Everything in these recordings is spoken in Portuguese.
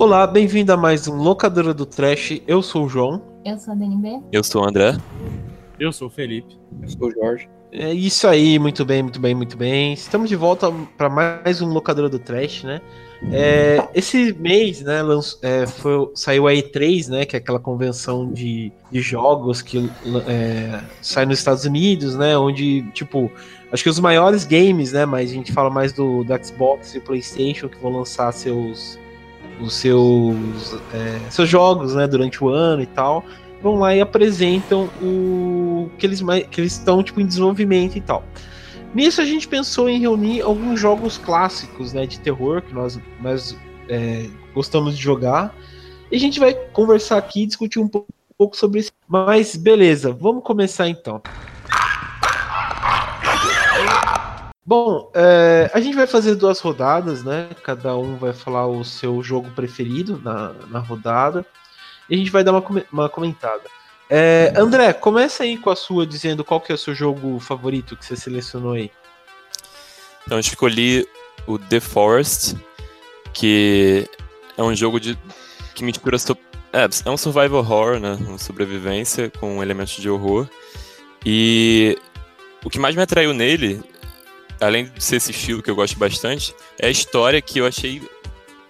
Olá, bem-vindo a mais um Locadora do Trash. Eu sou o João. Eu sou a DNB. Eu sou o André. Eu sou o Felipe. Eu sou o Jorge. É isso aí, muito bem, muito bem, muito bem. Estamos de volta para mais um Locadora do Trash, né? É, esse mês, né, lanç, é, foi, saiu a E3, né, que é aquela convenção de, de jogos que é, sai nos Estados Unidos, né, onde, tipo, acho que os maiores games, né, mas a gente fala mais do, do Xbox e PlayStation que vão lançar seus os seus é, seus jogos, né, durante o ano e tal, vão lá e apresentam o que eles que eles estão tipo em desenvolvimento e tal. Nisso a gente pensou em reunir alguns jogos clássicos, né, de terror que nós nós é, gostamos de jogar. E a gente vai conversar aqui, discutir um pouco sobre isso. Mas beleza, vamos começar então. Bom, é, a gente vai fazer duas rodadas, né? Cada um vai falar o seu jogo preferido na, na rodada. E a gente vai dar uma, uma comentada. É, André, começa aí com a sua dizendo qual que é o seu jogo favorito que você selecionou aí. Então eu escolhi o The Forest, que é um jogo de que mistura so, é, é um survival horror, né, uma sobrevivência com elementos de horror. E o que mais me atraiu nele além de ser esse estilo que eu gosto bastante, é a história que eu achei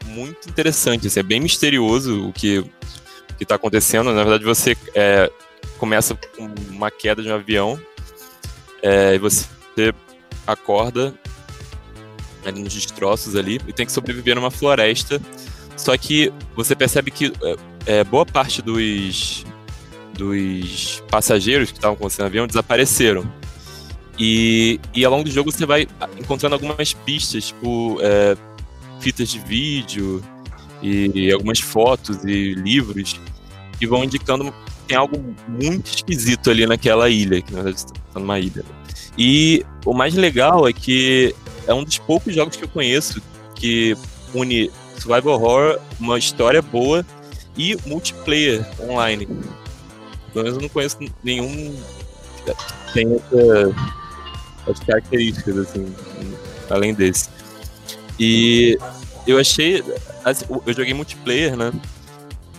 muito interessante. Assim, é bem misterioso o que que está acontecendo. Na verdade, você é, começa com uma queda de um avião é, e você acorda ali nos destroços ali e tem que sobreviver numa floresta. Só que você percebe que é, é boa parte dos, dos passageiros que estavam com você no avião desapareceram. E, e ao longo do jogo você vai encontrando algumas pistas, tipo é, fitas de vídeo e algumas fotos e livros que vão indicando tem algo muito esquisito ali naquela ilha, que na verdade está numa ilha. E o mais legal é que é um dos poucos jogos que eu conheço que une survival horror, uma história boa e multiplayer online. Pelo menos eu não conheço nenhum que tenha essa as características, assim, além desse. E eu achei. Assim, eu joguei multiplayer, né?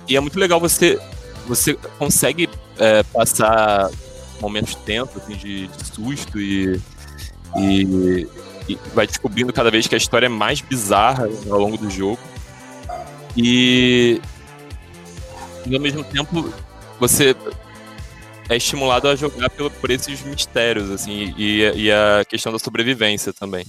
E é muito legal você. Você consegue é, passar momentos tensos, assim, de, de susto e, e, e, vai descobrindo cada vez que a história é mais bizarra ao longo do jogo. E, e ao mesmo tempo você é estimulado a jogar pelo, por esses mistérios, assim, e, e a questão da sobrevivência também.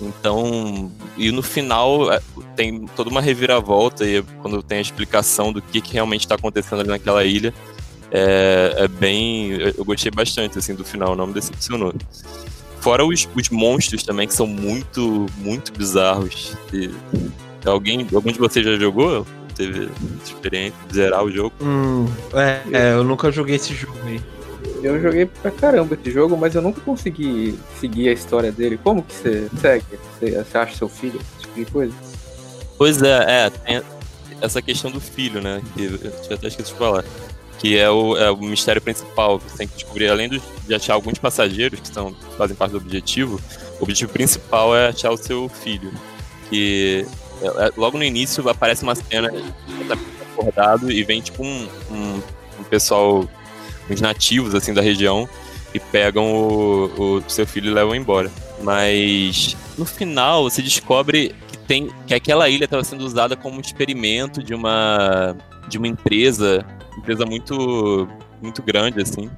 Então, e no final é, tem toda uma reviravolta e quando tem a explicação do que, que realmente está acontecendo ali naquela ilha, é, é, bem, eu gostei bastante assim do final, não me decepcionou. Fora os, os monstros também que são muito, muito bizarros. E, alguém, algum de vocês já jogou? Teve experiência de zerar o jogo? Hum, é, é, eu nunca joguei esse jogo aí. Eu joguei pra caramba esse jogo, mas eu nunca consegui seguir a história dele. Como que você segue? Você, você acha seu filho? Esse tipo de coisa? Pois é, é, tem essa questão do filho, né? Que eu tinha até esquecido de falar. Que é o, é o mistério principal. Você tem que descobrir, além de achar alguns passageiros que são, fazem parte do objetivo, o objetivo principal é achar o seu filho. Que logo no início aparece uma cena tá acordado e vem tipo um, um, um, pessoal, uns nativos assim da região e pegam o, o seu filho e levam embora. Mas no final você descobre que tem que aquela ilha estava sendo usada como um experimento de uma de uma empresa, empresa muito muito grande assim,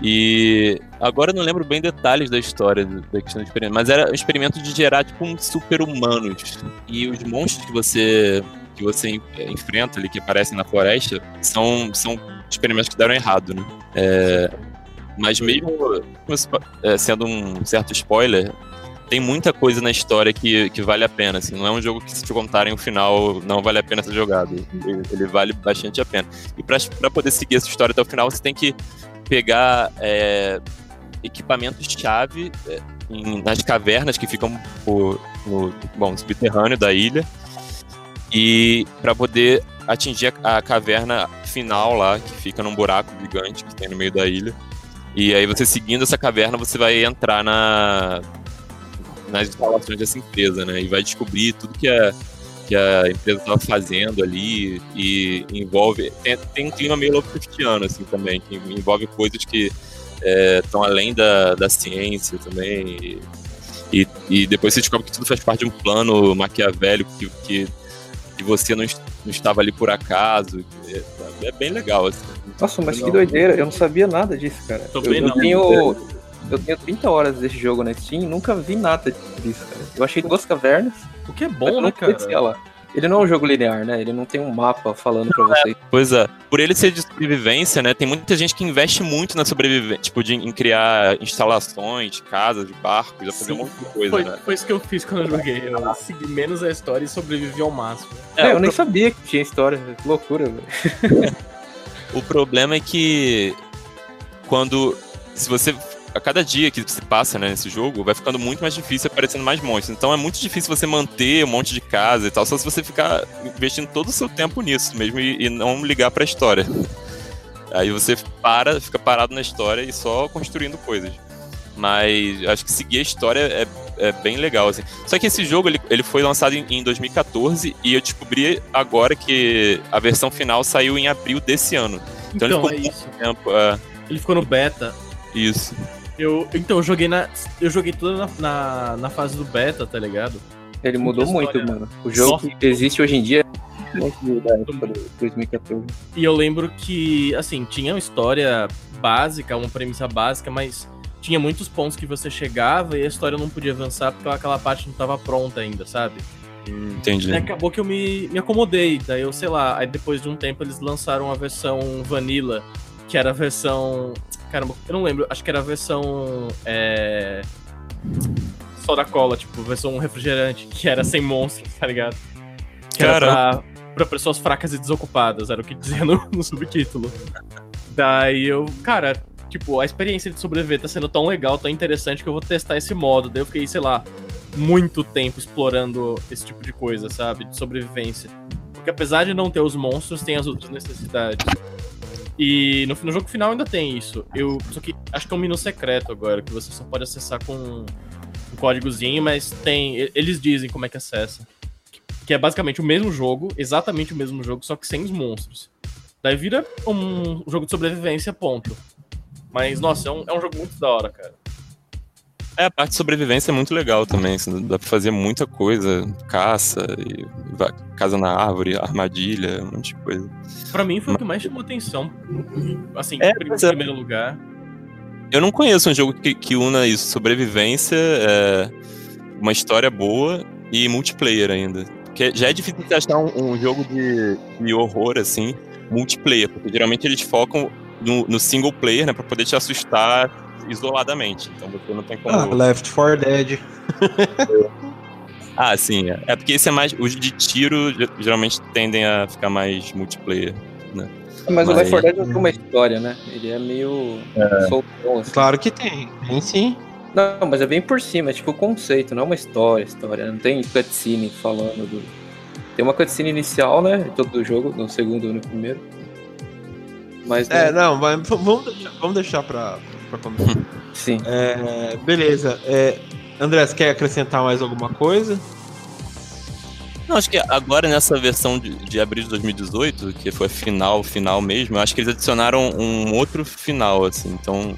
e agora eu não lembro bem detalhes da história da questão do experimento, mas era um experimento de gerar tipo um super-humanos. E os monstros que você que você enfrenta ali, que aparecem na floresta, são, são experimentos que deram errado, né? É, mas mesmo é, sendo um certo spoiler, tem muita coisa na história que, que vale a pena, assim, não é um jogo que se te contarem o final não vale a pena ser jogado, ele, ele vale bastante a pena. E para poder seguir essa história até o final, você tem que pegar é, equipamentos-chave é, nas cavernas que ficam por, no bom, subterrâneo da ilha e para poder atingir a, caverna final lá, que fica num buraco gigante que tem no meio da ilha. E aí você seguindo essa caverna, você vai entrar na nas instalações dessa empresa, né? E vai descobrir tudo que é que a empresa estava fazendo ali e envolve tem, tem, um clima meio Lovecraftiano assim também que envolve coisas que estão é, além da, da ciência também e, e, depois você descobre que tudo faz parte de um plano maquiavélico que, que, que você não, não estava ali por acaso é, é bem legal assim. Nossa, mas que doideira, eu não sabia nada disso, cara. Também eu, não. Tenho, eu tenho 30 horas desse jogo na Steam e nunca vi nada disso, cara. Eu achei duas cavernas. O que é bom, né, cara? Lá. Ele não é um jogo linear, né? Ele não tem um mapa falando pra você. Pois é. Por ele ser de sobrevivência, né? Tem muita gente que investe muito na sobrevivência, tipo, de, em criar instalações, casas, de barcos, já fazer um monte de coisa, foi, né? Foi isso que eu fiz quando eu joguei. Eu segui menos a história e sobrevivi ao máximo. É, é eu nem pro... sabia que tinha história. Que loucura, velho. o problema é que quando. Se você a cada dia que se passa né, nesse jogo, vai ficando muito mais difícil aparecendo mais monstros. Então é muito difícil você manter um monte de casa e tal, só se você ficar investindo todo o seu tempo nisso mesmo e, e não ligar para a história. Aí você para, fica parado na história e só construindo coisas. Mas acho que seguir a história é, é bem legal, assim. Só que esse jogo ele, ele foi lançado em, em 2014 e eu descobri agora que a versão final saiu em abril desse ano. Então, então ele ficou é isso. Tempo, é... Ele ficou no beta. Isso. Eu, então, eu joguei na. Eu joguei tudo na, na, na fase do beta, tá ligado? Ele mudou muito, mano. O jogo que existe hoje em dia é da época 2014. E eu lembro que, assim, tinha uma história básica, uma premissa básica, mas tinha muitos pontos que você chegava e a história não podia avançar porque aquela parte não tava pronta ainda, sabe? Entendi. E acabou que eu me, me acomodei. Daí eu, sei lá, aí depois de um tempo eles lançaram a versão Vanilla, que era a versão Caramba, eu não lembro. Acho que era a versão. É... Só da cola, tipo, versão refrigerante, que era sem monstros, tá ligado? Que era pra, pra, pessoas fracas e desocupadas, era o que dizia no, no subtítulo. Daí eu, cara, tipo, a experiência de sobreviver tá sendo tão legal, tão interessante que eu vou testar esse modo. Daí eu fiquei, sei lá, muito tempo explorando esse tipo de coisa, sabe? De sobrevivência. Porque apesar de não ter os monstros, tem as outras necessidades. E no, no, jogo final ainda tem isso. Eu, só que acho que é um menu secreto agora, que você só pode acessar com um códigozinho, mas tem. Eles dizem como é que acessa. Que é basicamente o mesmo jogo, exatamente o mesmo jogo, só que sem os monstros. Daí vira um jogo de sobrevivência, ponto. Mas, nossa, é um, é um jogo muito da hora, cara. É, a parte de sobrevivência é muito legal também. Assim, dá pra fazer muita coisa. Caça, e, casa na árvore, armadilha, um monte de coisa. Pra mim foi Mas... o que mais chamou atenção. Assim, é, em é. primeiro lugar. Eu não conheço um jogo que, que una isso: sobrevivência, é, uma história boa e multiplayer ainda. Porque já é difícil de achar um, um jogo de, de horror, assim, multiplayer, porque geralmente eles focam no, no single player, né, pra poder te assustar isoladamente. Então você não tem como. Ah, Left 4 Dead. ah, sim. É. é porque esse é mais. Os de tiro geralmente tendem a ficar mais multiplayer, né? Mas, mas... o Left 4 Dead não tem uma história, né? Ele é meio é. soltão, assim. Claro que tem. Tem sim. Não, mas é bem por cima, é tipo o conceito, não é uma história, história. Não tem cutscene falando do. Tem uma cutscene inicial, né? Em todo o jogo, no segundo e no primeiro. Mas, é, não, mas vamos deixar, vamos deixar pra, pra começar. Sim. É, beleza. É, André, você quer acrescentar mais alguma coisa? Não, acho que agora nessa versão de, de abril de 2018, que foi final, final mesmo, eu acho que eles adicionaram um outro final, assim, então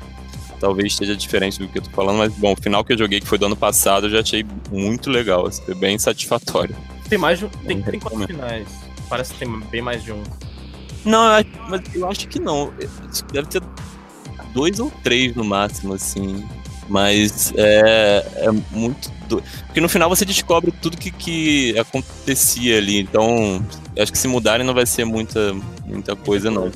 talvez esteja diferente do que eu tô falando, mas bom, o final que eu joguei, que foi do ano passado, eu já achei muito legal, assim, foi bem satisfatório. Tem mais de um. Tem, tem quantos finais? Parece que tem bem mais de um. Não, mas eu acho que não. Deve ter dois ou três no máximo, assim. Mas é, é muito. Do... Porque no final você descobre tudo que, que acontecia ali. Então, acho que se mudarem não vai ser muita, muita coisa, não.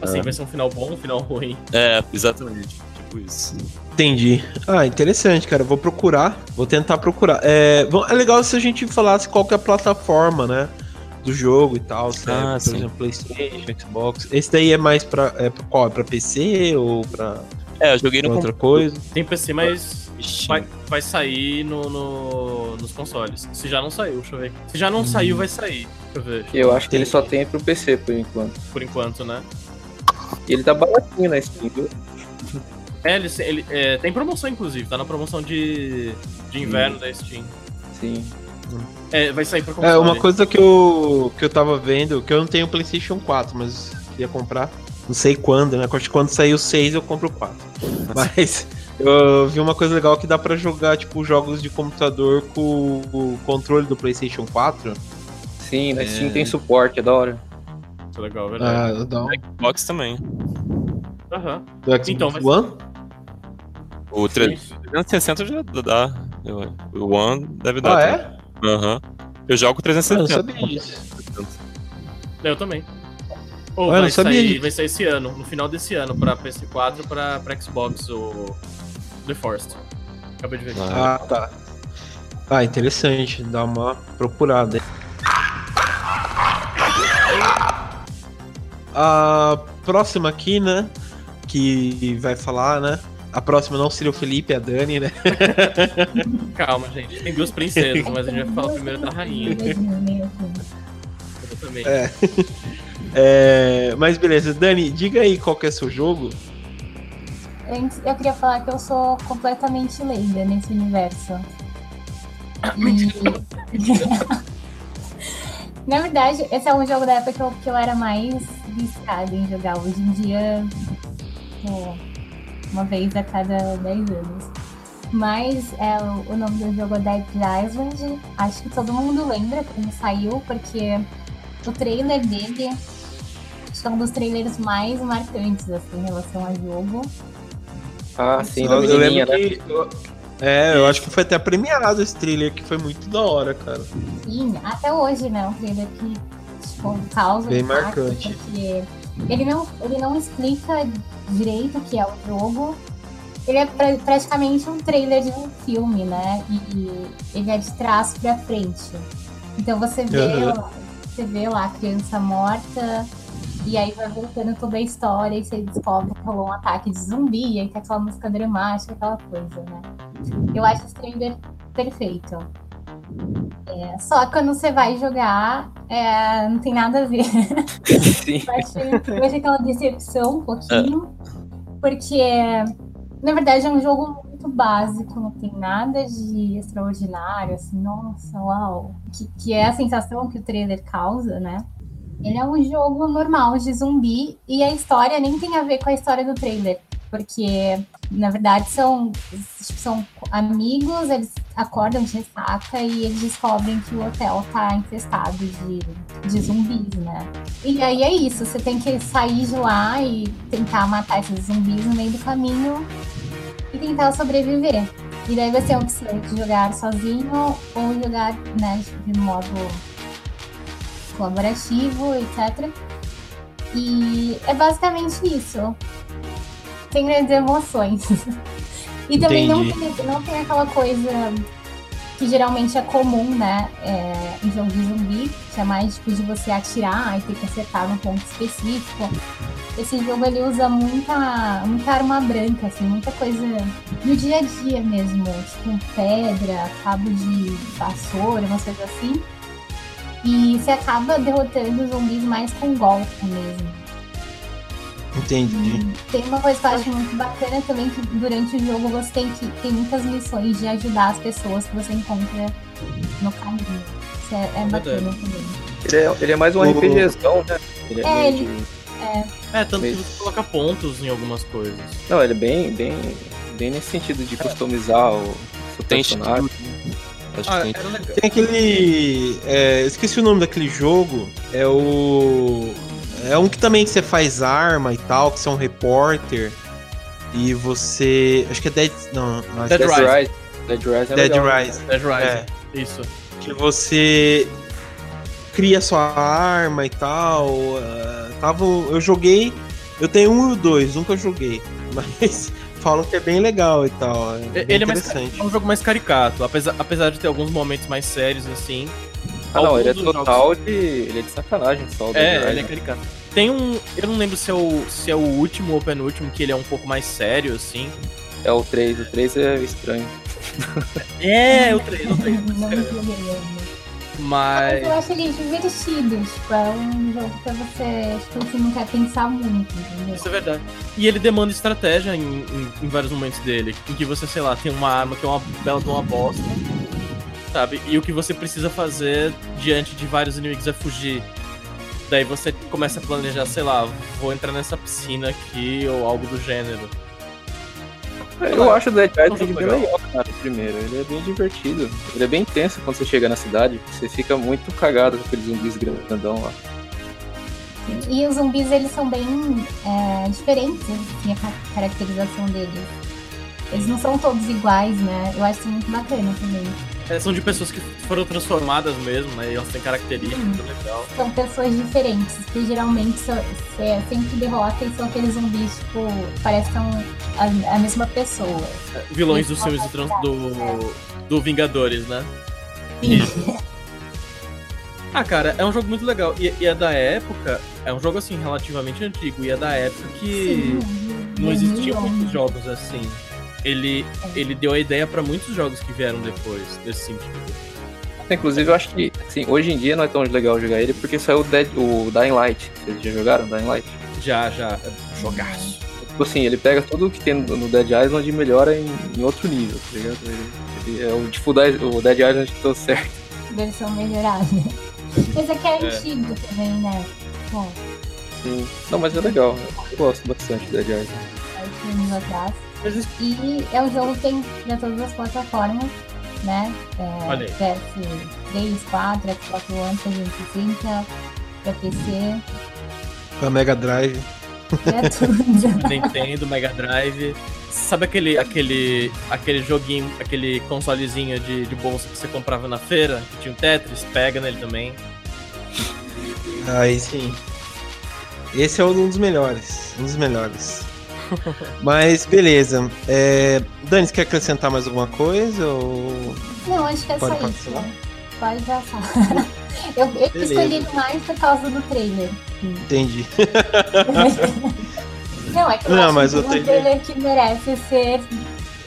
Assim, é. vai ser um final bom, um final ruim. É, exatamente. Tipo isso. Entendi. Ah, interessante, cara. Vou procurar. Vou tentar procurar. É, é legal se a gente falasse qual que é a plataforma, né? Do jogo e tal, sabe? Ah, por sim. exemplo, PlayStation, Xbox. Esse daí é mais pra, é pra qual? É pra PC ou pra. É, eu joguei no outra coisa. Tem PC, mas vai, vai sair no, no, nos consoles. Se já não saiu, deixa eu ver. Se já não hum. saiu, vai sair. Deixa eu ver. Eu acho que ele só tem pro PC por enquanto. Por enquanto, né? E ele tá baratinho na Steam, viu? É, ele, ele é, tem promoção, inclusive. Tá na promoção de, de inverno hum. da Steam. Sim. É, vai sair pra console. É, uma coisa que eu, que eu tava vendo, que eu não tenho PlayStation 4, mas ia comprar, não sei quando, né? Quando sair o 6 eu compro o 4. Mas eu vi uma coisa legal que dá pra jogar, tipo, jogos de computador com o controle do PlayStation 4. Sim, na Steam tem suporte, é da hora. Muito legal, é verdade. Ah, dá um, Xbox também. Aham. do Xbox Então, mas- One? O tre- 360 já dá. O One deve dar. Ah, também. é? Aham. Eu jogo Eu não 360. sabia disso. Eu também. Ou Ah, eu vai, não sabia sair, vai sair esse ano, no final desse ano, pra PS4 e pra, pra Xbox, o The Forest. Acabei de ver. Ah. Ah, tá. Ah, interessante. Dá uma procurada. A próxima aqui, né? Que vai falar, né? A próxima não seria o Felipe, é a Dani, né? Calma, gente. Tem duas princesas, mas a gente vai falar primeiro da rainha. Exatamente. É. É, mas beleza, Dani, diga aí qual que é seu jogo. Antes, eu queria falar que eu sou completamente leiga nesse universo. E... Na verdade, esse é um jogo da época que eu, que eu era mais viciada em jogar. Hoje em dia, é, uma vez a cada 10 anos. Mas é, o, nome do jogo é Dead Island. Acho que todo mundo lembra quando saiu, porque o trailer dele acho que é um dos trailers mais marcantes assim, em relação ao jogo. Ah, sim, eu, da eu lembro né? que. eu- é, eu acho que foi até premiado esse trailer, que foi muito da hora, cara. Sim, até hoje, né? Um trailer que tipo, causa Bem impacto, marcante. Porque ele não, ele não explica direito o que é o jogo. Ele é pra- praticamente um trailer de um filme, né? E ele é de trás pra frente. Então você vê, Uhum. você vê lá a criança morta, e aí vai voltando toda a história, e você descobre que rolou um ataque de zumbi, e aí tem aquela música dramática, aquela coisa, né? Eu acho esse trailer perfeito. É, só que quando você vai jogar, é, não tem nada a ver. Sim. Eu achei aquela decepção um pouquinho, porque na verdade é um jogo muito básico, não tem nada de extraordinário, assim, nossa, uau. Que, que é a sensação que o trailer causa, né? Ele é um jogo normal de zumbi e a história nem tem a ver com a história do trailer. Porque, na verdade, são, são amigos, eles acordam de ressaca e eles descobrem que o hotel tá infestado de, de zumbis, né? E aí é isso, você tem que sair de lá e tentar matar esses zumbis no meio do caminho e tentar sobreviver. E daí você tem a opção de jogar sozinho ou jogar né, de modo colaborativo, etc. E é basicamente isso. Tem grandes emoções. e também não tem, não tem aquela coisa que geralmente é comum, né, é, em jogo de zumbi, que é mais tipo de você atirar e ter que acertar num ponto específico. Esse jogo ele usa muita, muita arma branca, assim, muita coisa no dia a dia mesmo, tipo pedra, cabo de vassoura, umas coisas assim. E você acaba derrotando os zumbis mais com golpe mesmo. Entendi. Tem uma coisa que eu acho muito bacana também, que durante o jogo você tem, que, tem muitas missões de ajudar as pessoas que você encontra no caminho. Isso é, é bacana também. Ele é, ele é mais um O- RPGzão, né? Ele é, É, ele- de- É, tanto que você coloca pontos em algumas coisas. Não, ele é bem, bem, bem nesse sentido de customizar o seu Tem personagem. Acho Ah, que tem. era legal. Tem aquele. é, esqueci o nome daquele jogo. É o. É um que também que você faz arma e tal, que você é um repórter. E você. Acho que é Dead. Não, não é Dead Dead Rise. Rise. Dead Rise é Dead legal, né? Rise. Dead Rise. É. Isso. Que você cria sua arma e tal. ah, tava, eu joguei. Eu tenho um e o dois, nunca joguei. Mas falam que é bem legal e tal. É Ele é mais interessante. É um jogo mais caricato, apesar, apesar de ter alguns momentos mais sérios assim. Ah, não, ele é total de. Ele é de sacanagem só. o Dead É, ele é caricato. Tem um. Eu não lembro se é o, se é o último ou penúltimo, que ele é um pouco mais sério, assim. É o 3, o 3 é estranho. É, o 3, o 3. Não joguei ainda. Mas. Eu acho ele divertido, tipo, é um jogo pra você, tipo, você não quer pensar muito, entendeu? Isso é verdade. E ele demanda estratégia em, em- em vários momentos dele. Em que você, sei lá, tem uma arma que é uma bela de uma bosta. Sabe? E o que você precisa fazer diante de vários inimigos é fugir. Daí você começa a planejar, sei lá, vou entrar nessa piscina aqui ou algo do gênero. Eu acho o Dead É Island bem legal. cara, primeiro. Ele é bem divertido. Ele é bem intenso quando você chega na cidade. Você fica muito cagado com aqueles zumbis grandão lá. E os zumbis, eles são bem é, diferentes, assim, a ca- caracterização deles. Eles não são todos iguais, né? Eu acho isso muito bacana também. É, são de pessoas que foram transformadas mesmo, né? E elas têm características, muito legal. São pessoas diferentes, que geralmente são, cê sempre derrota e são aqueles zumbis, tipo, parecem a, a mesma pessoa. É, Vilões dos filmes do, do, do Vingadores, né? Ah, cara, é um jogo muito legal. E, e é da época, é um jogo assim relativamente antigo, e é da época que Sim, não existiam 2011. muitos jogos assim. Ele, ele deu a ideia pra muitos jogos que vieram depois desse sentido. Inclusive, eu acho que, assim, hoje em dia não é tão legal jogar ele porque saiu o, Dead, o Dying Light. Vocês já jogaram Dying Light? Já, já, é jogaço. Tipo assim, ele pega tudo que tem no Dead Island e melhora em, em outro nível, tá ligado? Ele, ele é o tipo o Dead Island que deu certo. Versão melhorada. Mas aqui é É. antigo também, né? Bom, Sim. Não, mas é legal. Eu gosto bastante do Dead Island. há anos atrás. E é um jogo que tem pra todas as plataformas, né? É, Olha aí. PS3, 4, Xbox One 360, pra PC, Pra Mega Drive. pra tudo. Nintendo, Mega Drive. Sabe aquele, aquele, aquele joguinho, aquele consolezinho de, de bolsa que você comprava na feira, que tinha um Tetris? Pega nele também. Aí sim. Esse é um dos melhores. Um dos melhores. Mas beleza. É... Dani, você quer acrescentar mais alguma coisa? Ou... Não, acho que é Pode só isso. continuar? Pode passar. Eu, eu Beleza. escolhi mais por causa do trailer. Entendi. Não, é que eu Não, acho mas que o é um trailer- trailer que merece ser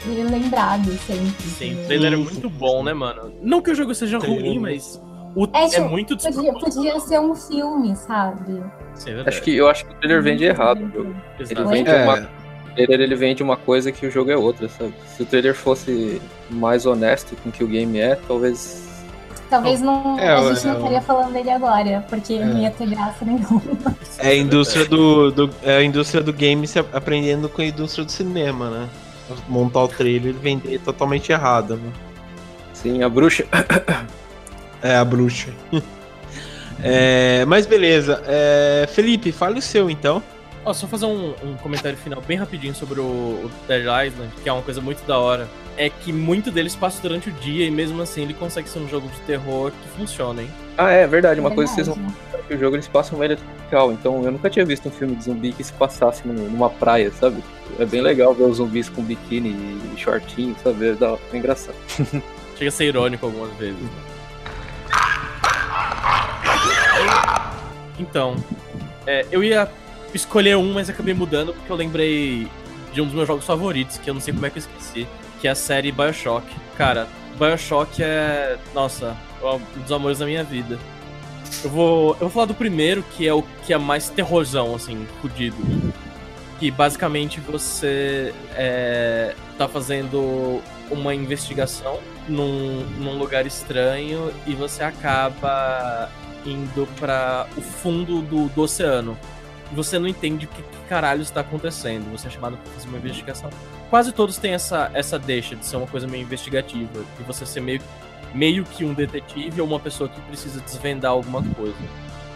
lembrado sempre. Sim, o trailer é muito bom, né, mano? Não que o jogo seja Trailer ruim, é mas o, É, é, tipo, muito Podia, podia ser um filme, sabe? Sim, é. Acho que, eu acho que o trailer vende errado. o jogo. Ele vende, É. uma, o trailer ele vende uma coisa que o jogo é outra, sabe? Se o trailer fosse mais honesto com o que o game é, talvez. Talvez não, É, a gente não é. estaria falando dele agora, porque É. não ia ter graça nenhuma. É a indústria do, do- é a indústria do game se aprendendo com a indústria do cinema, né? Montar o trailer e vender totalmente errado, né? Sim, a bruxa. É a bruxa. É, mas beleza. É, Felipe, fale o seu então. Ó, só fazer um, um comentário final bem rapidinho sobre o, o Dead Island, que é uma coisa muito da hora. É que muito deles passa durante o dia e mesmo assim ele consegue ser um jogo de terror que funciona, hein? Ah, é verdade. Uma coisa que vocês não Verdade. é que o jogo eles passam uma ilha tropical. Então eu nunca tinha visto um filme de zumbi que se passasse num- numa praia, sabe? É bem legal ver os zumbis com biquíni e shortinho, sabe? É, da- é engraçado. Chega a ser irônico algumas vezes. né? Então, é, eu ia escolher um, mas acabei mudando porque eu lembrei de um dos meus jogos favoritos, que eu não sei como é que eu esqueci, que é a série Bioshock. Cara, Bioshock é, nossa, um dos amores da minha vida. Eu vou, eu vou falar do primeiro, que é o que é mais terrorzão, assim, fudido. Que basicamente você é, tá fazendo uma investigação num, num lugar estranho e você acaba indo para o fundo do, do oceano. E você não entende o que, que caralho está acontecendo. Você é chamado para fazer uma investigação. Quase todos têm essa, essa deixa de ser uma coisa meio investigativa. De você ser meio, meio que um detetive ou uma pessoa que precisa desvendar alguma coisa.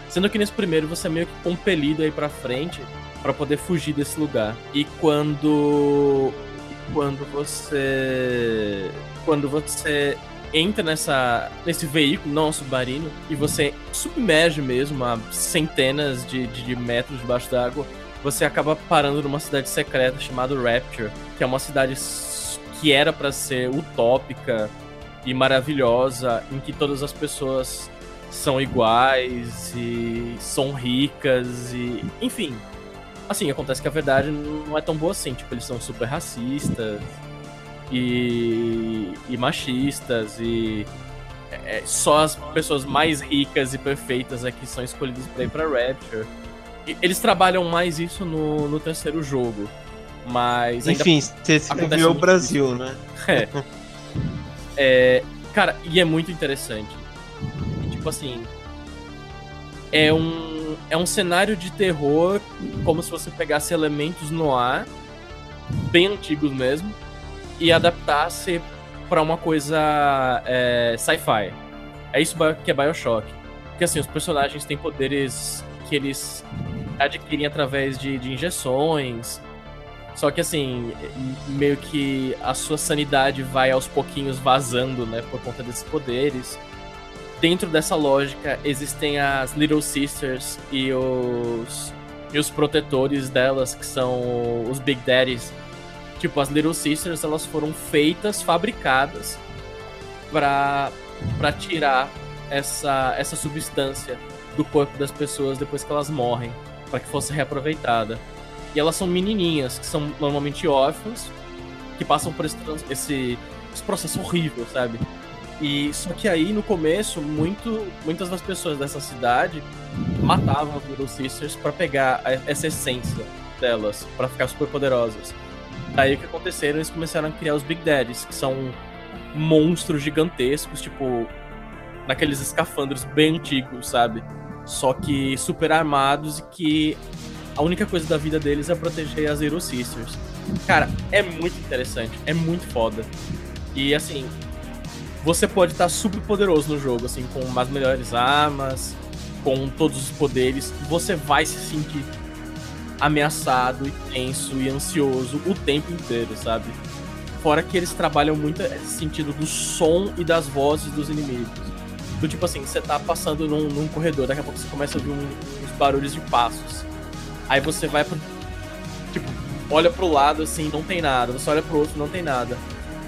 Sendo que nesse primeiro você é meio que compelido aí pra frente para poder fugir desse lugar. E quando quando você quando você entra nessa nesse veículo, não um submarino, e você submerge mesmo a centenas de, de, de metros debaixo d'água, você acaba parando numa cidade secreta chamada Rapture, que é uma cidade que era para ser utópica e maravilhosa, em que todas as pessoas são iguais e são ricas e enfim, assim, acontece que a verdade não é tão boa assim. Tipo, eles são super racistas e, e machistas e é, só as pessoas mais ricas e perfeitas é que são escolhidas pra ir pra Rapture. E eles trabalham mais isso no, no terceiro jogo. Mas Enfim, você escreveu o Brasil, né? é, Cara, e é muito interessante. E, tipo assim. É um, é um cenário de terror como se você pegasse elementos no ar, bem antigos mesmo, e adaptasse para uma coisa é, sci-fi. É isso que é Bioshock. Porque assim, os personagens têm poderes que eles adquirem através de, de injeções. Só que assim, meio que a sua sanidade vai aos pouquinhos vazando, né, por conta desses poderes. Dentro dessa lógica existem as Little Sisters e os e os protetores delas, que são os Big Daddies. Tipo, as Little Sisters, elas foram feitas, fabricadas para para tirar essa essa substância do corpo das pessoas depois que elas morrem, para que fosse reaproveitada. E elas são menininhas, que são normalmente órfãs, que passam por esse, esse, esse processo horrível, sabe? E só que aí no começo, muito, muitas das pessoas dessa cidade matavam as Little Sisters para pegar essa essência delas, para ficar super poderosas. Daí o que aconteceram, eles começaram a criar os Big Daddies, que são monstros gigantescos, tipo naqueles escafandros bem antigos, sabe? Só que super armados e que a única coisa da vida deles é proteger as Zero Sisters. Cara, é muito interessante, é muito foda. E assim, você pode estar super poderoso no jogo, assim, com as melhores armas, com todos os poderes, você vai se sentir ameaçado e tenso e ansioso o tempo inteiro, sabe? Fora que eles trabalham muito esse sentido do som e das vozes dos inimigos. Do tipo assim, você tá passando num, num corredor, daqui a pouco você começa a ouvir um, uns barulhos de passos. Aí você vai pro. Tipo, olha pro lado assim, não tem nada. Você olha pro outro, não tem nada.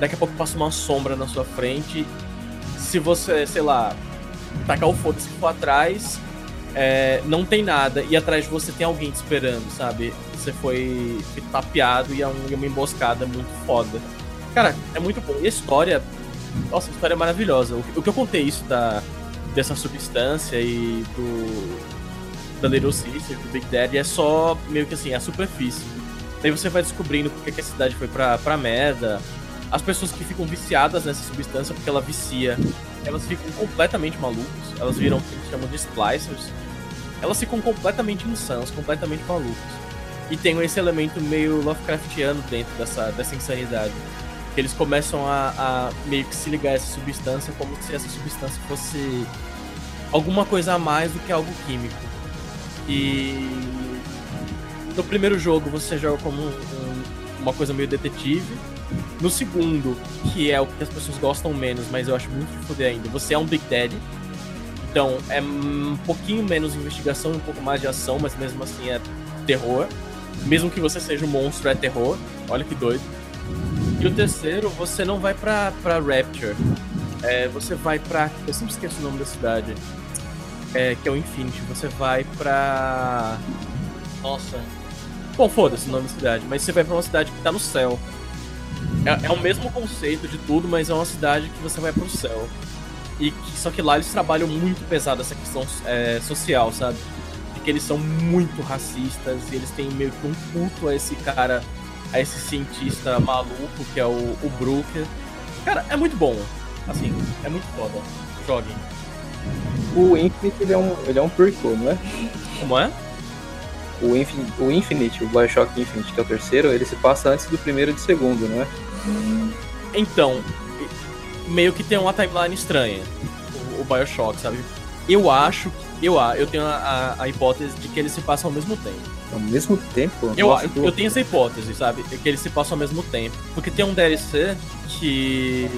Daqui a pouco passa uma sombra na sua frente. Se você, sei lá, tacar o foda-se for atrás, é, não tem nada. E atrás de você tem alguém te esperando, sabe? Você foi, tapeado e é, um, é uma emboscada muito foda. Cara, é muito bom. E a história. Nossa, a história é maravilhosa. O, o que eu contei isso da, dessa substância e do. Da Little Sister, do Big Daddy, é só meio que assim, a superfície. Daí você vai descobrindo porque que a cidade foi pra, pra merda, as pessoas que ficam viciadas nessa substância porque ela vicia, elas ficam completamente malucas, elas viram o que eles chamam de splicers, elas ficam completamente insanas, completamente malucas. E tem esse elemento meio Lovecraftiano dentro dessa, dessa insanidade. Que eles começam a, a meio que se ligar a essa substância como se essa substância fosse alguma coisa a mais do que algo químico. E no primeiro jogo você joga como um, um, uma coisa meio detetive, no segundo, que é o que as pessoas gostam menos, mas eu acho muito de foder ainda, você é um Big Daddy. Então é um pouquinho menos investigação, um pouco mais de ação, mas mesmo assim é terror. Mesmo que você seja um monstro, é terror. Olha que doido. E o terceiro, você não vai pra, pra Rapture. É, você vai pra. Eu sempre esqueço o nome da cidade. É, que é o Infinity. Você vai pra. Nossa. Bom, foda-se o nome da cidade. Mas você vai pra uma cidade que tá no céu. É, é, o mesmo conceito de tudo, mas é uma cidade que você vai pro céu. E que, só que lá eles trabalham muito pesado essa questão é, social, sabe? De que eles são muito racistas e eles têm meio que um culto a esse cara, a esse cientista maluco que é o, o Brooker. Cara, é muito bom. Assim, é muito foda. Joguem. O Infinite ele é um, ele é um prequel, não é? Como é? O Infinite, o Infinite, o Bioshock Infinite, que é o terceiro, ele se passa antes do primeiro e do segundo, não é? Então, meio que tem uma timeline estranha, o, o Bioshock, sabe? Eu acho, eu, eu tenho a, a, hipótese de que eles se passam ao mesmo tempo. Ao mesmo tempo? Eu, Nossa, eu, eu tenho essa hipótese, sabe? Que eles se passam ao mesmo tempo. Porque tem um DLC que.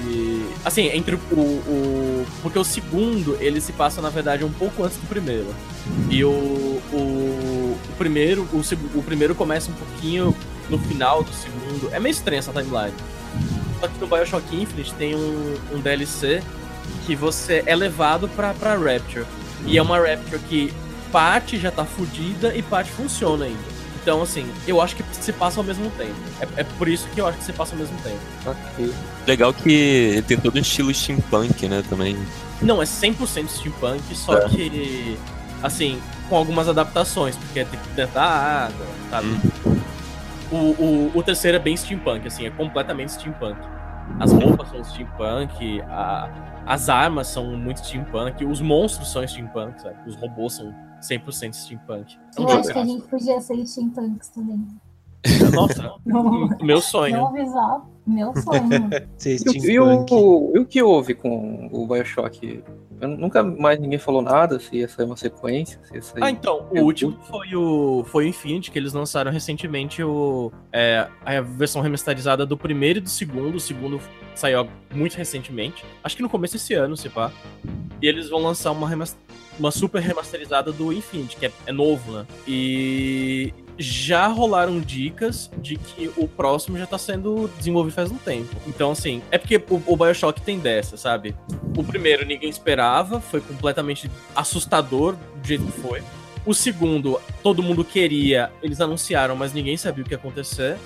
Assim, entre o, o. Porque o segundo, ele se passa, na verdade, um pouco antes do primeiro. E o. O, o primeiro. O, o primeiro começa um pouquinho no final do segundo. É meio estranha essa timeline. Só que no Bioshock Infinite tem um, um DLC que você é levado pra, pra Rapture. E é uma Rapture que parte já tá fodida e parte funciona ainda. Então, assim, eu acho que se passa ao mesmo tempo. É, é por isso que eu acho que se passa ao mesmo tempo. Ok. Legal que ele tem todo um estilo steampunk, né, também. Não, é 100% steampunk, só é. que, assim, com algumas adaptações, porque tem que dentro da água, sabe? Hum. O, o, o terceiro é bem steampunk, assim, é completamente steampunk. as roupas são steampunk, a, as armas são muito steampunk, os monstros são steampunk, sabe? Os robôs são 100% steampunk. É um Eu acho que a gente podia ser steampunks também. Nossa, Não, meu sonho. não avisar. Meu sonho. E, o- e o, que houve com o Bioshock? Eu nunca mais ninguém falou nada, se ia sair uma sequência, se ia sair... Ah, então, o Eu- último foi o, foi o Infinity, que eles lançaram recentemente o, é, a versão remasterizada do primeiro e do segundo. O segundo saiu muito recentemente. Acho que no começo desse ano, se pá. E eles vão lançar uma, remas- uma super remasterizada do Infinity, que é, é novo, né? E já rolaram dicas de que o próximo já tá sendo desenvolvido faz um tempo. Então, assim, é porque o, o Bioshock tem dessa, sabe? O primeiro ninguém esperava, foi completamente assustador do jeito que foi. O segundo, todo mundo queria, eles anunciaram, mas ninguém sabia o que ia acontecer.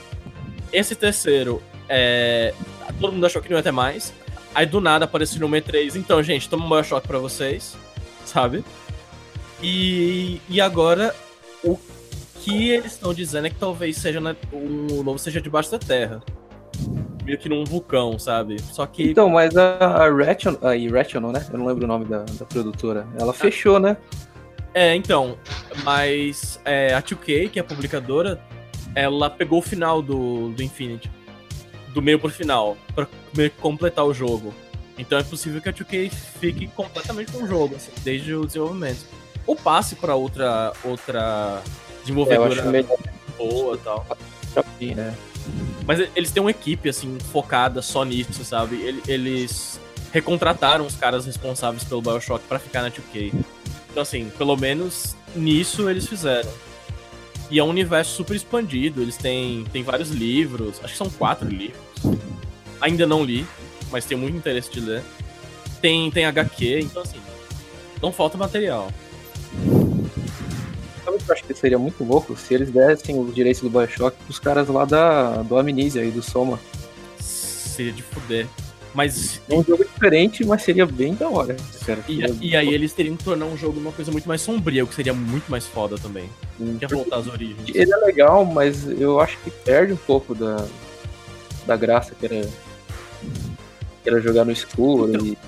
Esse terceiro, é, todo mundo achou que não ia ter mais. Aí do nada apareceu no E3, então, gente, toma um Bioshock pra vocês, sabe? E, e agora, o que eles estão dizendo é que talvez seja na, o novo seja debaixo da terra. Meio que num vulcão, sabe? Só que. Então, mas a, a Rational, a Irrational, né? Eu não lembro o nome da, da produtora. Ela fechou, né? É, então, mas é, a 2K, que é a publicadora, ela pegou o final do, do Infinity. Do meio pro final, pra meio que completar o jogo. Então é possível que a 2K fique completamente com o jogo, assim, desde o desenvolvimento. Ou passe pra outra, outra desenvolvedora melhor boa e tal. mim, né? Mas eles têm uma equipe, assim, focada só nisso, sabe? Ele- Eles recontrataram os caras responsáveis pelo Bioshock pra ficar na 2K. Então, assim, pelo menos nisso eles fizeram. E é um universo super expandido, eles têm, têm vários livros, acho que são quatro livros. Ainda não li, mas tenho muito interesse de ler. Tem, tem HQ, então, assim, não falta material. Sabe o que eu acho que seria muito louco? Se eles dessem os direitos do Bioshock pros caras lá da, do Amnesia e do Soma. Seria de fuder. Mas É um jogo diferente, mas seria bem da hora. Cara. E, e aí eles teriam que tornar um jogo uma coisa muito mais sombria, o que seria muito mais foda também. Que é voltar às origens. Ele é legal, mas eu acho que perde um pouco da, da graça que era, que era jogar no escuro. Então, e,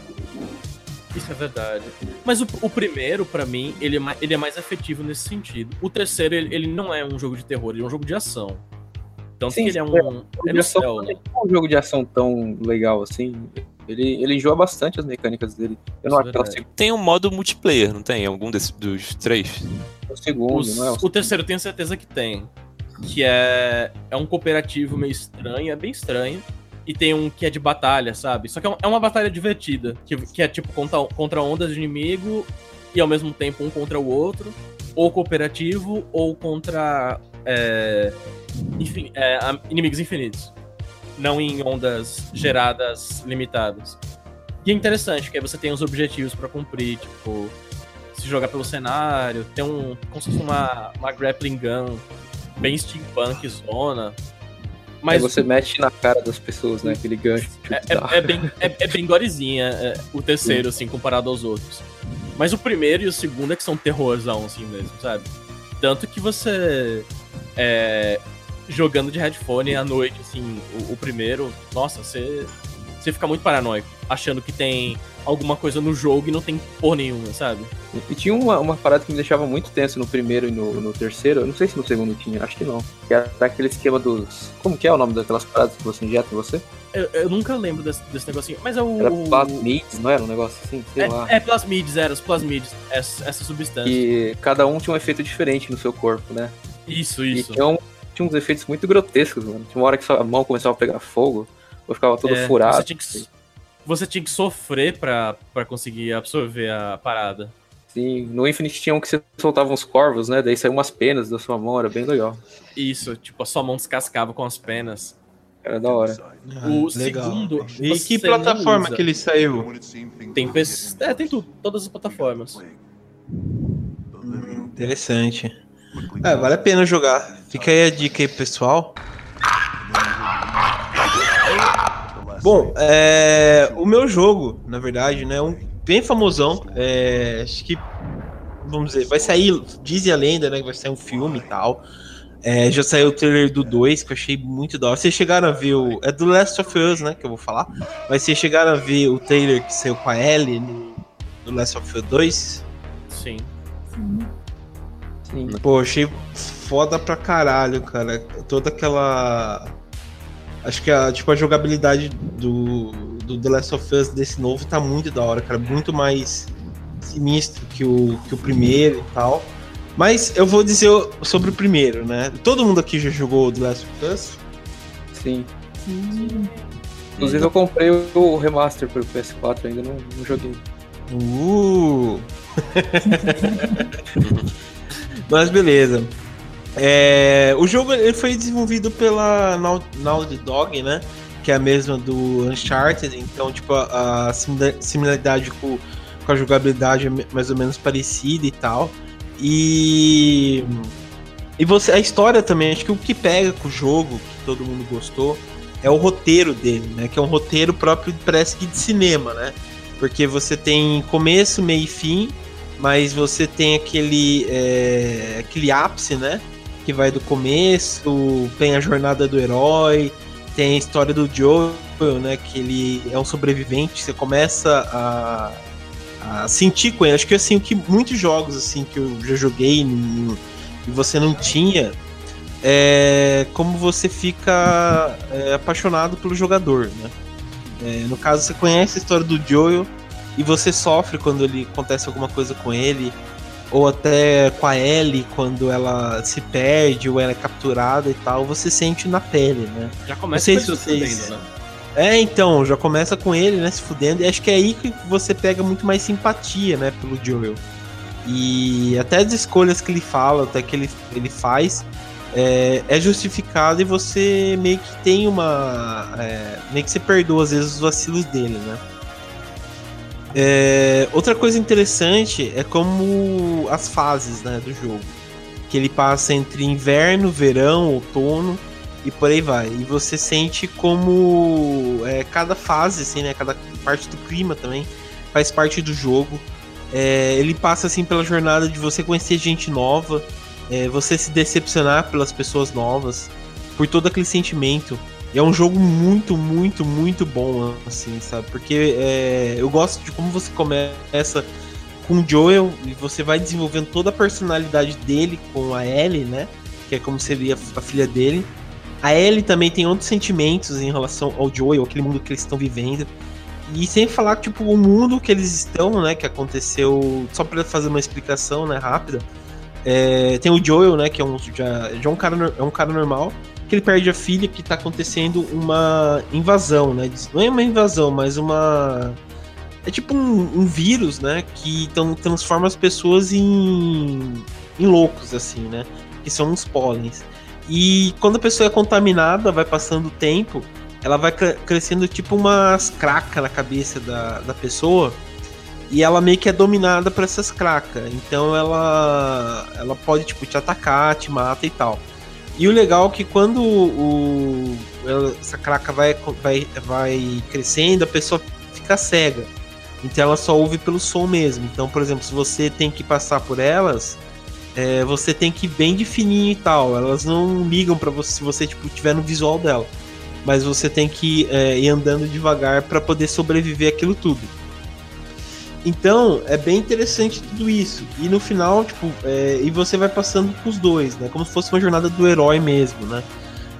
Isso é verdade. Mas o, o primeiro, pra mim, ele é, mais, ele é mais efetivo nesse sentido. O terceiro, ele, ele não é um jogo de terror, ele é um jogo de ação. Tanto Sim, que ele é é. um. É no ação céu, né? não é um jogo de ação tão legal assim. Ele, ele enjoa bastante as mecânicas dele. Eu não é acho que verdade. Tem um modo multiplayer, não tem? Algum desses dos três? o segundo, Os- não é? o terceiro, eu tenho certeza que tem. Que é, é um cooperativo meio estranho, é bem estranho. E tem um que é de batalha, sabe? Só que é é uma batalha divertida. Que, que é tipo contra, contra ondas de inimigo e ao mesmo tempo um contra o outro. Ou cooperativo, ou contra é, enfim, é, inimigos infinitos. Não em ondas geradas limitadas. E é interessante, porque aí você tem os objetivos pra cumprir, tipo, se jogar pelo cenário, tem um. como se fosse uma, uma grappling gun bem steampunk zona. Aí Mas você mete na cara das pessoas, né? Aquele gancho. é, é- é bem, é, é bem gorezinha é, o terceiro, assim, comparado aos outros. Mas o primeiro e o segundo é que são terrorzão, assim mesmo, sabe? Tanto que você. é, jogando de headphone à noite, assim, o, o primeiro, nossa, você. Você fica muito paranoico, achando que tem alguma coisa no jogo e não tem porra nenhuma, sabe? E tinha uma, uma parada que me deixava muito tenso no primeiro e no, no terceiro. Eu não sei se no segundo tinha, acho que não. Que era aquele esquema dos. Como que é o nome daquelas paradas que você injeta em você? Eu, eu nunca lembro desse, desse negocinho, mas é o. Era plasmids, não era um negócio assim? Sei lá. É, é plasmides, era os plasmides, essa, essa substância. E cada um tinha um efeito diferente no seu corpo, né? Isso, isso. tinha, um- tinha uns efeitos muito grotescos, mano. Tinha uma hora que sua mão começava a pegar fogo, eu ficava todo É, furado. Você tinha que, você tinha que sofrer pra, pra conseguir absorver a parada. Sim, no Infinite tinha um que você soltava uns corvos, né? Daí saiu umas penas da sua mão, era bem legal. Isso, tipo, a sua mão descascava com as penas. Era da hora. Ah, o segundo, E você que plataforma usa. que ele saiu? Tem PC. É, tem tudo, todas as plataformas. Interessante. É, vale a pena jogar. Fica aí a dica aí, pessoal. Bom, é, o meu jogo, na verdade, né, é um bem famosão. É, acho que, vamos dizer, vai sair, dizem a lenda, né, que vai sair um filme e tal. É, já saiu o trailer do 2, que eu achei muito da hora. Vocês chegaram a ver o. É do Last of Us, né? Que eu vou falar. Mas vocês chegaram a ver o trailer que saiu com a Ellie no, no Last of Us 2? Sim. Sim. Pô, achei foda pra caralho, cara. Toda aquela. Acho que a, tipo, a jogabilidade do, do The Last of Us desse novo tá muito da hora, cara. Muito mais sinistro que o, que o primeiro e tal. Mas eu vou dizer sobre o primeiro, né? Todo mundo aqui já jogou The Last of Us? Sim. Inclusive eu comprei o remaster pro PS4, ainda não, não joguei. Uh! Mas beleza. É, o jogo ele foi desenvolvido pela Nau- Naughty Dog, né? Que é a mesma do Uncharted. Então, tipo, a, a simila- similaridade com, com a jogabilidade é mais ou menos parecida e tal. E. E você, a história também, acho que o que pega com o jogo, que todo mundo gostou, é o roteiro dele, né? Que é um roteiro próprio, parece que de cinema, né? Porque você tem começo, meio e fim, mas você tem aquele, é, aquele ápice, né? Que vai do começo, tem a jornada do herói, tem a história do Joel, né? Que ele é um sobrevivente, você começa a, a sentir com ele. Acho que assim, o que muitos jogos assim que eu já joguei e você não tinha, é como você fica é, apaixonado pelo jogador, né? É, no caso, você conhece a história do Joel e você sofre quando ele acontece alguma coisa com ele, ou até com a Ellie quando ela se perde ou ela é capturada e tal, você sente na pele, né? Já começa Não sei com se vocês- fudendo, né? É, então, já começa com ele, né, se fudendo, e acho que é aí que você pega muito mais simpatia, né, pelo Joel. E até as escolhas que ele fala, até que ele, ele faz, é, é justificado e você meio que tem uma. é, meio que você perdoa às vezes os vacilos dele, né? É, outra coisa interessante é como as fases né, do jogo. Que ele passa entre inverno, verão, outono e por aí vai. E você sente como é, cada fase, assim, né? Cada parte do clima também faz parte do jogo. É, ele passa assim pela jornada de você conhecer gente nova, é, você se decepcionar pelas pessoas novas, por todo aquele sentimento. E é um jogo muito, muito, muito bom, assim, sabe? Porque é, eu gosto de como você começa com o Joel e você vai desenvolvendo toda a personalidade dele com a Ellie, né? Que é como seria a filha dele. A Ellie também tem outros sentimentos em relação ao Joel, aquele mundo que eles estão vivendo. E sem falar, tipo, o mundo que eles estão, né? Que aconteceu. Só pra fazer uma explicação, né, rápida. é, tem o Joel, né? Que é um, já, já é um cara, é um cara normal. Que ele perde a filha, que tá acontecendo uma invasão, né? Não é uma invasão, mas uma. É tipo um, um vírus, né? Que tão, transforma as pessoas em, em loucos, assim, né? Que são uns pólens. E quando a pessoa é contaminada, vai passando o tempo, ela vai cre- crescendo tipo umas cracas na cabeça da, da pessoa. E ela meio que é dominada por essas cracas. Então ela ela pode tipo te atacar, te mata e tal. E o legal é que quando o, essa craca vai, vai, vai crescendo, a pessoa fica cega. Então ela só ouve pelo som mesmo. Então, por exemplo, se você tem que passar por elas, é, você tem que ir bem de fininho e tal. Elas não ligam pra você se você tipo tiver no visual dela. Mas você tem que é, ir andando devagar pra poder sobreviver aquilo tudo. Então, é bem interessante tudo isso. E no final, tipo, é, e você vai passando com os dois, né? Como se fosse uma jornada do herói mesmo, né?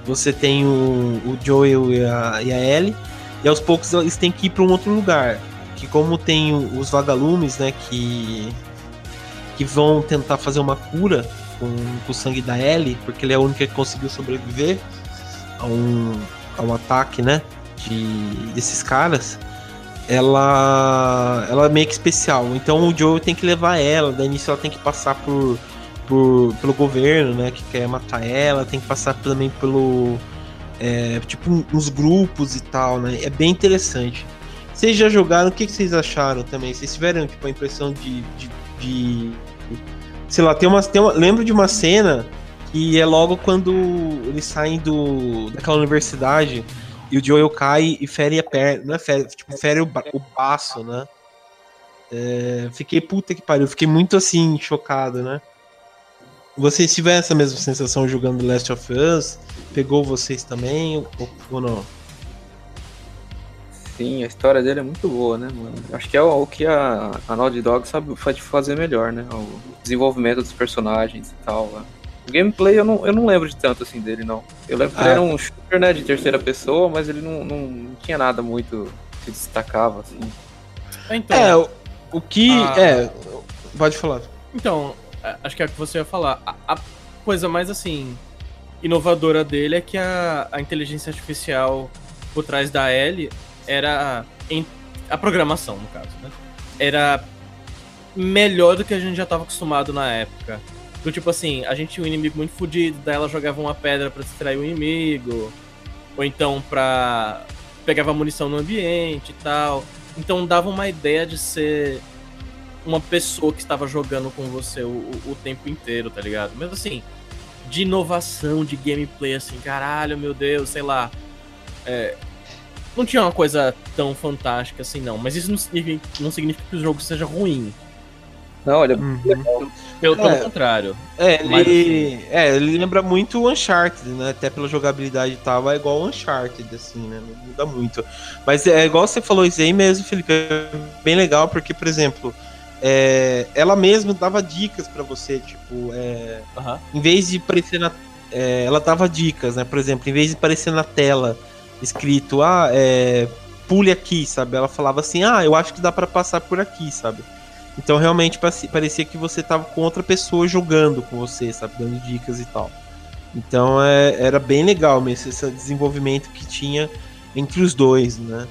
Você tem o, o Joel e a, e a Ellie, e aos poucos eles têm que ir para um outro lugar. Que como tem os vagalumes, né? Que, que vão tentar fazer uma cura com, com o sangue da Ellie, porque ele é a única que conseguiu sobreviver a um, a um ataque, né? De, desses caras ela ela é meio que especial. Então o Joe tem que levar ela, daí nisso ela tem que passar por, por pelo governo, né, que quer matar ela, tem que passar também pelo é, tipo uns grupos e tal, né? É bem interessante. Vocês já jogaram? O que, que vocês acharam também? Vocês tiveram tipo a impressão de, de, de- sei lá, tem uma, tem uma lembro de uma cena que é logo quando eles saem do daquela universidade e o Joel cai e fere a perna, não é fere, tipo, fere o, o baço, né? É, fiquei puta que pariu, fiquei muito assim, chocado, né? vocês tiveram essa mesma sensação jogando Last of Us? Pegou vocês também ou, ou não? Sim, a história dele é muito boa, né, mano? Acho que é o, o que a, a Naughty Dog sabe fazer melhor, né? O desenvolvimento dos personagens e tal. Né? O gameplay eu não, eu não lembro de tanto assim dele, não. Eu lembro que ele Ah. era um shooter, né, de terceira pessoa, mas ele não, não, não tinha nada muito que destacava, assim. Então, É, o, o que. Ah. É, pode falar. Então, a- acho que é o que você ia falar. A, a coisa mais assim inovadora dele é que a, a inteligência artificial por trás da L era em- a programação, no caso, né? Era melhor do que a gente já estava acostumado na época. Do tipo assim, a gente tinha um inimigo muito fodido, daí ela jogava uma pedra pra distrair o inimigo, ou então pra pegava munição no ambiente e tal. Então dava uma ideia de ser uma pessoa que estava jogando com você o, o, o tempo inteiro, tá ligado? Mas assim, de inovação, de gameplay, assim, caralho, meu Deus, sei lá. É, não tinha uma coisa tão fantástica assim, não. Mas isso não significa, não significa que o jogo seja ruim. Não, olha, Pelo, pelo É. contrário. É, ele, Mas, assim- é, ele lembra muito o Uncharted, né? Até pela jogabilidade e tal, é igual o Uncharted, assim, né? Não muda muito. Mas é igual você falou isso aí mesmo, Felipe, é bem legal, porque, por exemplo, é, ela mesma dava dicas pra você, tipo, é, Aham. em vez de aparecer na. é, ela dava dicas, né? Por exemplo, em vez de aparecer na tela escrito, ah, é, pule aqui, sabe? Ela falava assim, ah, eu acho que dá pra passar por aqui, sabe? Então realmente parecia- que você tava com outra pessoa jogando com você, sabe? Dando dicas e tal. Então é, era bem legal mesmo esse desenvolvimento que tinha entre os dois, né?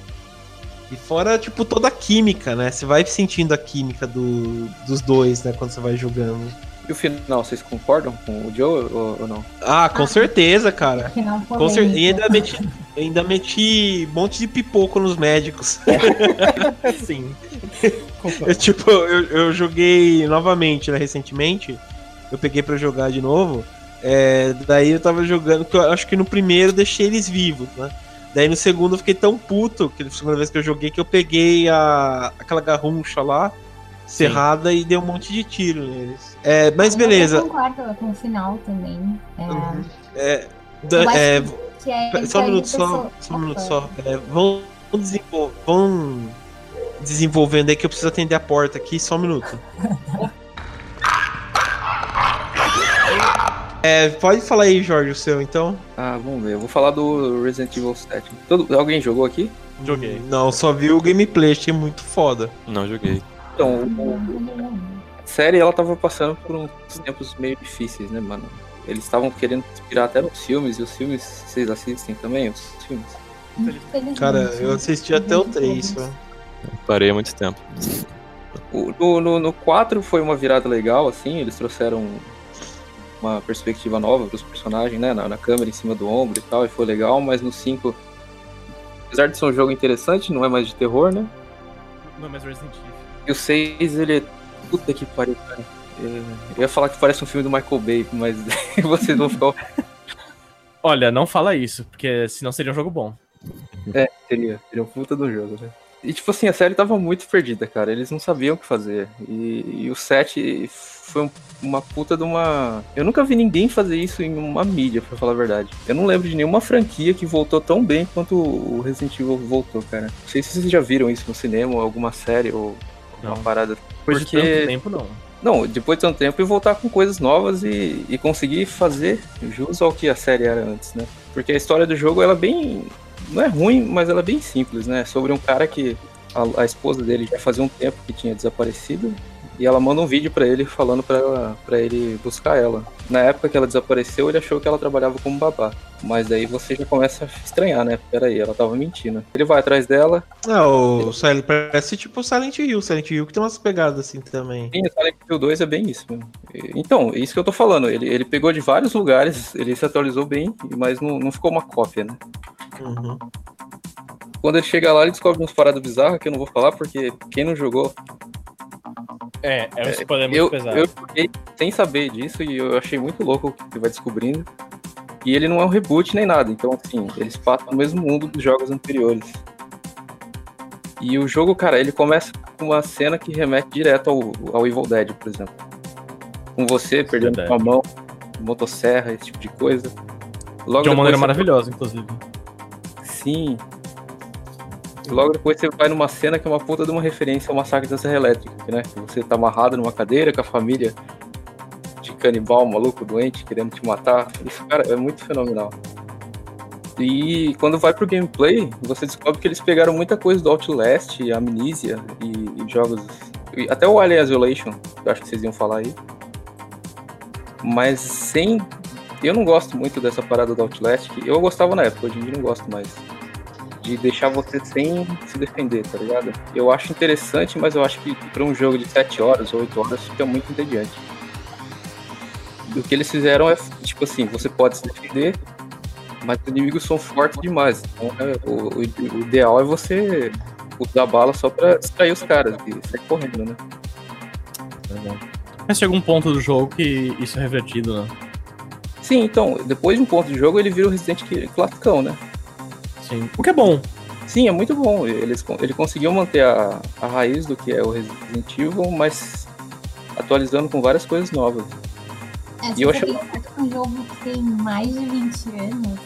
E fora, tipo, toda a química, né? Você vai sentindo a química do, dos dois, né? Quando você vai jogando. E o final, vocês concordam com o Joe ou, ou não? Ah, com Ah. certeza, cara. Final Com cer- E ainda meti, ainda meti um monte de pipoco nos médicos. Sim. Eu, tipo, eu, eu joguei novamente, né, recentemente. Eu peguei pra jogar de novo. É, daí eu tava jogando, que eu acho que no primeiro eu deixei eles vivos, né? Daí no segundo eu fiquei tão puto, que a segunda vez que eu joguei, que eu peguei a, aquela garruncha lá, cerrada, e dei um monte de tiro neles. É, mas beleza. Eu concordo com o final também. É, Uhum. É, da- é, que é Só um minuto só, só um minuto só. É, vão, desenvol- vão desenvolvendo aí que eu preciso atender a porta aqui, só um minuto. É, pode falar aí, Jorge, o seu então? Ah, vamos ver. Eu vou falar do Resident Evil 7. Todo, alguém jogou aqui? Joguei. Não, só vi o gameplay, achei muito foda. Não joguei. Então, o- a série ela tava passando por uns tempos meio difíceis, né, mano? Eles estavam querendo inspirar até nos filmes, e os filmes, vocês assistem também, os filmes? Cara, eu assisti até o 3 só. Parei há muito tempo. O- No, no, no 4 foi uma virada legal, assim, eles trouxeram uma perspectiva nova pros personagens, né, na, na câmera em cima do ombro e tal, e foi legal, mas no 5, apesar de ser um jogo interessante, não é mais de terror, né? Não é mais Resident Evil. E o 6, ele é. Puta que pariu, cara. É, Eu ia falar que parece um filme do Michael Bay, mas vocês vão ficar. Olha, não fala isso, porque senão seria um jogo bom. Seria, seria um puta do jogo, né? E tipo assim, a série tava muito perdida, cara. Eles não sabiam o que fazer. E, e o 7 foi um- uma puta de uma. Eu nunca vi ninguém fazer isso em uma mídia, pra falar a verdade. Eu não lembro de nenhuma franquia que voltou tão bem quanto o Resident Evil voltou, cara. Não sei se vocês já viram isso no cinema, ou alguma série, ou Não. parada. Por Porque. tanto tempo, não. Não, depois de tanto tempo e voltar com coisas novas e, e conseguir fazer jus ao que a série era antes, né? Porque a história do jogo, ela é bem. Não é ruim, mas ela é bem simples, né? Sobre um cara que a, a esposa dele já fazia um tempo que tinha desaparecido e ela manda um vídeo pra ele falando pra ele buscar ela. Na época que ela desapareceu, ele achou que ela trabalhava como babá. Mas aí você já começa a estranhar, né? Peraí, ela tava mentindo. Ele vai atrás dela, Ah, o Silent parece tipo o Silent Hill, Silent Hill que tem umas pegadas assim também. Sim, Silent Hill 2 é bem isso. Então, é isso que eu tô falando. Ele, ele pegou de vários lugares, ele se atualizou bem, mas não, não ficou uma cópia, né? Uhum. Quando ele chega lá, ele descobre uns paradas bizarras que eu não vou falar, porque quem não jogou. É, é um spoiler muito Eu, pesado. eu joguei sem saber disso e eu achei muito louco o que vai descobrindo. E ele não é um reboot nem nada, então assim, eles passam no mesmo mundo dos jogos anteriores. E o jogo, cara, ele começa com uma cena que remete direto ao, ao Evil Dead, por exemplo. com você, perdendo a mão, motosserra, esse tipo de coisa. Logo De uma maneira maravilhosa, inclusive. Sim. Logo depois você vai numa cena que é uma puta de uma referência ao massacre da Serra Elétrica, né? Você tá amarrado numa cadeira com a família de canibal, maluco, doente, querendo te matar. Isso, cara, é muito fenomenal. E quando vai pro gameplay, você descobre que eles pegaram muita coisa do Outlast, Amnesia e, e jogos. Até o Alien Isolation, eu acho que vocês iam falar aí. Mas sem. Eu não gosto muito dessa parada do Outlast. que Eu gostava na época, hoje em dia não gosto mais de deixar você sem se defender, tá ligado? Eu acho interessante, mas eu acho que pra um jogo de 7 horas ou 8 horas fica muito entediante. O que eles fizeram é, tipo assim, você pode se defender, mas os inimigos são fortes demais. Então, é, o, o- o ideal é você usar bala só pra distrair os caras e sair correndo, né? Mas chega um ponto do jogo que isso é revertido, né? Sim, então, depois de um ponto de jogo, ele vira o Resident Evil classicão, né? Sim. O que é bom. Sim, é muito bom. Eles, ele conseguiu manter a, a raiz do que é o Resident Evil, mas atualizando com várias coisas novas. É, E se eu você achei- um jogo que tem mais de 20 anos,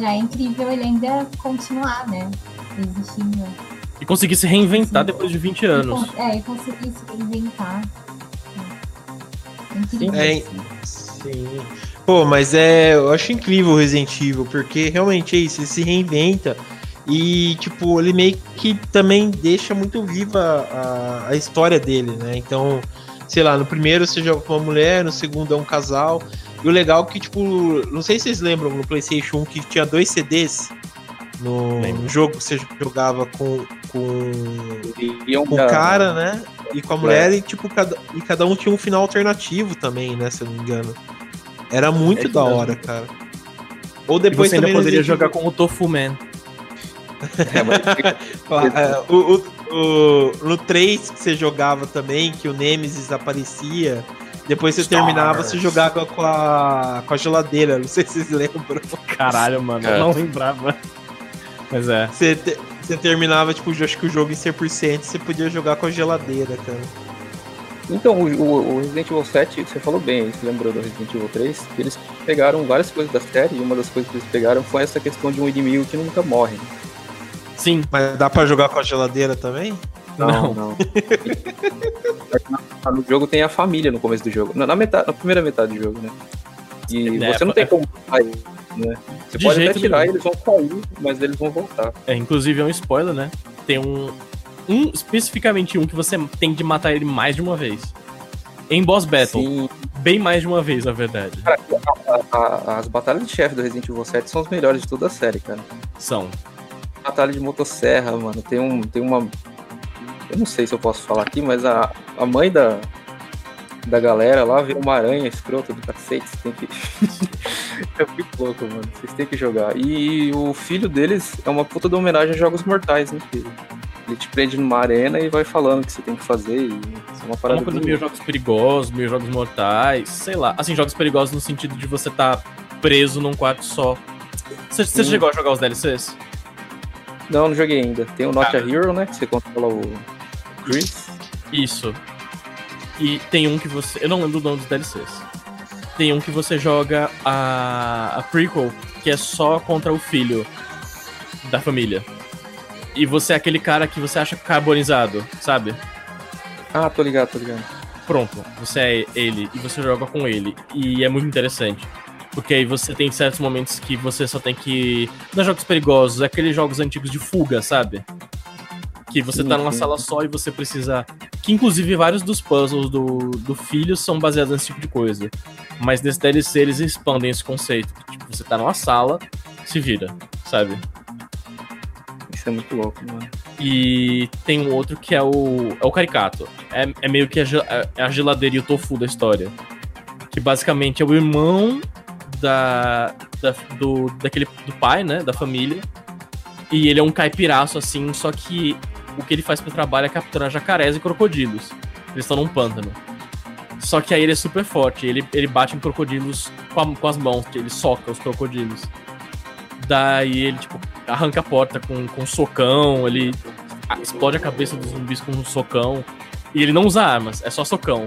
já é incrível ele ainda continuar, né? Existindo. E conseguir se reinventar Sim. depois de 20 E anos. É, e conseguir se reinventar. É incrível. É, assim. Sim. Pô, mas é. Eu acho incrível o Resident Evil, porque realmente é isso, ele se reinventa. E, tipo, ele meio que também deixa muito viva a, a história dele, né? Então, sei lá, no primeiro você joga com uma mulher, no segundo é um casal. E o legal é que, tipo, não sei se vocês lembram no PlayStation 1 que tinha dois CDs no, jogo que você jogava com, com E é um com o cara, né? E com a mulher, e tipo, cada, e cada um tinha um final alternativo também, né? Se eu não me engano. Era muito É da mesmo. hora, cara. Ou E depois você ainda poderia jogar com o Tofu Man. É, mas é, o, o, o- no 3 que você jogava também, que o Nemesis aparecia. Depois você Stars. terminava, você jogava com a, com a geladeira. Não sei se vocês lembram. Caralho, mano, É. eu não lembrava. Mas é. Você, te- você terminava, tipo, acho que o jogo em 100%, você podia jogar com a geladeira, cara. Então, o, o- o Resident Evil 7, você falou bem, você lembrou do Resident Evil 3, que eles pegaram várias coisas da série, e uma das coisas que eles pegaram foi essa questão de um inimigo que nunca morre. Sim. Mas dá pra jogar com a geladeira também? Não. não. no jogo tem a família no começo do jogo, na, metade, na primeira metade do jogo, né? E É, você não tem como sair, né? Você De pode até tirar e eles vão cair, mas eles vão voltar. É, inclusive é um spoiler, né? Tem um. Um, especificamente um que você tem de matar ele mais de uma vez. Em boss battle. Sim, Bem mais de uma vez, na verdade. cara, a- a- as batalhas de chefe do Resident Evil 7 são as melhores de toda a série, cara. São. batalha de motosserra, mano. Tem um. Tem uma. Eu não sei se eu posso falar aqui, mas a, a mãe da, da galera lá vira uma aranha escrota do cacete. Você tem que. é muito louco, mano. Vocês têm que jogar. E o filho deles é uma puta de homenagem a jogos mortais, né? Que ele te prende numa arena e vai falando o que você tem que fazer. E isso é uma É parada uma coisa meio jogos perigosos, meio jogos mortais, sei lá. Assim, jogos perigosos no sentido de você estar preso num quarto só. Você, você chegou a jogar os DLCs? Não, não joguei ainda. Tem o Not a Hero, né? Que você controla o Chris. Isso. E tem um que você. Eu não lembro o nome dos DLCs. Tem um que você joga a, a prequel, que é só contra o filho da família. E você é aquele cara que você acha carbonizado, sabe? Ah, tô ligado, tô ligado. Pronto, você é ele e você joga com ele. E é muito interessante. Porque aí você tem certos momentos que você só tem que. Não é jogos perigosos, é aqueles jogos antigos de fuga, sabe? Que você tá numa sala só e você precisa. Que inclusive vários dos puzzles do, do filho são baseados nesse tipo de coisa. Mas nesse DLC eles expandem esse conceito. Tipo, você tá numa sala, se vira, sabe? Isso é muito louco, mano. E tem um outro que é o, é o Caricato. É, é meio que a, ge- é a geladeira e o tofu da história. Que basicamente é o irmão da, da- do, daquele, do pai, né? Da família. E ele é um caipiraço, assim, só que o que ele faz pro trabalho é capturar jacarés e crocodilos. Eles estão num pântano. Só que aí ele é super forte. Ele, ele bate em crocodilos com, a- com as mãos, ele soca os crocodilos. Daí ele, tipo, arranca a porta com, com um socão, ele explode a cabeça dos zumbis com um socão. E ele não usa armas, é só socão.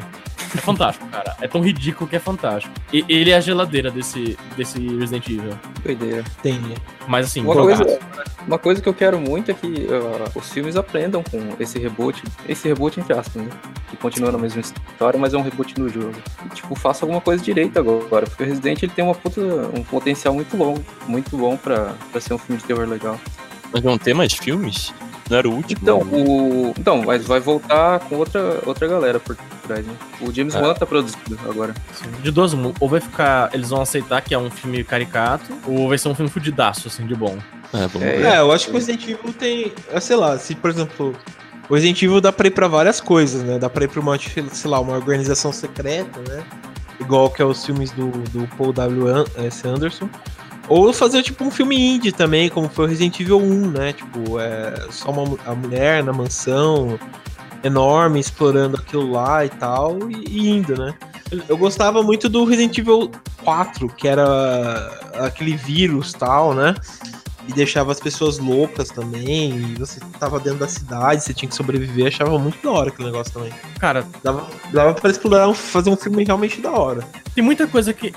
É fantástico, cara. É tão ridículo que é fantástico. E ele é a geladeira desse, desse Resident Evil. Doideira. Entendi. Mas assim, Uma coisa, uma coisa que eu quero muito é que uh, os filmes aprendam com esse reboot. Esse reboot, entre aspas, né? Que continua na mesma história, mas é um reboot no jogo. E, tipo, faça alguma coisa direito agora. Porque o Resident ele tem uma puta, um potencial muito bom, muito bom pra, pra ser um filme de terror legal. Mas vão ter mais filmes? Não era o último? Então, o. Então, mas vai voltar com outra, outra galera por trás, né? O James É. Wan tá produzindo agora. De duas, ou vai ficar. Eles vão aceitar que é um filme caricato, ou vai ser um filme fudidaço, assim, de bom. É, vamos É, ver. É, eu acho que o Resident Evil tem. ah, Sei lá, se por exemplo. O Resident Evil dá pra ir pra várias coisas, né? Dá pra ir pra uma, sei lá, uma organização secreta, né? Igual que é os filmes do, do Paul W. Anderson. Ou fazer tipo um filme indie também, como foi o Resident Evil 1, né? Tipo, é só uma, a mulher na mansão enorme, explorando aquilo lá e tal, e, e indo, né? Eu gostava muito do Resident Evil 4, que era aquele vírus tal, né? E deixava as pessoas loucas também. E você tava dentro da cidade, você tinha que sobreviver. Achava muito da hora aquele negócio também. Cara, Dava, dava pra explorar, fazer um filme realmente da hora. tem muita coisa que.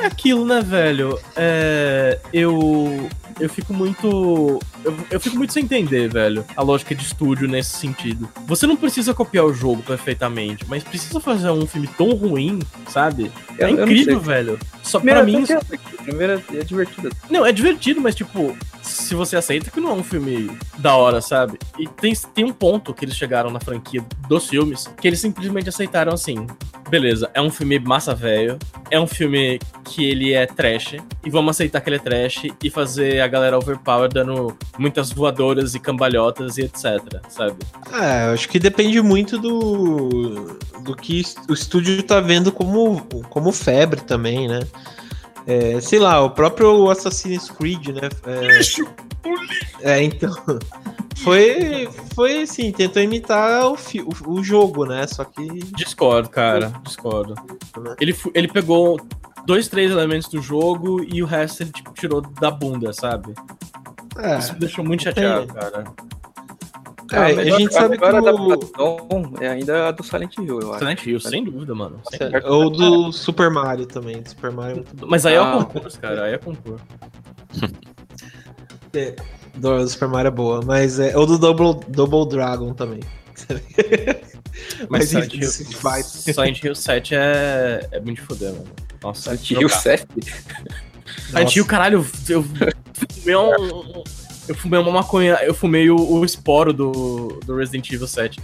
É aquilo, né, velho? É. Eu. Eu fico muito. Eu, eu fico muito sem entender, velho, a lógica de estúdio nesse sentido. Você não precisa copiar o jogo perfeitamente, mas precisa fazer um filme tão ruim, sabe? É Eu- eu incrível, sei. velho. Só Primeira, pra mim. é- primeira é divertida. Não, é divertido, mas tipo, se você aceita que não é um filme da hora, sabe? E tem, tem um ponto que eles chegaram na franquia dos filmes que eles simplesmente aceitaram assim. Beleza, é um filme massa velho, é um filme que ele é trash, e vamos aceitar que ele é trash e fazer a galera overpower dando muitas voadoras e cambalhotas e etc, sabe? É, eu acho que depende muito do, do que o estúdio tá vendo como, como febre também, né? É, sei lá, o próprio Assassin's Creed, né? É, é, então. Foi, foi assim, tentou imitar o, fi- o, o jogo, né? Só que. Discordo, cara, discordo. Ele, ele pegou dois, três elementos do jogo e o resto ele tipo, tirou da bunda, sabe? É, Isso me deixou muito chateado, cara. É, a, melhor- gente sabe que o, adaptação é ainda a do Silent Hill, eu acho. Silent Hill, sem dúvida, mano. sem dúvida. ou do Super Mario também. Do Super Mario muito bom. Mas aí é Ah. o concurso, cara, aí é concurso. É, do, Super Mario é boa, mas é. Ou do Double, Double Dragon também. Mas Mas Silent Hill. Silent Hill 7 é, é muito foder, mano. Nossa, Silent Hill jogar. 7? Silent Hill, caralho, eu fumei um... Eu fumei uma maconha, eu fumei o, o esporo do, do Resident Evil 7.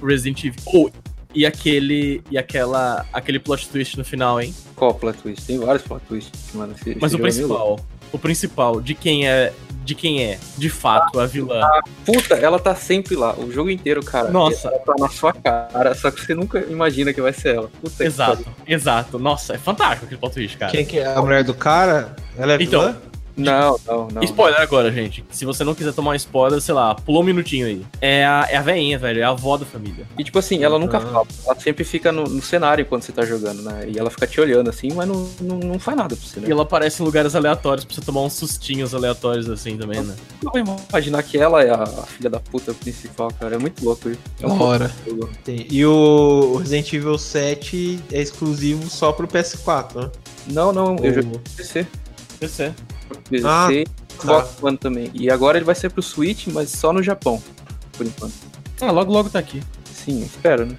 Resident Evil. Oh, e aquele. E aquela. aquele plot twist no final, hein? Qual plot twist? Tem vários plot twists, mano. Esse- Mas esse o é principal. O principal, de quem é. De quem é, de fato, a vilã. Puta, ela tá sempre lá, o jogo inteiro, cara. Nossa. Ela tá na sua cara, só que você nunca imagina que vai ser ela. Puta Exato, exato. Nossa, é fantástico aquele plot twist, cara. Quem que é a mulher do cara? Ela é Então, vilã? Não, não, não. Spoiler agora, gente. Se você não quiser tomar um spoiler, sei lá, pulou um minutinho aí. É a, é a veinha, velho. É a avó da família. E tipo assim, ela nunca Ah. fala. Ela sempre fica no, no cenário quando você tá jogando, né? E ela fica te olhando assim, mas não, não, não faz nada pra você, né? E ela aparece em lugares aleatórios pra você tomar uns sustinhos aleatórios assim também, né? Eu vou imaginar que ela é a, a filha da puta principal, cara. É muito louco isso. É Da um hora. E o Resident Evil 7 é exclusivo só pro PS4, né? Não, não, eu joguei no PC. PC. PC Ah, e Xbox One também. E agora ele vai ser pro Switch, mas só no Japão, por enquanto. Ah, logo logo tá aqui. Sim, espero, né?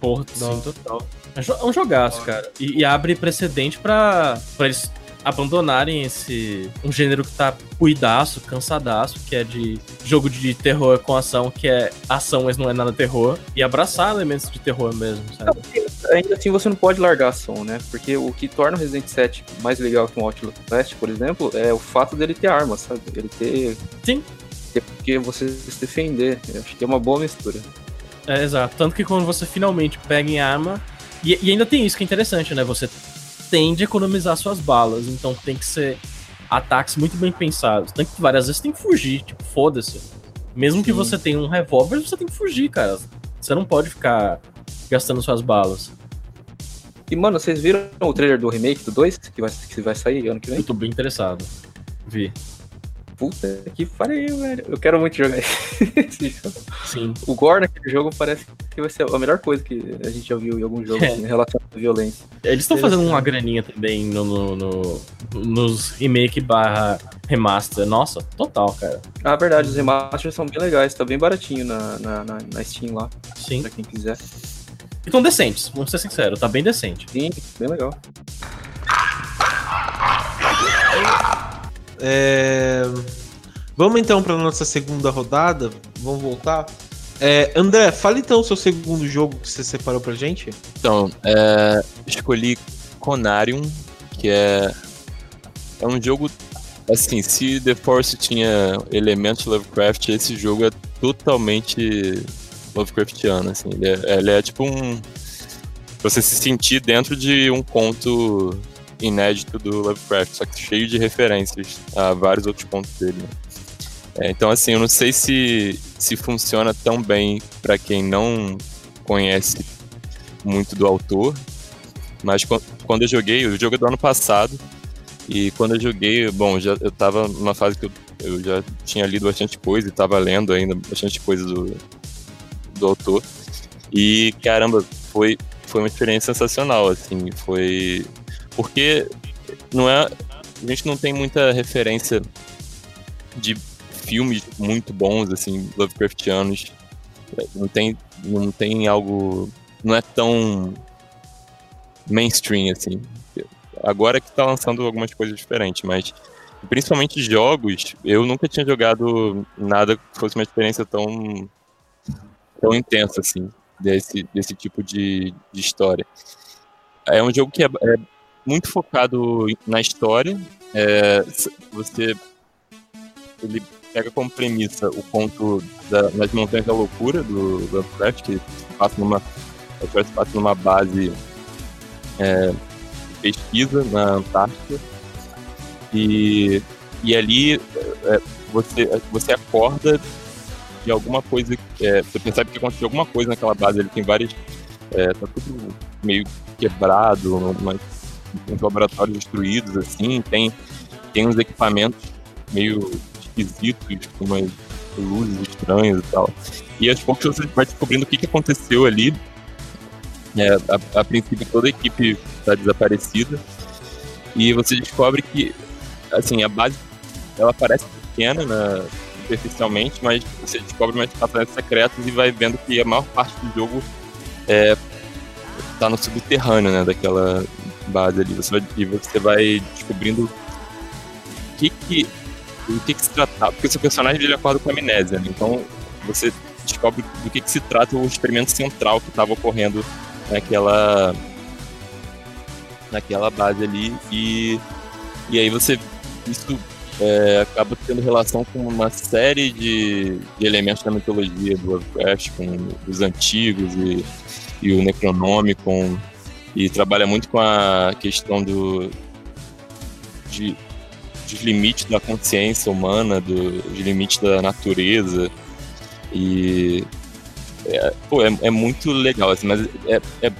Porra, Não. sim, total. É jo- é um jogaço, cara. E, e abre precedente pra, pra eles abandonarem esse. um gênero que tá cuidaço, cansadaço, que é de jogo de terror com ação, que é ação, mas não é nada terror. E abraçar elementos de terror mesmo, sabe? Ainda assim, você não pode largar a ação, né? Porque o que torna o Resident 7 mais legal que um Outlast, por exemplo, é o fato dele ter arma, sabe? Ele ter. Sim. ter porque você se defender. Eu acho que é uma boa mistura. É, exato. Tanto que quando você finalmente pega em arma. E, e ainda tem isso que é interessante, né? Você tende a economizar suas balas. Então tem que ser ataques muito bem pensados. Tem que, várias vezes tem que fugir, tipo, foda-se. Mesmo que Sim. você tenha um revólver, você tem que fugir, cara. Você não pode ficar gastando suas balas. E, mano, vocês viram o trailer do remake do 2, que vai, que vai sair ano que vem? Eu tô bem interessado. Vi. Puta que pariu, velho. Eu quero muito jogar esse jogo. Sim. O Gore naquele jogo parece que vai ser a melhor coisa que a gente já viu em algum jogo É. assim, relacionado à violência. Eles estão fazendo uma graninha também no, no- no- nos remake barra remaster. Nossa, total, cara. Ah, verdade, os remasters são bem legais, tá bem baratinho na, na, na, na Steam lá, Sim. pra quem quiser. E tão decentes, vamos ser sinceros, tá bem decente. Sim, bem legal. É, Vamos então para nossa segunda rodada. Vamos voltar. É, André, fala então o seu segundo jogo que você separou pra gente. Então, é, escolhi Conarium, que é, é um jogo. Assim, se The Force tinha elementos Lovecraft, esse jogo é totalmente Lovecraftiano. Assim, ele, é, ele é tipo um. Você se sentir dentro de um conto inédito do Lovecraft, só que cheio de referências a vários outros contos dele. né? É, então, assim, eu não sei se, se funciona tão bem pra quem não conhece muito do autor, mas quan- quando eu joguei, o jogo é do ano passado, e quando eu joguei, bom, já, eu tava numa fase que eu, eu já tinha lido bastante coisa e tava lendo ainda bastante coisa do, do autor, e caramba, foi, foi uma experiência sensacional, assim, foi. Porque não é. A gente não tem muita referência de filmes muito bons, assim, Lovecraftianos. Não tem, não tem algo. Não é tão mainstream, assim. Agora que tá lançando algumas coisas diferentes, mas principalmente jogos, eu nunca tinha jogado nada que fosse uma experiência tão, tão intensa, assim, desse, desse tipo de, de história. É um jogo que é, é muito focado na história. É, você ele pega como premissa o conto da, nas Montanhas da Loucura do Lovecraft, que passa numa, passa numa base é, de pesquisa na Antártida. E, e ali é, você, você acorda alguma coisa. É, você percebe que aconteceu alguma coisa naquela base. Ele tem várias. É, tá tudo meio quebrado, mas uns laboratórios destruídos, assim, tem, tem uns equipamentos meio esquisitos, com umas luzes estranhas e tal. E aos poucos você vai descobrindo o que, que aconteceu ali. É, a, a princípio toda a equipe está desaparecida. E você descobre que assim, a base ela parece pequena na, superficialmente, mas você descobre umas passagens secretas e vai vendo que a maior parte do jogo é, tá no subterrâneo, né, daquela base ali. Você vai, e você vai descobrindo o que que, que que se tratava. Porque seu personagem ele acorda com amnésia, né? então você descobre do que que se trata o experimento central que estava ocorrendo naquela naquela base ali e e aí você isso é, acaba tendo relação com uma série de, de elementos da mitologia do Lovecraft, com os antigos e, e o Necronomicon, e trabalha muito com a questão do de, dos limites da consciência humana, do, dos limites da natureza, e é, pô, é, é muito legal, assim, mas é, é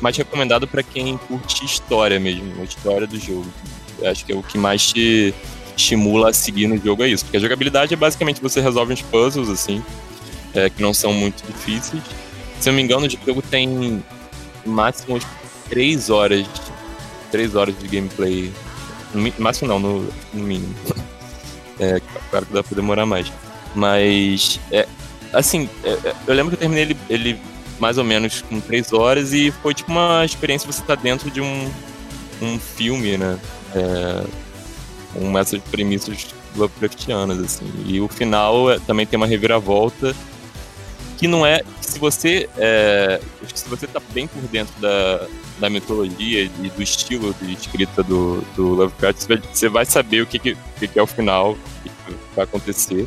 mais recomendado para quem curte história mesmo, a história do jogo. Acho que é o que mais te estimula a seguir no jogo é isso. Porque a jogabilidade é basicamente você resolve uns puzzles, assim, é, que não são muito difíceis. Se eu não me engano, o jogo tem máximo 3 horas. 3 horas de gameplay. No máximo não, no, no mínimo. É, claro que dá pra demorar mais. Mas é, assim, é, é, eu lembro que eu terminei ele, ele mais ou menos com 3 horas e foi tipo uma experiência você estar dentro de um, um filme, né? É, com essas premissas Lovecraftianas, assim. E o final é- também tem uma reviravolta que não é. Se você. É, acho que se você tá bem por dentro da, da mitologia e do estilo de escrita do, do Lovecraft, você vai, você vai saber o que, que, que é o final, o que vai acontecer.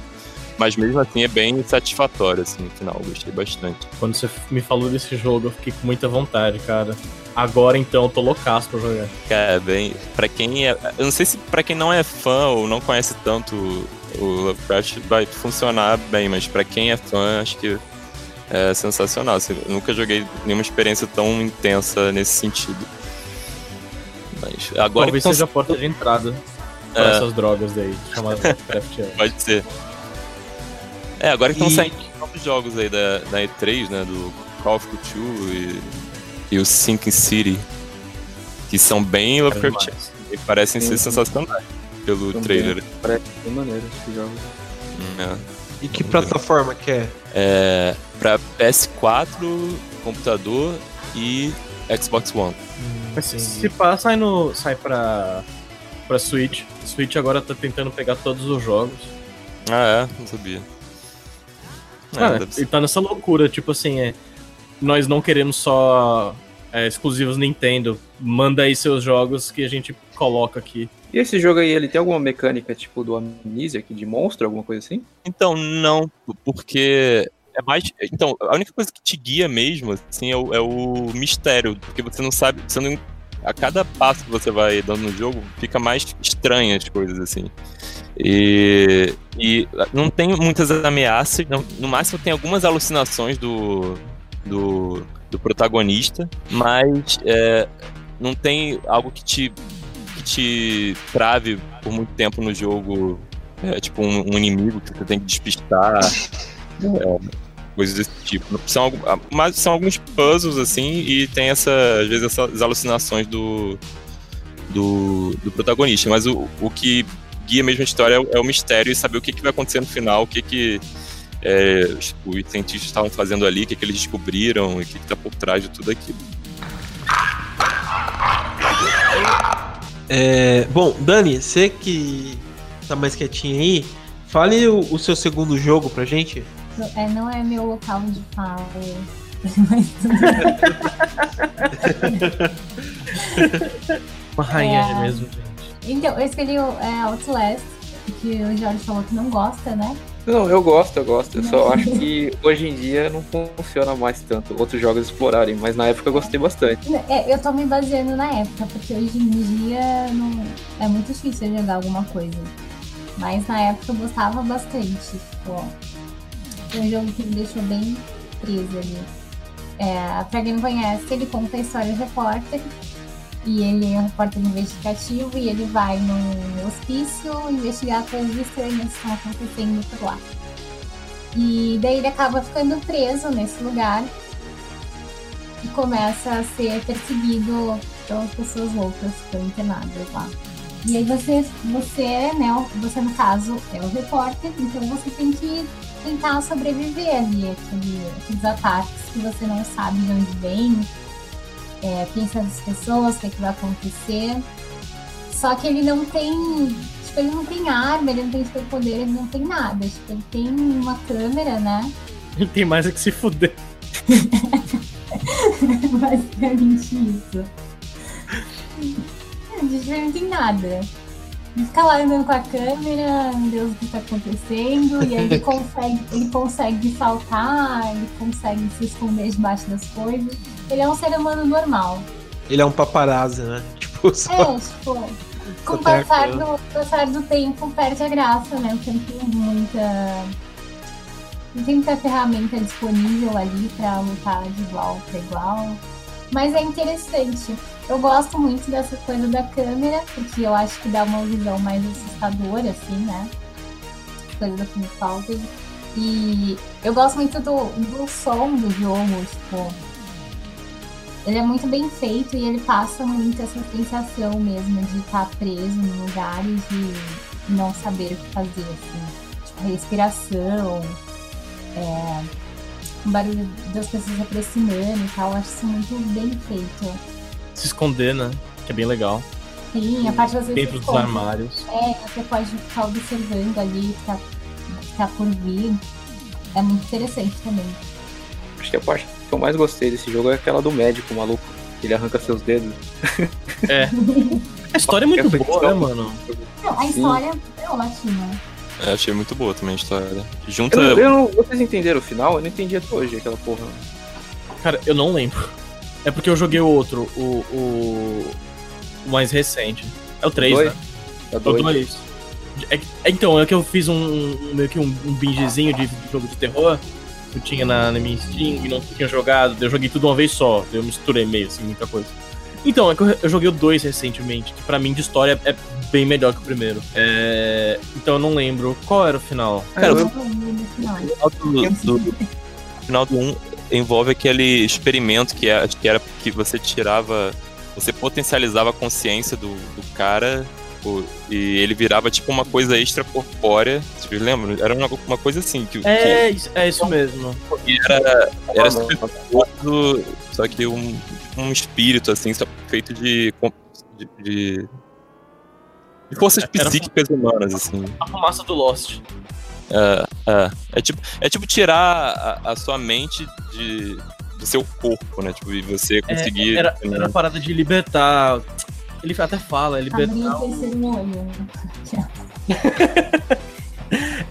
Mas mesmo assim é bem satisfatório, assim, no final. Gostei bastante. Quando você me falou desse jogo, eu fiquei com muita vontade, cara. Agora então, eu tô loucaço pra jogar. Cara, bem, pra quem é. Eu não sei se pra quem não é fã ou não conhece tanto o Lovecraft vai funcionar bem, mas pra quem é fã, acho que é sensacional. Assim, eu nunca joguei nenhuma experiência tão intensa nesse sentido. Mas agora Talvez que seja a porta de entrada. pra É. essas drogas daí, chamadas craft ale. Pode ser. É, agora que estão E- saindo novos jogos aí da, da E3, né? Do Call of Duty e, e o Sinking City. Que são bem Lovecraft demais. e parecem ser Sim. sensacionais pelo Também. trailer. Parece bem maneiro esse jogo. É. E que plataforma que é? É, pra PS4, computador e Xbox One. Mas se, se pá, sai, no, sai pra, pra Switch. Switch agora tá tentando pegar todos os jogos. Ah, é? Não sabia. É, Cara, deve ser. e tá nessa loucura, tipo assim, é, nós não queremos só é, exclusivos Nintendo. Manda aí seus jogos que a gente coloca aqui. E esse jogo aí, ele tem alguma mecânica tipo do Amnesia, aqui, de monstro, alguma coisa assim? Então, não, porque é mais. Então, a única coisa que te guia mesmo, assim, é o, é o mistério, porque você não sabe. Você não, a cada passo que você vai dando no jogo, fica mais estranha as coisas, assim. E, e não tem muitas ameaças, não- no máximo tem algumas alucinações do, do, do protagonista, mas é, não tem algo que te, que te trave por muito tempo no jogo é, tipo um, um inimigo que você tem que despistar, é, coisas desse tipo. São, ah, mas são alguns puzzles assim e tem essa, às vezes essas alucinações do, do, do protagonista. Mas o, o que guia mesmo a história é o, é o mistério e saber o que, que vai acontecer no final, o que que é, os, os cientistas estavam fazendo ali, o que, que eles descobriram e o que está por trás de tudo aquilo. É, bom, Dani, você que tá mais quietinho aí, fale o, o seu segundo jogo pra gente. É, não é meu local de fala. Uma rainha É. mesmo, gente. Então, eu escolhi o é, Outlast, que o Jorge falou que não gosta, né? Não, eu gosto, eu gosto. Eu só acho que hoje em dia não funciona mais tanto outros jogos explorarem, mas na época eu gostei bastante. É, eu tô me baseando na época, porque hoje em dia não, é muito difícil jogar alguma coisa. Mas na época eu gostava bastante. Tipo, um jogo que me deixou bem presa ali. É, pra quem não conhece, ele conta a história do repórter. E ele é um repórter investigativo e ele vai num hospício investigar coisas estranhas que estão acontecendo por lá. E daí ele acaba ficando preso nesse lugar e começa a ser perseguido pelas pessoas loucas que estão internadas lá. E aí você, você, né, você no caso é o repórter, então você tem que tentar sobreviver ali, aquele, aqueles ataques que você não sabe de onde vem, é, quem são as pessoas, o que, é que vai acontecer. Só que ele não tem. Tipo, ele não tem arma, ele não tem superpoder, ele não tem nada. Tipo, ele tem uma câmera, né? Ele tem mais é que se fuder. Basicamente isso. A gente não tem nada. Fica lá andando com a câmera, meu Deus, o que tá acontecendo? E aí ele consegue, ele consegue saltar, ele consegue se esconder debaixo das coisas. Ele é um ser humano normal. Ele é um paparazzi, né? Tipo, só. É, tipo, com o passar do, passar do tempo perde a graça, né? Porque não tem muita. Não tem muita ferramenta disponível ali pra lutar de igual para igual. Mas é interessante. Eu gosto muito dessa coisa da câmera, porque eu acho que dá uma visão mais assustadora, assim, né? Coisa da Film Falcon. E eu gosto muito do, do som do jogo, tipo. Ele é muito bem feito e ele passa muito essa sensação mesmo de estar preso em lugares e não saber o que fazer, assim. Tipo, respiração, é, o barulho das pessoas aproximando e tal. Eu acho isso muito bem feito. Se esconder, né? Que é bem legal. Sim, a parte se Dentro dos armários. É, você pode ficar observando ali o tá, que tá por vir. É muito interessante também. Acho que a parte que eu mais gostei desse jogo é aquela do médico maluco, que ele arranca seus dedos. A história é muito Essa boa, né, mano? Não, a Sim. história é ótima. É, achei muito boa também a história. Junta. Eu eu não- vocês entenderam o final? Eu não entendi até hoje aquela porra. Cara, eu não lembro. É porque eu joguei o outro, o, o, o mais recente. É o 3, Dois? né? É É o doido. 2. É, que- é, então, é que eu fiz um, um- meio que um, um bingezinho de, de jogo de terror que eu tinha na, na minha Steam e não tinha jogado. Eu joguei tudo uma vez só. Eu misturei meio, assim, muita coisa. Então, é que eu, eu joguei o 2 recentemente, que pra mim de história é bem melhor que o primeiro. É, Então eu não lembro qual era o final. Cara, Eu eu- não. O final o final do 1 envolve aquele experimento que, é, que era que você tirava. Você potencializava a consciência do, do cara o- e ele virava tipo uma coisa extracorpórea. Vocês lembram? Era uma, uma coisa assim, que, É, isso- é isso mesmo. que era, era super poderoso, só que um, um espírito, assim, só feito de. de, de, de forças Era- psíquicas humanas, assim. A fumaça do Lost. É, é, é tipo, é tipo tirar a, a sua mente de, do seu corpo, né? Tipo, e você conseguir. É, Era, era a parada de libertar. Ele até fala, é libertar. o?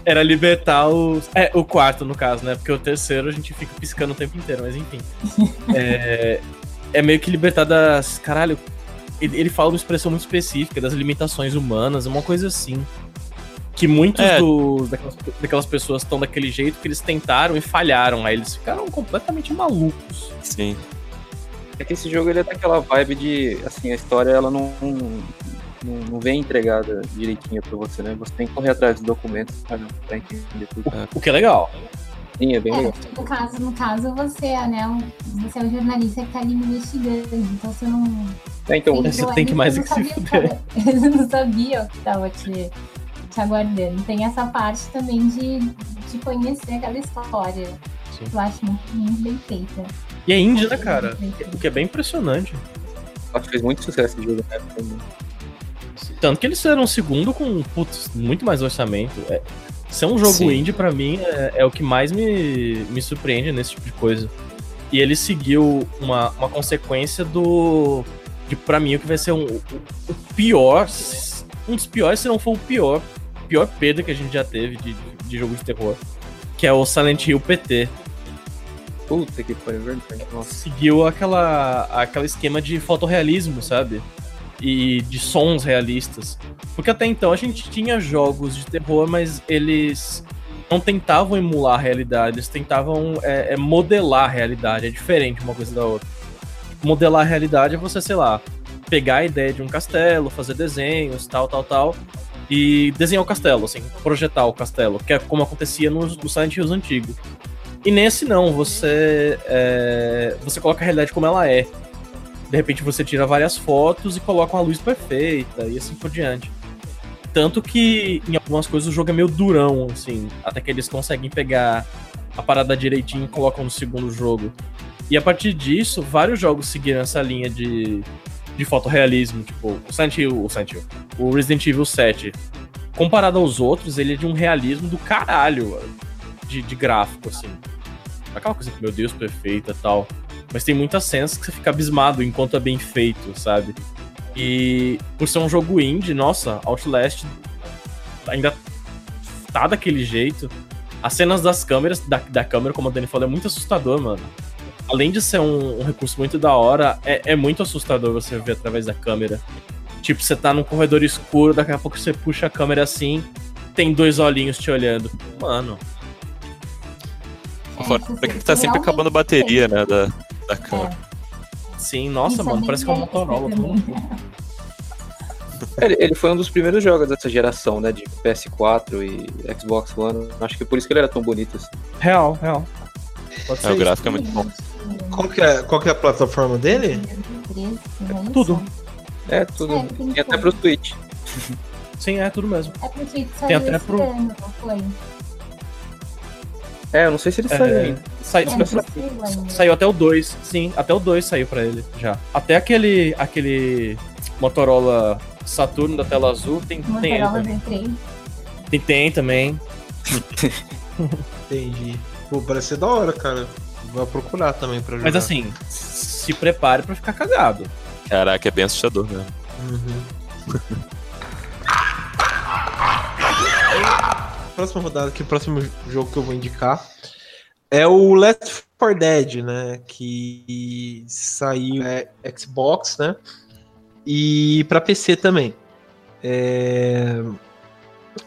Era libertar os. É, o quarto, no caso, né? Porque o terceiro a gente fica piscando o tempo inteiro, mas enfim. É, é meio que libertar das. Caralho. Ele, ele fala uma expressão muito específica das limitações humanas, uma coisa assim. Que muitos É. dos, daquelas, daquelas pessoas estão daquele jeito que eles tentaram e falharam. Aí eles ficaram completamente malucos. Sim. É que esse jogo ele é daquela vibe de, assim, a história ela não, não, não vem entregada direitinho pra você, né? Você tem que correr atrás dos documentos pra, pra entender tudo. O que é legal. Sim, é bem É, legal. no caso, no caso, você é, né, um, você é o jornalista que tá ali investigando, então você não. É, então, Você tem que mais que se o fuder. que tava- Você não sabia o que tava te, te aguardando. Tem essa parte também de, de conhecer aquela história. Sim. Eu acho muito, muito bem feita. E é indie, né, cara? O que é bem impressionante. acho que fez muito sucesso esse jogo na época. né? Tanto que eles fizeram um segundo com putz, muito mais orçamento. É, ser um jogo Sim. indie, pra mim, é, é o que mais me, me surpreende nesse tipo de coisa. E ele seguiu uma, uma consequência do. De, pra mim, o que vai ser um, o, o pior. Um dos piores, se não for o pior. Pior perda que a gente já teve de, de jogo de terror. Que é o Silent Hill PT. Puta que pariu, é verdade. Nossa. seguiu aquela aquele esquema de fotorrealismo, sabe? E de sons realistas. Porque até então a gente tinha jogos de terror, mas eles não tentavam emular a realidade, eles tentavam é, é, modelar a realidade. É diferente uma coisa da outra. Modelar a realidade é você, sei lá, pegar a ideia de um castelo, fazer desenhos, tal, tal, tal, e desenhar o castelo, assim, projetar o castelo, que é como acontecia nos, nos Silent Hills antigos. E nesse não, você é, você coloca a realidade como ela é. De repente você tira várias fotos e coloca uma luz perfeita e assim por diante. Tanto que em algumas coisas o jogo é meio durão, assim, até que eles conseguem pegar a parada direitinho e colocam no segundo jogo. E a partir disso, vários jogos seguiram essa linha de, de fotorrealismo, tipo o Silent Hill, o Silent Hill, o Resident Evil 7. Comparado aos outros, ele é de um realismo do caralho de, de gráfico, assim. Aquela coisa que, meu Deus, perfeita tal. Mas tem muitas cenas que você fica abismado enquanto é bem feito, sabe? E por ser um jogo indie, nossa, Outlast ainda tá daquele jeito. As cenas das câmeras, da, da câmera, como a Dani falou, é muito assustador, mano. Além de ser um, um recurso muito da hora, é, é muito assustador você ver através da câmera. Tipo, você tá num corredor escuro, daqui a pouco você puxa a câmera assim, tem dois olhinhos te olhando. Mano, É, Fora que tá você sempre acabando a bateria, né? Da, da câmera. sim, nossa, Isso é mano, bem parece que é um Motorola. Ele, ele foi um dos primeiros jogos dessa geração, né? De PS4 e Xbox One. Acho que por isso que ele era tão bonito assim. Real, real. Pode É, o isso. gráfico é muito bom. Qual que é, qual que é a plataforma dele? Tudo. É, tudo. É, tem Tem até tudo. pro Switch. Sim, é tudo mesmo. É porque Tem saiu até esse pro- ano? É, eu não sei se ele É, saiu ainda. Sai- É, saiu saiu até o 2, sim, até o 2 saiu pra ele já. Até aquele aquele Motorola Saturno da tela azul tem tem, ele Motorola também. V3. tem, tem também. Entendi. Pô, parece ser da hora, cara. Vou procurar também pra jogar. Mas assim, se prepare pra ficar cagado. Caraca, é bem assustador mesmo. Uhum. Próxima rodada aqui, o próximo jogo que eu vou indicar é o Left 4 Dead, né? Que saiu é, Xbox, né? E pra PC também. É...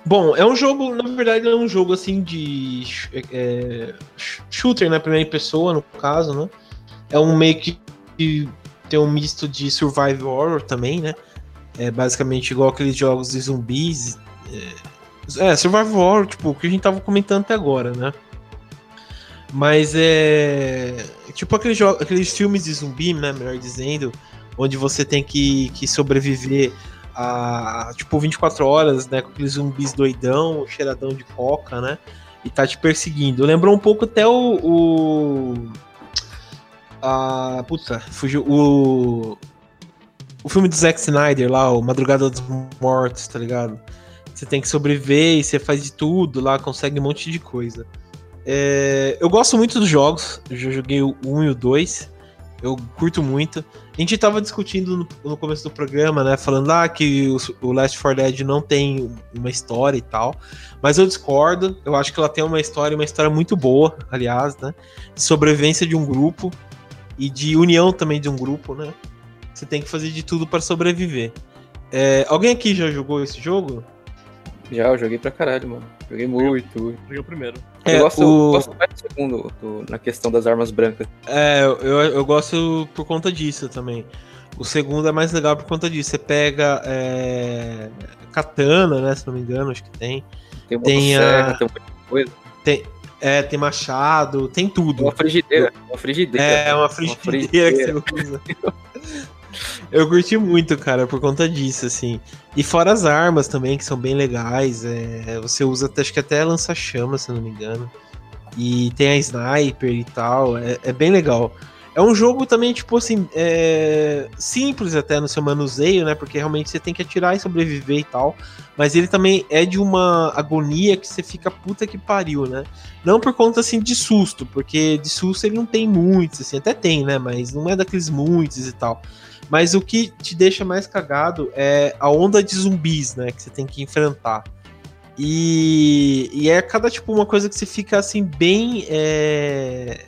Bom, é um jogo, na verdade, é um jogo assim de é, sh- shooter, né? Primeira pessoa, no caso, né? É um meio que tem um misto de survival horror também, né? É basicamente igual aqueles jogos de zumbis. É, é survival horror, tipo, o que a gente tava comentando até agora, né? Mas é. Tipo aqueles, aqueles filmes de zumbi, né? Melhor dizendo, onde você tem que, que sobreviver a, tipo 24 horas, né? Com aqueles zumbis doidão, cheiradão de coca, né? E tá te perseguindo. Lembrou um pouco até o. o a. Puta, fugiu. O. O filme do Zack Snyder lá, o Madrugada dos Mortos, tá ligado? Você tem que sobreviver e você faz de tudo lá, consegue um monte de coisa. É, eu gosto muito dos jogos, eu já joguei o 1 e o 2, eu curto muito. A gente tava discutindo no, no começo do programa, né, falando ah, que o, o, Last 4 Dead não tem uma história e tal, mas eu discordo, eu acho que ela tem uma história, uma história muito boa, aliás, né, de sobrevivência de um grupo e de união também de um grupo, né. Você tem que fazer de tudo para sobreviver. É, alguém aqui já jogou esse jogo? Já, eu joguei pra caralho, mano. Joguei muito. Joguei o primeiro. É, eu gosto, o... gosto mais do segundo, do, na questão das armas brancas. É, eu, eu gosto por conta disso também. O segundo é mais legal por conta disso. Você pega é, katana, né? Se não me engano, acho que tem. Tem, uma tem, a... tem muita coisa. Tem, é, tem machado, tem tudo. Uma frigideira. Uma frigideira. É, uma frigideira, uma frigideira. que você usa. Eu curti muito, cara, por conta disso, assim. E fora as armas também, que são bem legais. É, você usa, acho que até lança-chama, se não me engano. E tem a sniper e tal. É, é, bem legal. É um jogo também, tipo assim, é, simples até no seu manuseio, né? Porque realmente você tem que atirar e sobreviver e tal. Mas ele também é de uma agonia que você fica puta que pariu, né? Não por conta, assim, de susto, porque de susto ele não tem muitos, assim, até tem, né? Mas não é daqueles muitos e tal. Mas o que te deixa mais cagado é a onda de zumbis, né? Que você tem que enfrentar. E, e é cada, tipo, uma coisa que você fica, assim, bem é,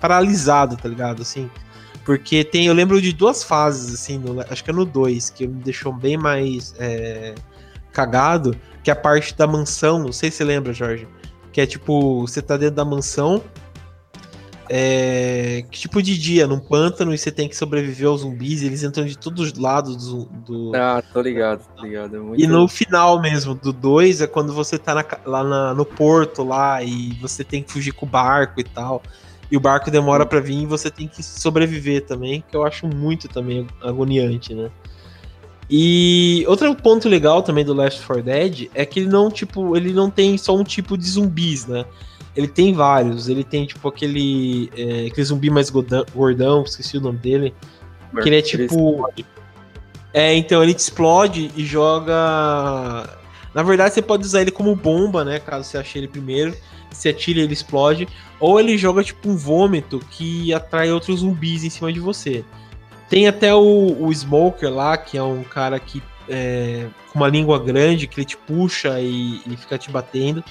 paralisado, tá ligado? Assim, porque tem, eu lembro de duas fases, assim, no, acho que é no 2, que me deixou bem mais é, cagado, que é a parte da mansão, não sei se você lembra, Jorge, que é tipo, você tá dentro da mansão, é, que tipo de dia, num pântano, e você tem que sobreviver aos zumbis, eles entram de todos os lados do. do... Ah, tô ligado, tô ligado. É muito... E no final mesmo, do 2, é quando você tá na, lá na, no porto lá e você tem que fugir com o barco e tal. E o barco demora para vir e você tem que sobreviver também, que eu acho muito também agoniante, né? E outro ponto legal também do Last 4 Dead é que ele não, tipo, ele não tem só um tipo de zumbis, né? Ele tem vários. Ele tem, tipo, aquele, é, aquele zumbi mais gordão, esqueci o nome dele. Que ele é tipo. É, então ele te explode e joga. Na verdade, você pode usar ele como bomba, né? Caso você ache ele primeiro. Se atira, ele explode. Ou ele joga tipo um vômito que atrai outros zumbis em cima de você. Tem até o, o Smoker lá, que é um cara que é, com uma língua grande, que ele te puxa e, e fica te batendo.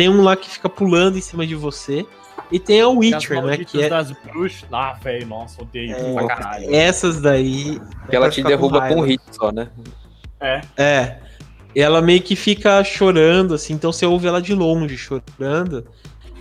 Tem um lá que fica pulando em cima de você. E tem a Witcher, né? Que é... das bruxas. Ah, velho, nossa, odeio é, pra caralho. Essas daí. Que ela te derruba com, com hit só, né? É. É. Ela meio que fica chorando, assim, então você ouve ela de longe chorando.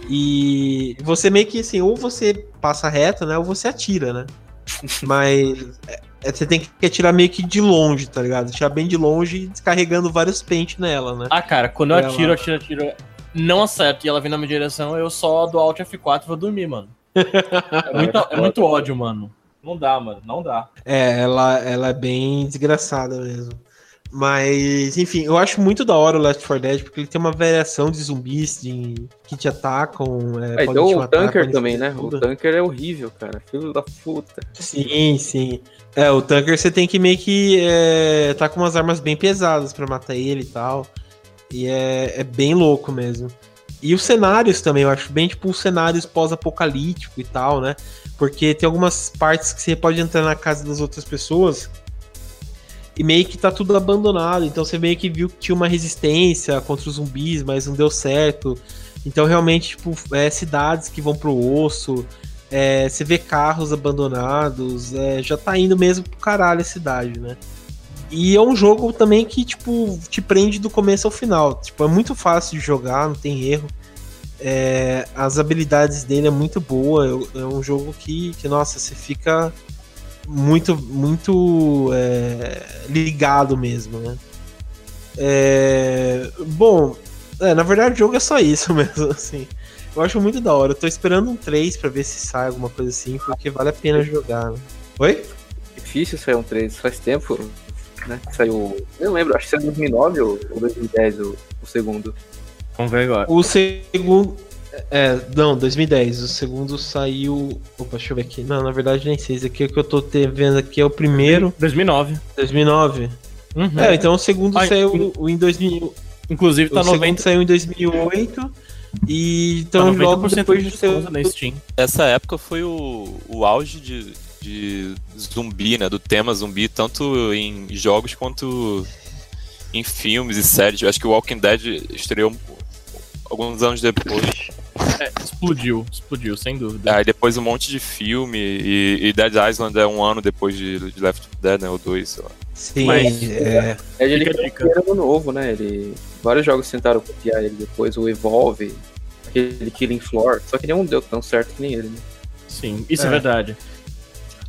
E você meio que assim, ou você passa reto, né? Ou você atira, né? Mas é, é, você tem que atirar meio que de longe, tá ligado? Atirar bem de longe e descarregando vários pentes nela, né? Ah, cara, quando eu atiro, atiro, atiro não acerto e ela vem na minha direção, eu só do Alt F4 vou dormir, mano. É muito, é muito ódio, mano. Não dá, mano. Não dá. É, ela, ela é bem desgraçada mesmo. Mas, enfim, eu acho muito da hora o Last 4 Dead, porque ele tem uma variação de zumbis de, que te atacam. É, é então o Tanker também, né? Tudo. O Tanker é horrível, cara. Filho da puta. Sim, sim. É, o Tanker você tem que meio que é, tá com umas armas bem pesadas para matar ele e tal. E é, é bem louco mesmo. E os cenários também, eu acho bem tipo os cenários pós-apocalíptico e tal, né? Porque tem algumas partes que você pode entrar na casa das outras pessoas e meio que tá tudo abandonado. Então você meio que viu que tinha uma resistência contra os zumbis, mas não deu certo. Então realmente, tipo, é, cidades que vão pro osso, é, você vê carros abandonados, é, já tá indo mesmo pro caralho a cidade, né? E é um jogo também que, tipo, te prende do começo ao final. Tipo, é muito fácil de jogar, não tem erro. É, as habilidades dele é muito boa. É, é um jogo que, que, nossa, você fica muito, muito é, ligado mesmo, né? É, bom, é, na verdade o jogo é só isso mesmo, assim. Eu acho muito da hora. Eu tô esperando um 3 pra ver se sai alguma coisa assim, porque vale a pena jogar. Né? Oi? Difícil sair um 3, faz tempo, né? Saiu. Eu não lembro, acho que saiu em 2009 ou 2010 o, o segundo. Vamos ver agora. O segundo. É, não, 2010. O segundo saiu. Opa, deixa eu ver aqui. Não, na verdade nem sei. Esse aqui é o que eu tô te- vendo aqui é o primeiro. 2009. 2009. Uhum. É, então o segundo Ai, saiu em 2000. Inclusive tá o segundo 90, saiu em 2008. E tá então 90% logo depois na Steam. Essa época foi o, o auge de, de zumbi, né? Do tema zumbi, tanto em jogos quanto em filmes e séries. Eu acho que o Walking Dead estreou alguns anos depois. É, explodiu, explodiu, sem dúvida. Aí depois um monte de filme e, e Dead Island é um ano depois de, de Left 4 Dead, né? Ou dois, sei lá. Sim, Mas- é. É, ele Fica a criou dica. um novo, né? Ele, vários jogos tentaram copiar ele depois, o Evolve, aquele Killing Floor, só que nenhum deu tão certo que nem ele, né? Sim, isso é, É. verdade.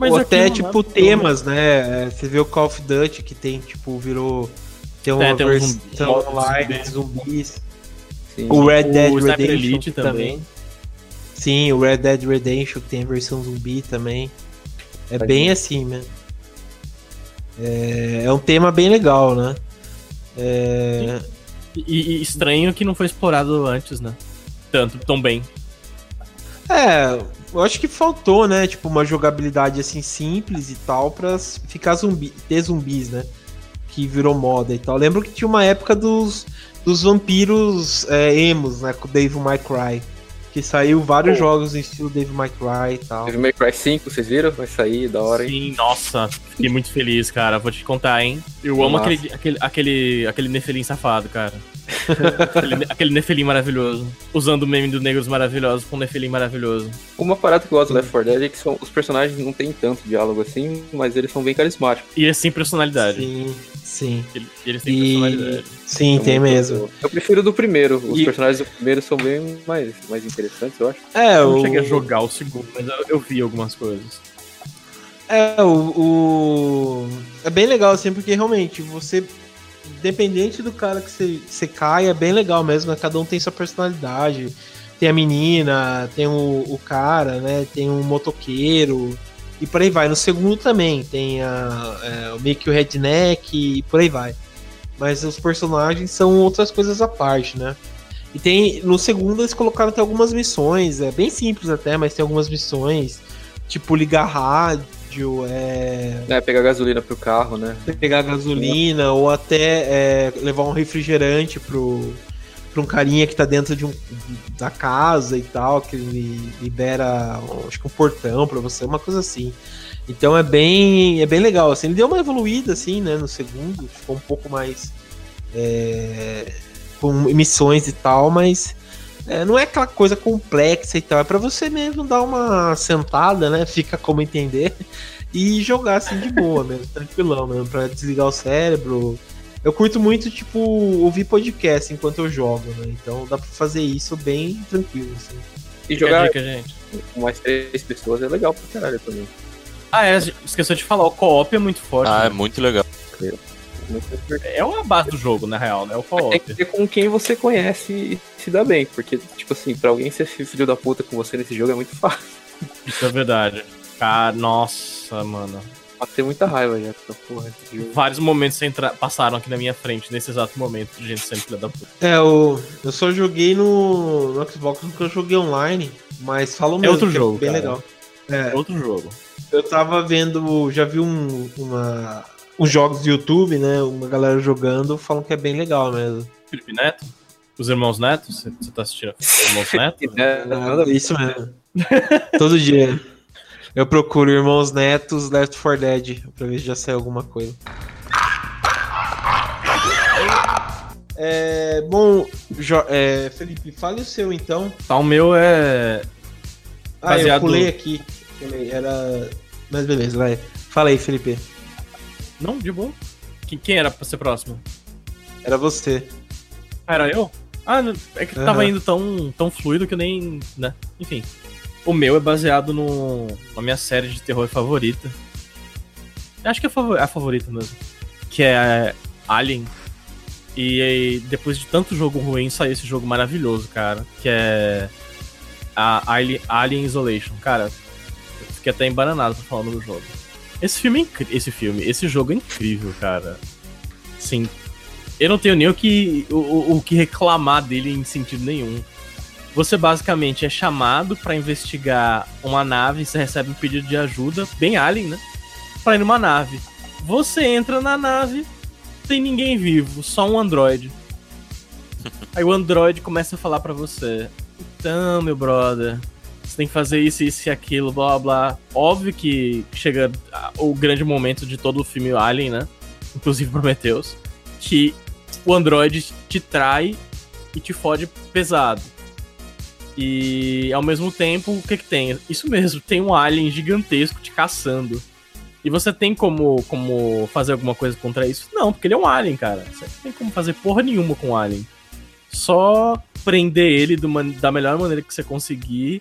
Ou até, tipo, lá- temas, né? É, Você vê o Call of Duty que tem, tipo, virou. Tem uma É, tem um versão zumbi- online de zumbis. Sim. O Red Dead o Redemption Elite também. Sim, o Red Dead Redemption que tem a versão zumbi também. É Tá bem assim, né? É, é um tema bem legal, né? É, E, e estranho que não foi explorado antes, né? Tanto, tão bem. é, eu acho que faltou, né? Tipo, uma jogabilidade assim simples e tal pra ficar zumbi, ter zumbis, né? Que virou moda e tal. Lembro que tinha uma época dos, dos vampiros é, emos, né? Com o Dave May Cry. Que saiu vários Pô. jogos em estilo Dave May Cry e tal. Devil May Cry 5, vocês viram? Vai sair, da hora, hein? Sim, nossa, fiquei muito feliz, cara. Vou te contar, hein? Eu amo Massa. aquele, aquele, aquele, aquele Nefelim safado, cara. aquele, aquele Nefelim maravilhoso. Usando o meme do Negros Maravilhosos com o Nefelim maravilhoso. Uma parada que eu gosto do Left 4 Dead é que são, os personagens não tem tanto diálogo assim, mas eles são bem carismáticos. E sem personalidade. Sim, sim. Ele- Eles têm E... personalidade. Sim, São tem muito- mesmo. Eu prefiro do primeiro. Os E- personagens do primeiro são bem mais, mais interessantes, eu acho. É, Eu não o, cheguei a jogar o segundo, mas eu, eu vi algumas coisas. É, o, o- É bem legal, assim, porque realmente você. Independente do cara que você, você cai, é bem legal mesmo, né? Cada um tem sua personalidade. Tem a menina, tem o, o cara, né? Tem um motoqueiro. E por aí vai. No segundo também tem a, é, o meio que o redneck e por aí vai. Mas os personagens são outras coisas à parte, né? E tem. No segundo eles colocaram até algumas missões, é bem simples até, mas tem algumas missões, tipo ligar rádio, é, É, pegar gasolina pro carro, né? pegar gasolina, ou até é, levar um refrigerante pro, pra um carinha que tá dentro de um, da casa e tal, que ele libera, acho que um portão pra você, uma coisa assim. Então é bem, é bem legal, assim, ele deu uma evoluída, assim, né, no segundo, ficou um pouco mais é, com missões e tal, mas é, não é aquela coisa complexa e tal, é pra você mesmo dar uma sentada, né, fica como entender, e jogar assim de boa mesmo, tranquilão mesmo, pra desligar o cérebro. Eu curto muito, tipo, ouvir podcast enquanto eu jogo, né, então dá pra fazer isso bem tranquilo, assim. E jogar dica, gente. com mais três pessoas é legal pra caralho também. Ah, é, esqueceu de falar, o co-op é muito forte. Ah, é né? muito legal. Divertido. É uma base do jogo, na real, né? O Mas Tem que ter com quem você conhece e se dá bem. Porque, tipo assim, pra alguém ser filho da puta com você nesse jogo é muito fácil. Isso é verdade. Cara, nossa, mano. Ter muita raiva já porra. Vários momentos entra- passaram aqui na minha frente, nesse exato momento, de gente sendo filha da puta. É, eu, eu só joguei no, no Xbox porque eu joguei online, mas falam mesmo outro que jogo, é bem cara. legal. É, É outro jogo. eu tava vendo, já vi um, uma, uns jogos do YouTube, né, uma galera jogando, falam que é bem legal mesmo. Felipe Neto? Os irmãos Neto? Você tá assistindo os irmãos Neto? É, nada isso mesmo. Todo dia. Eu procuro Irmãos Netos Left 4 Dead pra ver se já saiu alguma coisa. É, bom, Jo- é, Felipe, fale o seu então. Tá, o meu é. Ah, eu pulei aqui. Pulei, era. Mas beleza, vai. Fala aí, Felipe. Não, de boa. Quem, quem era pra ser próximo? Era você. Ah, era eu? Ah, é que Aham. tava indo tão, tão fluido que eu nem. né? Enfim. O meu é baseado no, na minha série de terror favorita. Acho que é a favor- a favorita mesmo. Que é Alien. E, aí, depois de tanto jogo ruim, saiu esse jogo maravilhoso, cara. Que é. A Alien, Alien Isolation. Cara, eu fiquei até embananado pra falar do jogo. Esse filme é Esse filme, esse jogo é incrível, cara. Sim. Eu não tenho nem o que, o, o- que reclamar dele em sentido nenhum. Você basicamente é chamado pra investigar uma nave, você recebe um pedido de ajuda, bem alien, né? Pra ir numa nave. Você entra na nave, tem ninguém vivo, só um androide. Aí o androide começa a falar pra você: Então, meu brother, tem que fazer isso, isso e aquilo, blá blá. Óbvio que chega o grande momento de todo o filme Alien, né? Inclusive Prometheus, que o androide te trai e te fode pesado. E ao mesmo tempo, o que que tem? Isso mesmo, tem um alien gigantesco te caçando. E você tem como, como fazer alguma coisa contra isso? Não, porque ele é um alien, cara. Você não tem como fazer porra nenhuma com o alien. Só prender ele do da melhor maneira que você conseguir,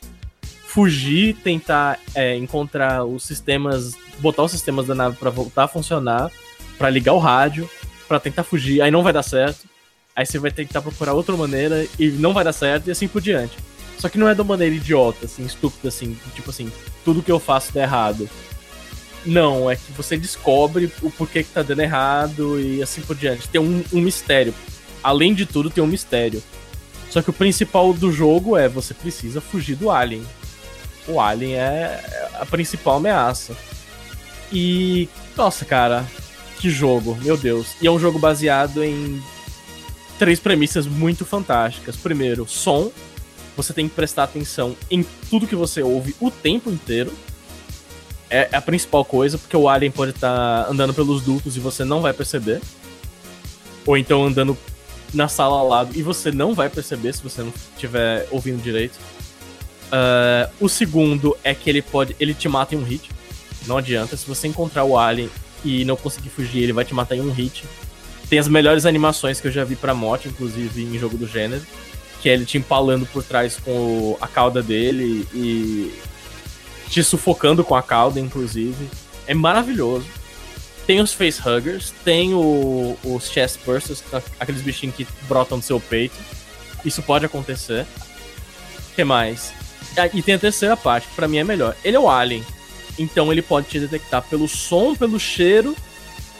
fugir, tentar é, encontrar os sistemas, botar os sistemas da nave pra voltar a funcionar, pra ligar o rádio, pra tentar fugir. Aí não vai dar certo. Aí você vai tentar procurar outra maneira e não vai dar certo e assim por diante. Só que não é de uma maneira idiota, assim, estúpida, assim, tipo assim, tudo que eu faço dá errado. Não, é que você descobre o porquê que tá dando errado e assim por diante. Tem um, um mistério. Além de tudo, tem um mistério. Só que o principal do jogo é você precisa fugir do Alien. O Alien é a principal ameaça. E. Nossa, cara, que jogo, meu Deus. E é um jogo baseado em três premissas muito fantásticas. Primeiro, som. Você tem que prestar atenção em tudo que você ouve o tempo inteiro. É a principal coisa, porque o alien pode estar andando pelos dutos e você não vai perceber. Ou então andando na sala ao lado e você não vai perceber se você não estiver ouvindo direito. Ah, o segundo é que ele pode. ele te mata em um hit. Não adianta. Se você encontrar o alien e não conseguir fugir, ele vai te matar em um hit. Tem as melhores animações que eu já vi pra morte, inclusive em jogo do gênero. Que é ele te empalando por trás com a cauda dele e te sufocando com a cauda, inclusive. É maravilhoso. Tem os facehuggers, tem o- os chest bursters, aqueles bichinhos que brotam do seu peito. Isso pode acontecer. O que mais? Ah, E tem a terceira parte, que pra mim é melhor. Ele é o alien, então ele pode te detectar pelo som, pelo cheiro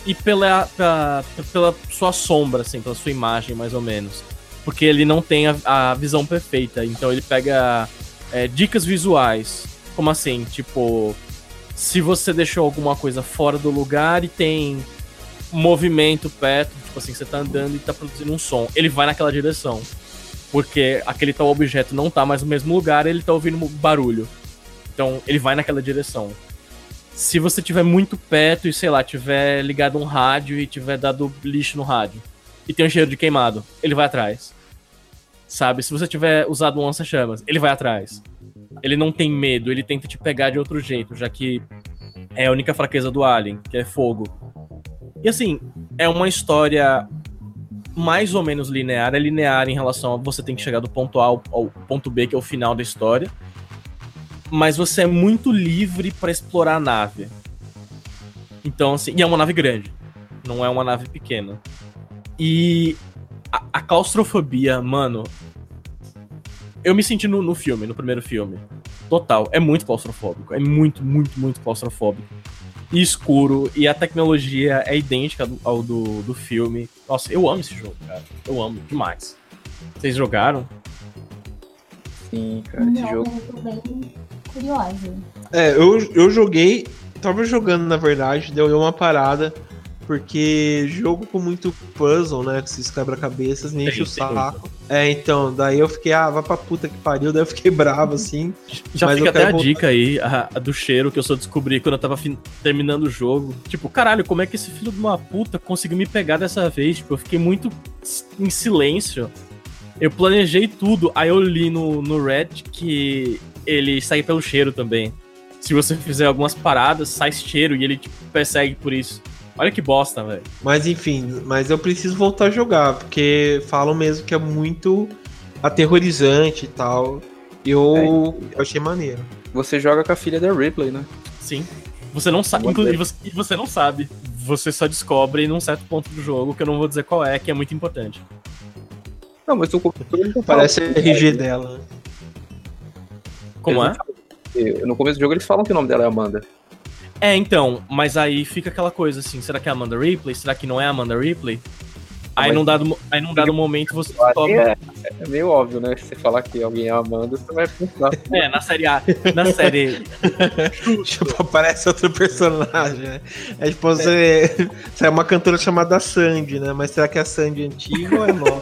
e pela, pela, pela sua sombra, assim, pela sua imagem, mais ou menos. Porque ele não tem a, a visão perfeita, então ele pega é, dicas visuais. Como assim? Tipo, se você deixou alguma coisa fora do lugar e tem movimento perto, tipo assim, você tá andando e tá produzindo um som, ele vai naquela direção. Porque aquele tal objeto não tá mais no mesmo lugar, ele tá ouvindo barulho. Então, ele vai naquela direção. Se você tiver muito perto e, sei lá, tiver ligado um rádio e tiver dado lixo no rádio e tem um cheiro de queimado, ele vai atrás. Sabe? Se você tiver usado um lança-chamas, ele vai atrás. Ele não tem medo, ele tenta te pegar de outro jeito, já que é a única fraqueza do Alien, que é fogo. E assim, é uma história mais ou menos linear, é linear em relação a você tem que chegar do ponto A ao, ponto B, que é o final da história. Mas você é muito livre pra explorar a nave. Então, assim, e é uma nave grande, não é uma nave pequena. E a, a claustrofobia, mano. Eu me senti no, no filme, no primeiro filme. Total, é muito claustrofóbico. É muito, muito, muito claustrofóbico. E escuro, e a tecnologia é idêntica ao do, do filme. Nossa, eu amo esse jogo, cara. Eu amo demais. Vocês jogaram? Sim, cara, esse Não, jogo. mas eu tô bem curiosa. É, eu, eu joguei, tava jogando na verdade, deu deu uma parada, porque jogo com muito puzzle, né, com esses quebra-cabeças, me enche o tem saco. É, então, daí eu fiquei, ah, vai pra puta que pariu, daí eu fiquei bravo, assim. Já Mas fica até a voltar- dica aí, a, a do cheiro que eu só descobri quando eu tava fin- terminando o jogo. Tipo, caralho, como é que esse filho de uma puta conseguiu me pegar dessa vez? Tipo, eu fiquei muito em silêncio. Eu planejei tudo, aí eu li no, no Reddit que ele sai pelo cheiro também. Se você fizer algumas paradas, sai cheiro e ele te persegue por isso. Olha que bosta, velho. Mas enfim, mas eu preciso voltar a jogar, porque falam mesmo que é muito aterrorizante e tal. E Eu, eu achei maneiro. Você joga com a filha da Ripley, né? Sim. Você não sabe, inclusive você, e você não sabe. Você só descobre num certo ponto do jogo, que eu não vou dizer qual é, que é muito importante. Não, mas o computador não Parece a RG dela. né? Como é? Eles- No começo do jogo eles falam que o nome dela é Amanda. É, então, mas aí fica aquela coisa assim, será que é a Amanda Ripley? Será que não é a Amanda Ripley? Aí mas- num dado, aí num dado momento você descobre. É, é meio óbvio, né? Se você falar que alguém é Amanda, você vai pensar. É, na série A, na série. Tipo, aparece outro personagem, né? É tipo, você, você é uma cantora chamada Sandy, né? Mas será que é a Sandy antiga ou é nova?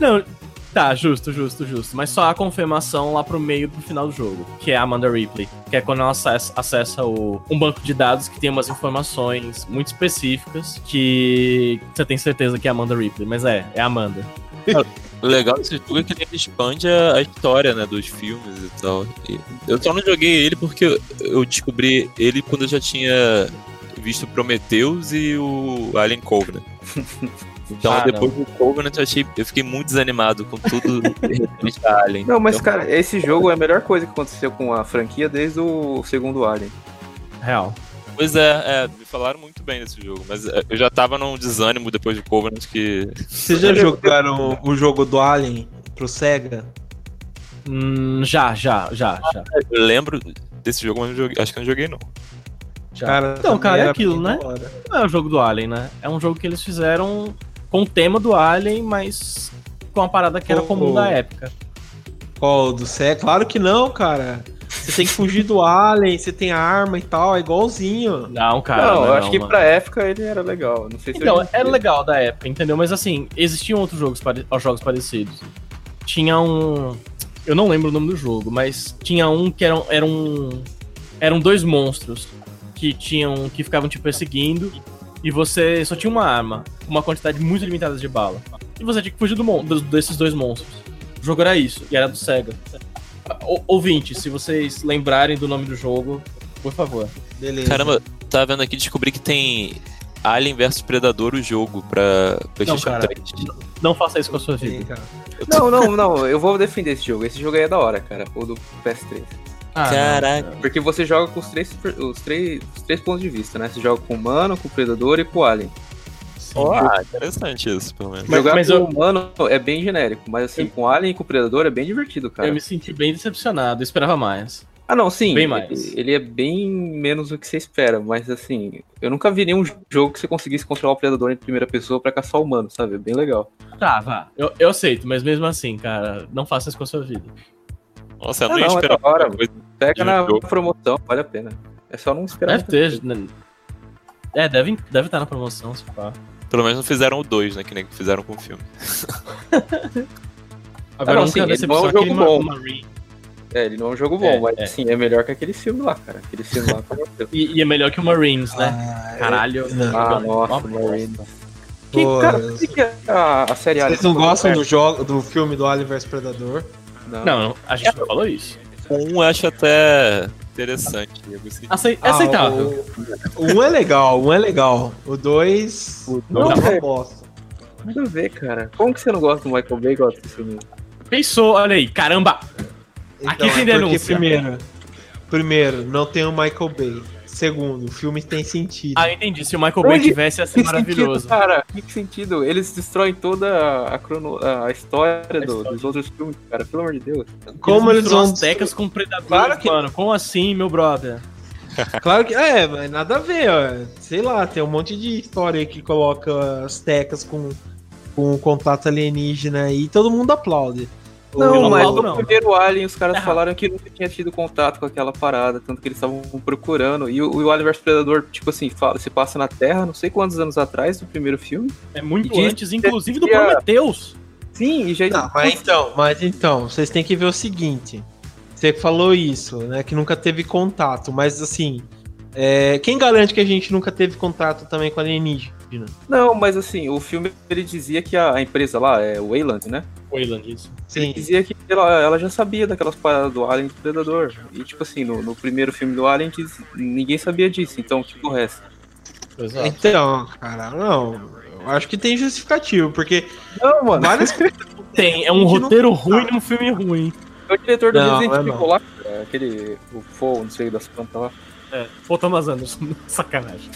Não, tá, justo, justo, justo. Mas só a confirmação lá pro meio pro final do jogo, que é a Amanda Ripley. Que é quando ela acessa, acessa o, um banco de dados que tem umas informações muito específicas que você tem certeza que é a Amanda Ripley. Mas é, é a Amanda. O legal desse jogo é que ele expande a, a história, né, dos filmes e tal. E eu só não joguei ele porque eu- eu descobri ele quando eu já tinha visto Prometheus e o Alien Covenant. Então Ah, depois do Covenant eu, achei, eu fiquei muito desanimado com tudo referente a Alien. Não, mas Então, cara, esse jogo é a melhor coisa que aconteceu com a franquia desde o segundo Alien. Real. Pois é, é, me falaram muito bem desse jogo, mas é, eu já tava num desânimo depois do Covenant que. Vocês já jogaram o jogo do Alien pro Sega? Hum, já, já, já, já. Eu lembro desse jogo, mas eu joguei- acho que eu não joguei não. Cara, então, cara, é aquilo, né? Não é o jogo do Alien, né? É um jogo que eles fizeram com o tema do Alien, mas com a parada que era Oh. comum da época. Qual, do Sega? Claro que não, cara. Você tem que fugir do Alien, você tem arma e tal, é igualzinho. Não, cara. não, não, eu acho que mano. pra época ele era legal. Não sei se Então, era legal da época, entendeu? Mas assim, existiam outros jogos, pare... jogos parecidos. Tinha um. Eu não lembro o nome do jogo, mas tinha um que eram. Eram, eram dois monstros que tinham. que ficavam te perseguindo. E você só tinha uma arma, com uma quantidade muito limitada de bala. E você tinha que fugir do mon... dos- desses dois monstros. O jogo era isso, e era do Sega. Ou- Ouvinte, se vocês lembrarem do nome do jogo, por favor. Beleza. Caramba, tava vendo aqui descobri que tem Alien vs Predador o jogo pra PlayStation cara. 3. Não faça isso com a sua Sim, vida. cara. Não, não, não, eu vou defender esse jogo. Esse jogo aí é da hora, cara, o do PS3. Ah, não. Caraca. Porque você joga com os três, os três, os três pontos de vista, né? Você joga com o humano, com o predador e com o alien. Ó, ah, interessante isso, pelo menos. Mas- Jogar mas com eu- o humano é bem genérico, mas assim, com o alien e com o predador é bem divertido, cara. Eu me senti bem decepcionado, eu esperava mais. Ah, não, sim. Bem ele- mais. Ele é bem menos do que você espera, mas assim, eu nunca vi nenhum jogo que você conseguisse controlar o predador em primeira pessoa pra caçar o humano, sabe? É bem legal. Tá, vá. Eu, eu aceito, mas mesmo assim, cara, não faça isso com a sua vida. Nossa, eu Ah, não ia não, é esperar da hora. Pega na jogo. promoção, vale a pena. É só não esperar. Deve ter. né? É, deve estar deve tá na promoção, se pá. Pelo menos não fizeram o 2, né? Que nem fizeram com o filme. Agora não, nunca sim, ele não é um jogo bom. Marine. É, ele não é um jogo bom, É, mas é. assim, é melhor que aquele filme lá, cara. Aquele filme lá. E, e é melhor que o Marines, né? Ah, Caralho. não. Ah, Uma nossa, bosta. Marine. Que, Pô, cara, por que a, a série Vocês Alien não gostam é- do, jogo, do filme do Alien vs Predador? Não. Não, não, a gente não falou isso. Um eu acho até interessante. Acei- é aceitável. Ah, o, o um é legal, um é legal. O dois. Não, é uma é. bosta. Nada a ver, cara. Como que você não gosta do Michael Bay e gosta desse filme? Pensou, olha aí, caramba! Aqui tem é denúncia. Primeiro, primeiro, não tem o Michael Bay. Segundo, o filme tem sentido. Ah, eu entendi. Se o Michael Bay tivesse, ia ser Que maravilhoso. sentido, cara? Que sentido? Eles destroem toda a, crono... a história do- dos outros filmes, cara. Pelo amor de Deus. Como eles misturam vão. as tecas com predadores, Claro que- mano. Como assim, meu brother? Claro que. É, mas nada a ver, ó. Sei lá, tem um monte de história aí que coloca as tecas com, com contato alienígena aí e todo mundo aplaude. Não, não mas no não. primeiro Alien os caras falaram que nunca tinha tido contato com aquela parada, tanto que eles estavam procurando. E o, o Alien vs Predador, tipo assim, fala, se passa na Terra, não sei quantos anos atrás do primeiro filme. É muito E diz- antes, inclusive, do a- Prometheus. Sim, e já Não, mas então, mas então, vocês têm que ver o seguinte. Você falou isso, né? Que nunca teve contato, mas assim. é, quem garante que a gente nunca teve contato também com alienígena? Não, mas assim, o filme ele dizia que a, a empresa lá, é o Wayland, né? Wayland, isso. Ele Sim. dizia que ela, ela já sabia daquelas paradas do Alien do Predador. E tipo assim, no, no primeiro filme do Alien diz- ninguém sabia disso, então que porra é essa? Exato. Então, cara, não. Eu acho que tem justificativo, porque Não, mano. várias Tem, é um roteiro ruim num filme ruim. É o diretor do Não, Resident é Evil lá, aquele o Fogo, não sei das plantas lá. É, Paul Thomas Anderson. Sacanagem.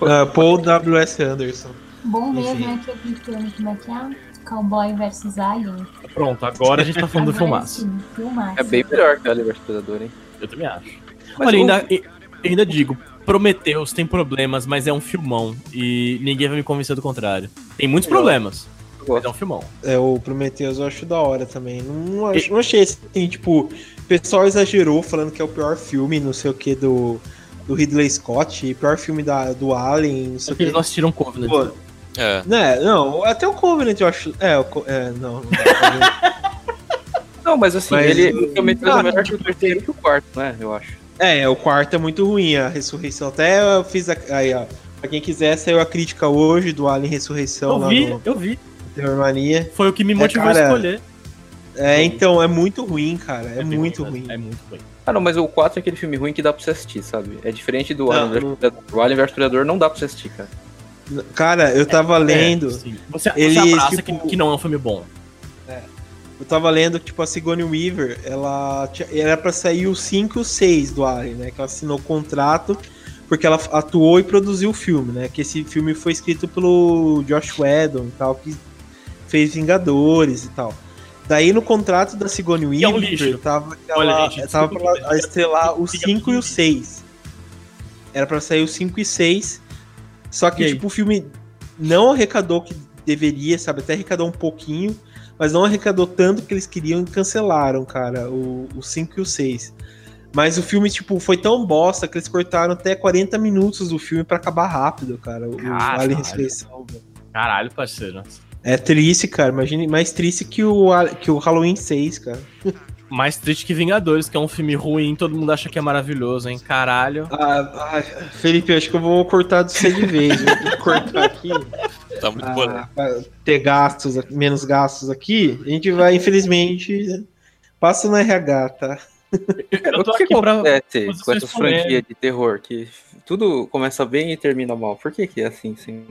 Uh, Paul W.S. Anderson. Bom mesmo Enfim. é aquele filme, como é que é? Cowboy vs Alien. Pronto, agora a gente tá falando do filmaço. sim, filmaço. É bem melhor que Alien vs Predador, hein? Eu também acho. Mas Olha, ainda, ainda digo, Prometheus tem problemas, mas é um filmão. E ninguém vai me convencer do contrário. Tem muitos problemas, Eu mas é um filmão. É, o Prometheus eu acho da hora também. Não, não, ach- não achei assim, tipo, o pessoal exagerou falando que é o pior filme, não sei o que, do, do Ridley Scott, pior filme da, do Alien, não sei o Porque que. eles não assistiram Covenant. Pô, É. né, não, até o Covenant eu acho. É, o, é não. não. Não, mas assim, Mas ele o- o Ah, é melhor que o terceiro e que o quarto, né? Eu acho. é, o quarto é muito ruim, a ressurreição. Até eu fiz a. Aí, ó. Pra quem quiser, saiu a crítica hoje do Alien Ressurreição Eu lá vi, no eu vi. Terror Mania. Foi o que me É, motivou cara, a escolher. É, então, é muito ruim, cara. É, bem muito né? ruim. É muito ruim. Ah, não, mas o 4 é aquele filme ruim que dá pra você assistir, sabe? É diferente do Não, Alien vs Predador. O Alien vs Predador não dá pra você assistir, cara. Cara, eu tava lendo. É. Você, Ele, você abraça tipo- que, que não é um filme bom. Eu tava lendo que, tipo, a Sigourney Weaver, ela tinha- era pra sair o 5 e o 6 do Alien, né? Que ela assinou o contrato porque ela atuou e produziu o filme, né? Que esse filme foi escrito pelo Josh Whedon e tal, que fez Vingadores e tal. Daí no contrato da Sigourney Que é um Weaver, lixo. tava, Olha, ela, gente, tava desculpa, pra estrelar o Fica 5 e o muito 6. Era pra sair o 5 e 6. Só que, E aí? tipo, o filme não arrecadou o que deveria, sabe? Até arrecadou um pouquinho, mas não arrecadou tanto que eles queriam e cancelaram, cara, o, o 5 e o 6. Mas o filme, tipo, foi tão bosta que eles cortaram até 40 minutos do filme pra acabar rápido, cara. O, o Caralho. Alien Ressurreição, velho. Caralho, parceiro. É triste, cara. Imagine mais triste que o, que o Halloween 6, cara. Mais triste que Vingadores, que é um filme ruim, todo mundo acha que é maravilhoso, hein? Caralho. Ah, ah, Felipe, eu acho que eu vou cortar do você de vez. Vou cortar aqui. Tá muito ah, polêmico. pra ter gastos, menos gastos aqui. A gente vai, infelizmente. Passa no RH, tá? Eu tô o que, aqui pra. acontece com essas franquias de terror? Que tudo começa bem e termina mal. Por que que é assim, sim?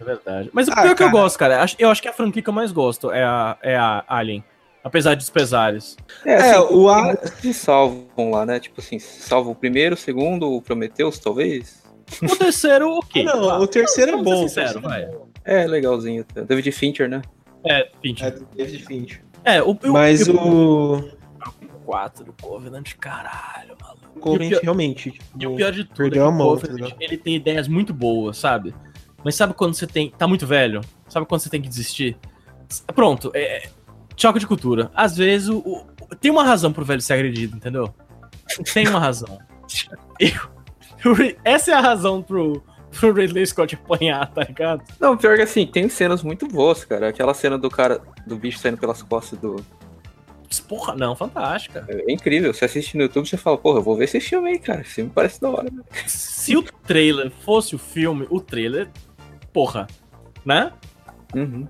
É verdade. Mas o Ah, pior que eu cara. gosto, cara, eu acho que a franquia que eu mais gosto é a, é a Alien. Apesar dos pesares. É, É, assim, o tem A- que salvam lá, né? Tipo assim, salva o primeiro, o segundo, o Prometheus, talvez. O terceiro, ok. Não, Vá. o terceiro é Vamos ser bom. o sincero, terceiro vai. É, legalzinho. David Fincher, né? É, 20. É David Fincher. É, o, o, Mas o, o 4 do Covenant, caralho, maluco. Covenant o realmente. tipo, E o pior de tudo Perdeu é que a o mão, tá Covenant, ligado? ele tem ideias muito boas, sabe? Mas sabe quando você tem. tá muito velho? Sabe quando você tem que desistir? Pronto, é. Choque de cultura. Às vezes o, o- tem uma razão pro velho ser agredido, entendeu? Tem uma razão. Eu- essa é a razão pro, pro Ridley Scott apanhar, tá ligado? Não, pior que assim, tem cenas muito boas, cara. Aquela cena do cara, do bicho saindo pelas costas do. Porra, não, fantástica. É incrível. Você assiste no YouTube você fala, porra, eu vou ver esse filme aí, cara. Esse filme parece da hora. né? Se o trailer fosse o filme, o trailer. Porra, né? Uhum.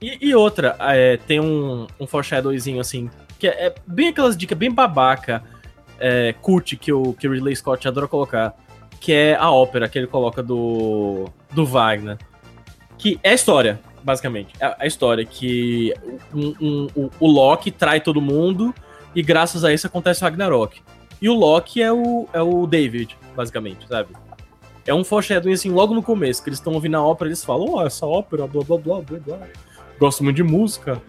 E, e outra, é, tem um, um foreshadowzinho assim, que é, é bem aquelas dicas bem babaca, é, cult que o, que o Ridley Scott adora colocar, que é a ópera que ele coloca do, do Wagner. Que é a história, basicamente. É a história que um- um- o, o Loki trai todo mundo e graças a isso acontece o Ragnarok. E o Loki é o, é o David, basicamente, sabe? É um foreshadowing assim, logo no começo, que eles estão ouvindo a ópera, eles falam, ó, essa ópera, blá blá blá blá blá. Gosto muito de música.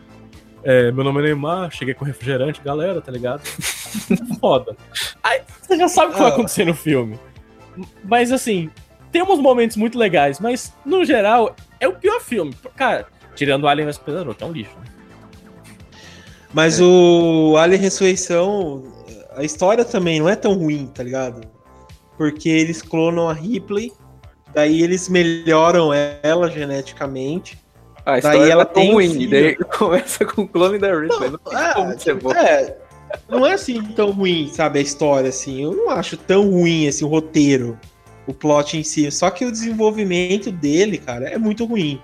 É, meu nome é Neymar, cheguei com refrigerante, galera, tá ligado? Foda. Aí você já sabe o que vai Ah. acontecer no filme. Mas assim, tem uns momentos muito legais, mas no geral é o pior filme. Cara, tirando o Alien vs Predador, que é um lixo. né? Mas o Alien Ressurreição, a história também não é tão ruim, tá ligado? Porque eles clonam a Ripley, daí eles melhoram ela geneticamente. Ah, a Daí história ela ela tão tem um ruim. filho. Daí começa com o clone da Ripley. Não, tem É, como ser bom. é, não é assim tão ruim, sabe, a história, assim. Eu não acho tão ruim, assim, o roteiro, o plot em si. Só que o desenvolvimento dele, cara, é muito ruim.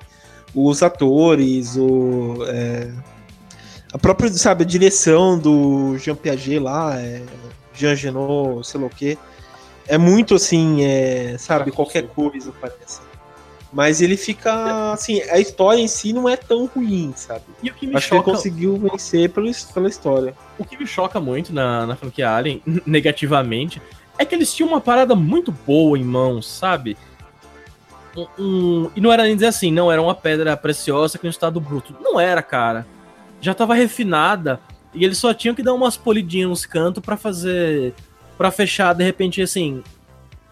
Os atores, o... é, a própria, sabe, a direção do Jean Piaget lá, é, Jean Genot, sei lá o quê. É muito, assim, é, sabe, qualquer coisa parece. Mas ele fica, assim, a história em si não é tão ruim, sabe? E o que me Acho que ele choca, conseguiu vencer pelo, pela história. o que me choca muito na, na franquia Alien, negativamente, é que eles tinham uma parada muito boa em mãos, sabe? Um, um- e não era nem dizer assim, não, era uma pedra preciosa que no estado bruto. Não era, cara. Já tava refinada e eles só tinham que dar umas polidinhas nos cantos pra fazer. Pra fechar, de repente, assim.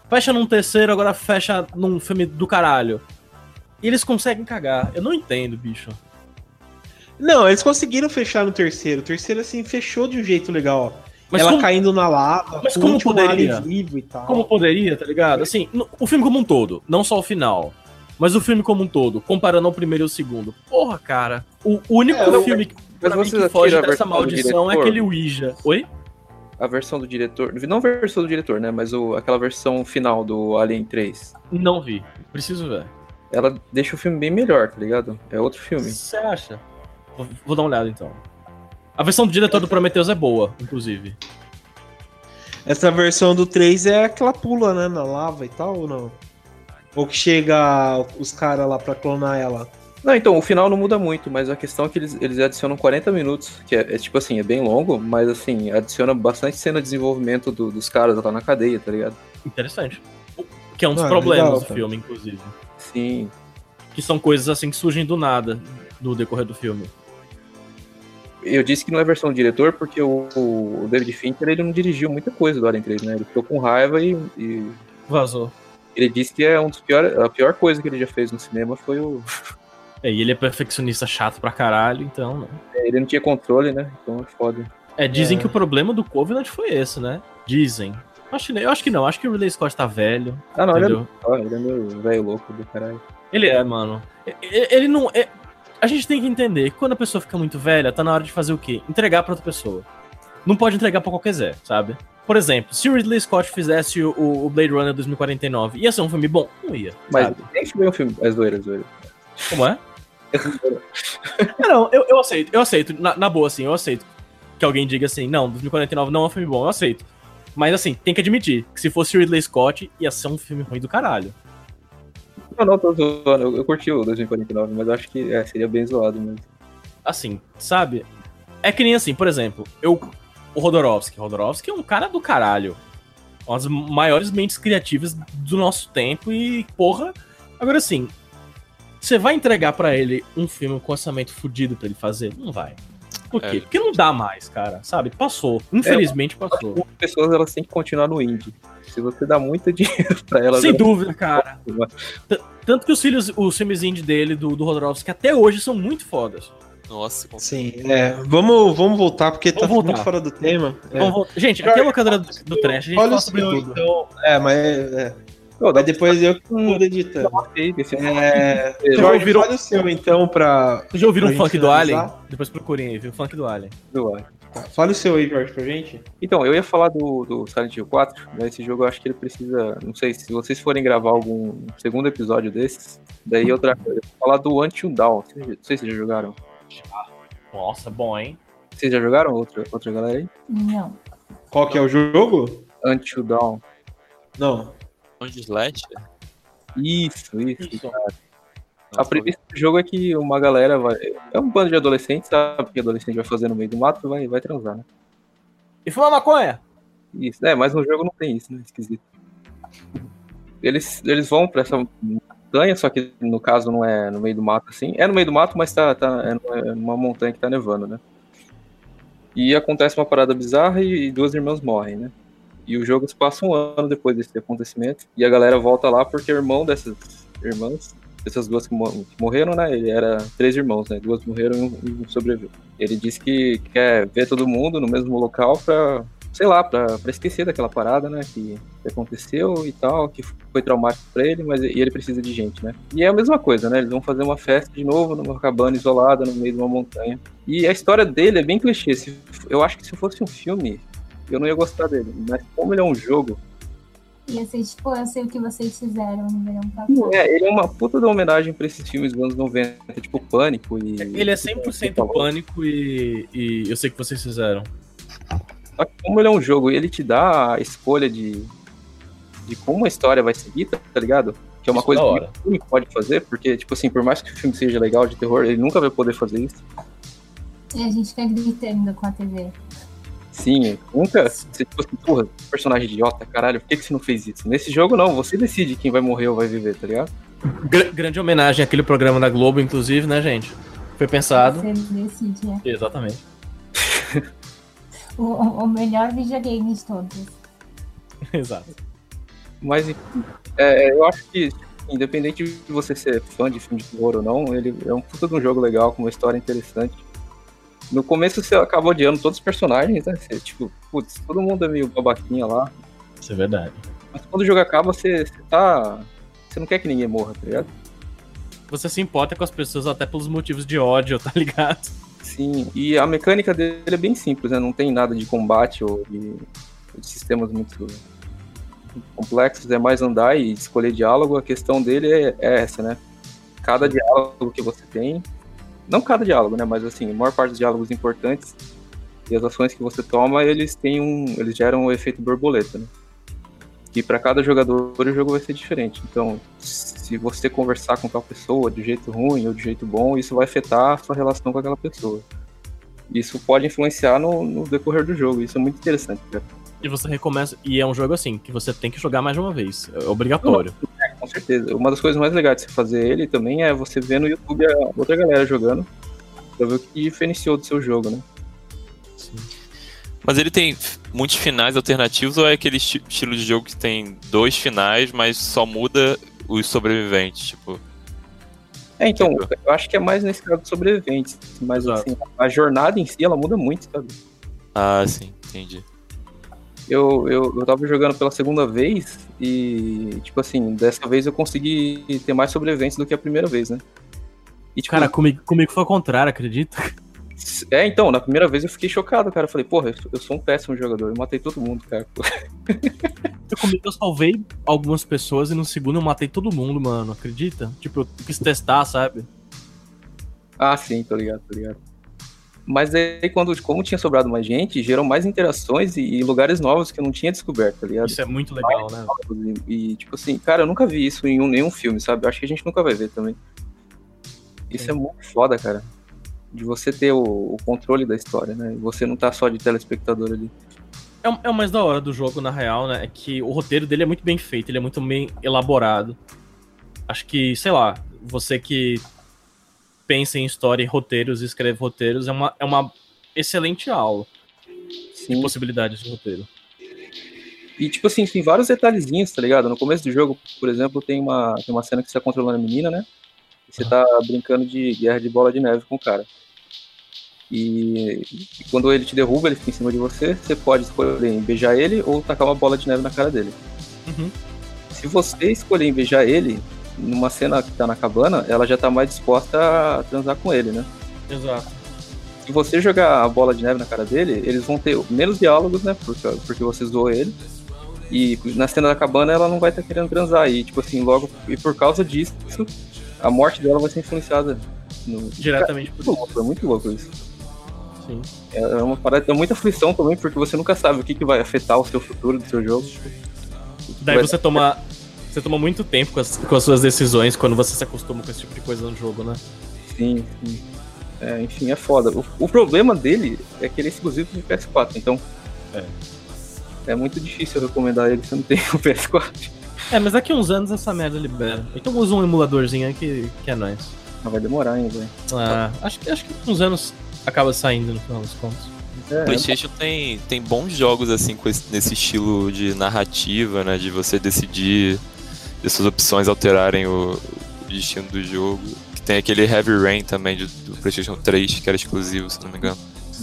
Fecha num terceiro, agora fecha num filme do caralho. E eles conseguem cagar. Eu não entendo, bicho. Não, eles conseguiram fechar no terceiro. O terceiro, assim, fechou de um jeito legal. Mas Ela como- caindo na lava, Mas com como o poderia? vivo e tal. Como poderia, tá ligado? Assim, no- o filme como um todo, não só o final. Mas o filme como um todo, comparando ao primeiro e ao segundo. Porra, cara. O único É, eu- filme que, Mas pra mim, que foge dessa maldição é aquele Ouija. Oi? A versão do diretor. Não a versão do diretor, né? Mas o, aquela versão final do Alien 3. Não vi. Preciso ver. Ela deixa o filme bem melhor, tá ligado? É outro filme. Você acha? Vou, vou dar uma olhada então. A versão do diretor do Prometheus é boa, inclusive. Essa versão do 3 é aquela pula, né, na lava e tal, ou não? Ou que chega os caras lá pra clonar ela. Não, então, o final não muda muito, mas a questão é que eles, eles adicionam 40 minutos, que é, é, tipo assim, é bem longo, mas assim, adiciona bastante cena de desenvolvimento do- dos caras lá na cadeia, tá ligado? Interessante. Que é um dos Ah, problemas legal, do cara. filme, inclusive. Sim. Que são coisas assim que surgem do nada no decorrer do filme. Eu disse que não é versão do diretor porque o, o David Fincher ele não dirigiu muita coisa do Alien 3, né? Ele ficou com raiva e, e Vazou. ele disse que é um dos piores, a pior coisa que ele já fez no cinema foi o. É, e ele é perfeccionista chato pra caralho, então, né? Ele não tinha controle, né? Então é foda. É, dizem É. que o problema do Covenant foi esse, né? Dizem. Acho, que- eu acho que não, acho que o Ridley Scott tá velho. Ah, não, ele é, ele é meu velho louco do caralho. Ele é, mano. Ele não. é- A gente tem que entender que quando a pessoa fica muito velha, tá na hora de fazer o quê? Entregar pra outra pessoa. Não pode entregar pra qualquer Zé, sabe? Por exemplo, se o Ridley Scott fizesse o, o Blade Runner 2049, ia ser um filme bom? Não ia. Mas sabe? nem foi um filme. As zoeiras, zoeiras. Como é? É, não, eu, eu aceito, eu aceito. Na, na boa, assim, eu aceito que alguém diga assim, não, 2049 não é um filme bom, eu aceito. Mas assim, tem que admitir que se fosse o Ridley Scott, ia ser um filme ruim do caralho. Não, não, tô zoando. Eu, eu curti o 2049, mas acho que é, seria bem zoado mesmo. Assim, sabe? É que nem assim, por exemplo, eu. O Rodorovsky. Rodorovsky é um cara do caralho. Uma das maiores mentes criativas do nosso tempo e, porra. Agora assim, você vai entregar pra ele um filme com orçamento fudido pra ele fazer? Não vai. Por quê? É. Porque não dá mais, cara, sabe? Passou. Infelizmente passou. As pessoas elas têm que continuar no indie. Se você dá muito dinheiro pra elas. Sem elas- dúvida, cara. Tanto que os filhos, os filmes indie dele, do, do Rodorovsky, até hoje são muito fodas. Nossa, com Sim, é. Vamos, vamos voltar, porque Vamos tá voltar. muito fora do tema. É. Gente, aqui é a locadora do, do trash, a gente Olha fala o sobre seu, tudo. então. É, mas é. Pô, Mas depois eu que vou editando. É, Jorge, ouviram- o seu então pra. Vocês já ouviram o funk do Alien? Depois procurem aí, viu? O funk do Alien. do ar. Tá, Fala o seu aí, Jorge, pra gente. Então, eu ia falar do, do Silent Hill 4, mas esse jogo eu acho que ele precisa. Não sei, se vocês forem gravar algum segundo episódio desses, daí outra coisa. Eu vou falar do Until Dawn. Vocês- Não sei se vocês já jogaram. Nossa, bom, hein? Vocês já jogaram? Outra, outra galera aí? Não. Qual que é o jogo? Until Dawn. Não. De slash. Isso, isso. Isso. A premissa do jogo é que uma galera vai. É um bando de adolescentes, sabe? O que adolescente vai fazer no meio do mato vai, vai transar, né? E fumar maconha? Isso. É, mas no jogo não tem isso, né? Esquisito. Eles, eles vão pra essa montanha, só que no caso não é no meio do mato assim. É no meio do mato, mas tá, tá é numa- é numa montanha que tá nevando, né? E acontece uma parada bizarra e, e duas irmãs morrem, né? E o jogo se passa um ano depois desse acontecimento. E a galera volta lá porque o irmão dessas irmãs, dessas duas que, mo- que morreram, né? Ele era três irmãos, né? Duas morreram e um, sobreviveu. Ele disse que quer ver todo mundo no mesmo local pra, sei lá, pra, pra esquecer daquela parada, né? Que, aconteceu e tal, que foi traumático pra ele, mas e ele precisa de gente, né? E é a mesma coisa, né? Eles vão fazer uma festa de novo numa cabana isolada no meio de uma montanha. E a história dele é bem clichê. Eu acho que se fosse um filme, eu não ia gostar dele. Mas como ele é um jogo, Ia ser tipo, eu sei o que vocês fizeram no verão passado. é, ele é uma puta de homenagem pra esses filmes dos anos 90, tipo Pânico e. Ele é 100% pânico e, e eu sei que vocês fizeram. Só que como ele é um jogo e ele te dá a escolha de, de como a história vai seguir, tá, tá ligado? Que é uma Isso coisa que o filme pode fazer, porque, tipo assim, por mais que o filme seja legal de terror, ele nunca vai poder fazer isso. E a gente fica gritando com a TV. Sim, nunca. Você, tipo assim, porra, personagem idiota, caralho, por que, que você não fez isso? Nesse jogo, não, você decide quem vai morrer ou vai viver, tá ligado? Gra- grande homenagem àquele programa da Globo, inclusive, né, gente? Foi pensado. Você decide, é. Exatamente. O, o- melhor videogame de todos. Exato. Mas, enfim, é, eu acho que, independente de você ser fã de filme de terror ou não, ele é um puta de um jogo legal, com uma história interessante. No começo você acaba odiando todos os personagens, né? Você, tipo, putz, todo mundo é meio babaquinha lá. Isso é verdade. Mas quando o jogo acaba, você, você tá. Você não quer que ninguém morra, tá ligado? Você se importa com as pessoas até pelos motivos de ódio, tá ligado? Sim, e a mecânica dele é bem simples, né? Não tem nada de combate ou de, de sistemas muito complexos, é mais andar e escolher diálogo. A questão dele é, é essa, né? Cada diálogo que você tem, não cada diálogo, né? Mas assim, a maior parte dos diálogos importantes e as ações que você toma, eles têm um, eles geram o efeito borboleta, né? E para cada jogador o jogo vai ser diferente. Então, se você conversar com tal pessoa de jeito ruim ou de jeito bom, isso vai afetar a sua relação com aquela pessoa. Isso pode influenciar no, no decorrer do jogo. Isso é muito interessante, cara. E você recomeça. E é um jogo assim, que você tem que jogar mais de uma vez. É obrigatório. Com certeza. Uma das coisas mais legais de você fazer ele também é você ver no YouTube a outra galera jogando pra ver o que diferenciou do seu jogo, né? Mas ele tem muitos finais alternativos ou é aquele esti- estilo de jogo que tem dois finais, mas só muda os sobreviventes? Tipo, É, então, eu acho que é mais nesse caso de sobreviventes. Mas Exato. assim, a jornada em si, ela muda muito, sabe? ah, sim, entendi. Eu, eu, eu tava jogando pela segunda vez e, tipo assim, dessa vez eu consegui ter mais sobreviventes do que a primeira vez, né? E, tipo, Cara, comigo, comigo foi ao contrário, acredita? é, então, na primeira vez eu fiquei chocado, cara. Eu falei, porra, eu sou- eu sou um péssimo jogador, eu matei todo mundo, cara. Eu, comigo eu salvei algumas pessoas e no segundo eu matei todo mundo, mano. Acredita? Tipo, eu quis testar, sabe? Ah, sim, tô ligado, tô ligado. Mas aí, quando, como tinha sobrado mais gente, gerou mais interações e, e lugares novos que eu não tinha descoberto, tá ligado? Isso é muito legal, né? E, e, tipo assim, cara, eu nunca vi isso em um- nenhum filme, sabe? Eu acho que a gente nunca vai ver também. Isso é muito foda, cara. De você ter o, o controle da história, né? Você não tá só de telespectador ali. É, é o mais da hora do jogo, na real, né? É que o roteiro dele é muito bem feito, ele é muito bem elaborado. Acho que, sei lá, você que pensa em história e roteiros e escreve roteiros é uma, é uma excelente aula de Sim. possibilidades de roteiro. E, tipo assim, tem vários detalhezinhos, tá ligado? No começo do jogo, por exemplo, tem uma, tem uma cena que você tá controlando a menina, né? E você tá brincando de guerra de bola de neve com o cara. E, e quando ele te derruba, ele fica em cima de você, você pode escolher em beijar ele ou tacar uma bola de neve na cara dele. Uhum. Se você escolher em beijar ele, numa cena que tá na cabana, ela já tá mais disposta a transar com ele, né? Exato. Se você jogar a bola de neve na cara dele, eles vão ter menos diálogos, né? Porque, porque você zoou ele. E na cena da cabana ela não vai estar querendo transar. E tipo assim, logo. E por causa disso, a morte dela vai ser influenciada. No... Diretamente por Muito louco, é muito louco isso. Sim. É uma parada, é muita aflição também, porque você nunca sabe o que, que vai afetar o seu futuro do seu jogo. Daí Vai- você toma. Você toma muito tempo com as, com as suas decisões quando você se acostuma com esse tipo de coisa no jogo, né? Sim, sim. É, enfim, é foda. O, o problema dele é que ele é exclusivo de PS4, então. É. É muito difícil eu recomendar ele se não tem o PS4. É, mas daqui uns anos essa merda libera. Então usa um emuladorzinho aí que, que é nóis. Mas vai demorar ainda, velho. Ah, acho, que- acho que uns anos acaba saindo no final dos contos. É, PlayStation tem, tem bons jogos assim com esse, nesse estilo de narrativa, né? De você decidir, de suas opções alterarem o, o destino do jogo. Que tem aquele Heavy Rain também de- do PlayStation 3, que era exclusivo, se não me engano.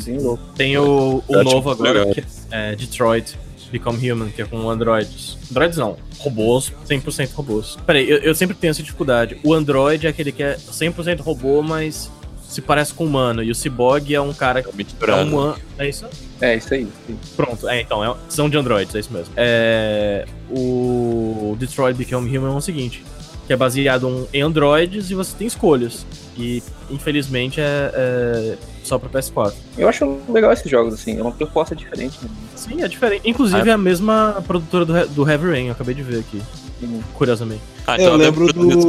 bem louco. Tem o, o novo agora, legal. que é Detroit Become Human, que é com androids. Androids não, robôs, 100% robôs. Peraí, eu, eu sempre tenho essa dificuldade. O android é aquele que é 100% robô, mas se parece com humano. E o cyborg é um cara que é Misturado. um humano. É isso? É, isso aí. sim. Pronto, é, então, é, são de androids, é isso mesmo. É, o Detroit Become Human é o seguinte, que é baseado em androids e você tem escolhas. E, infelizmente, é, é só pra PS4. Eu acho legal esses jogos, assim. É uma proposta diferente. Né? Sim, é diferente. Inclusive, é a mesma produtora do, do Heavy Rain, eu acabei de ver aqui, Sim. curiosamente. Ah, Eu deve lembro do-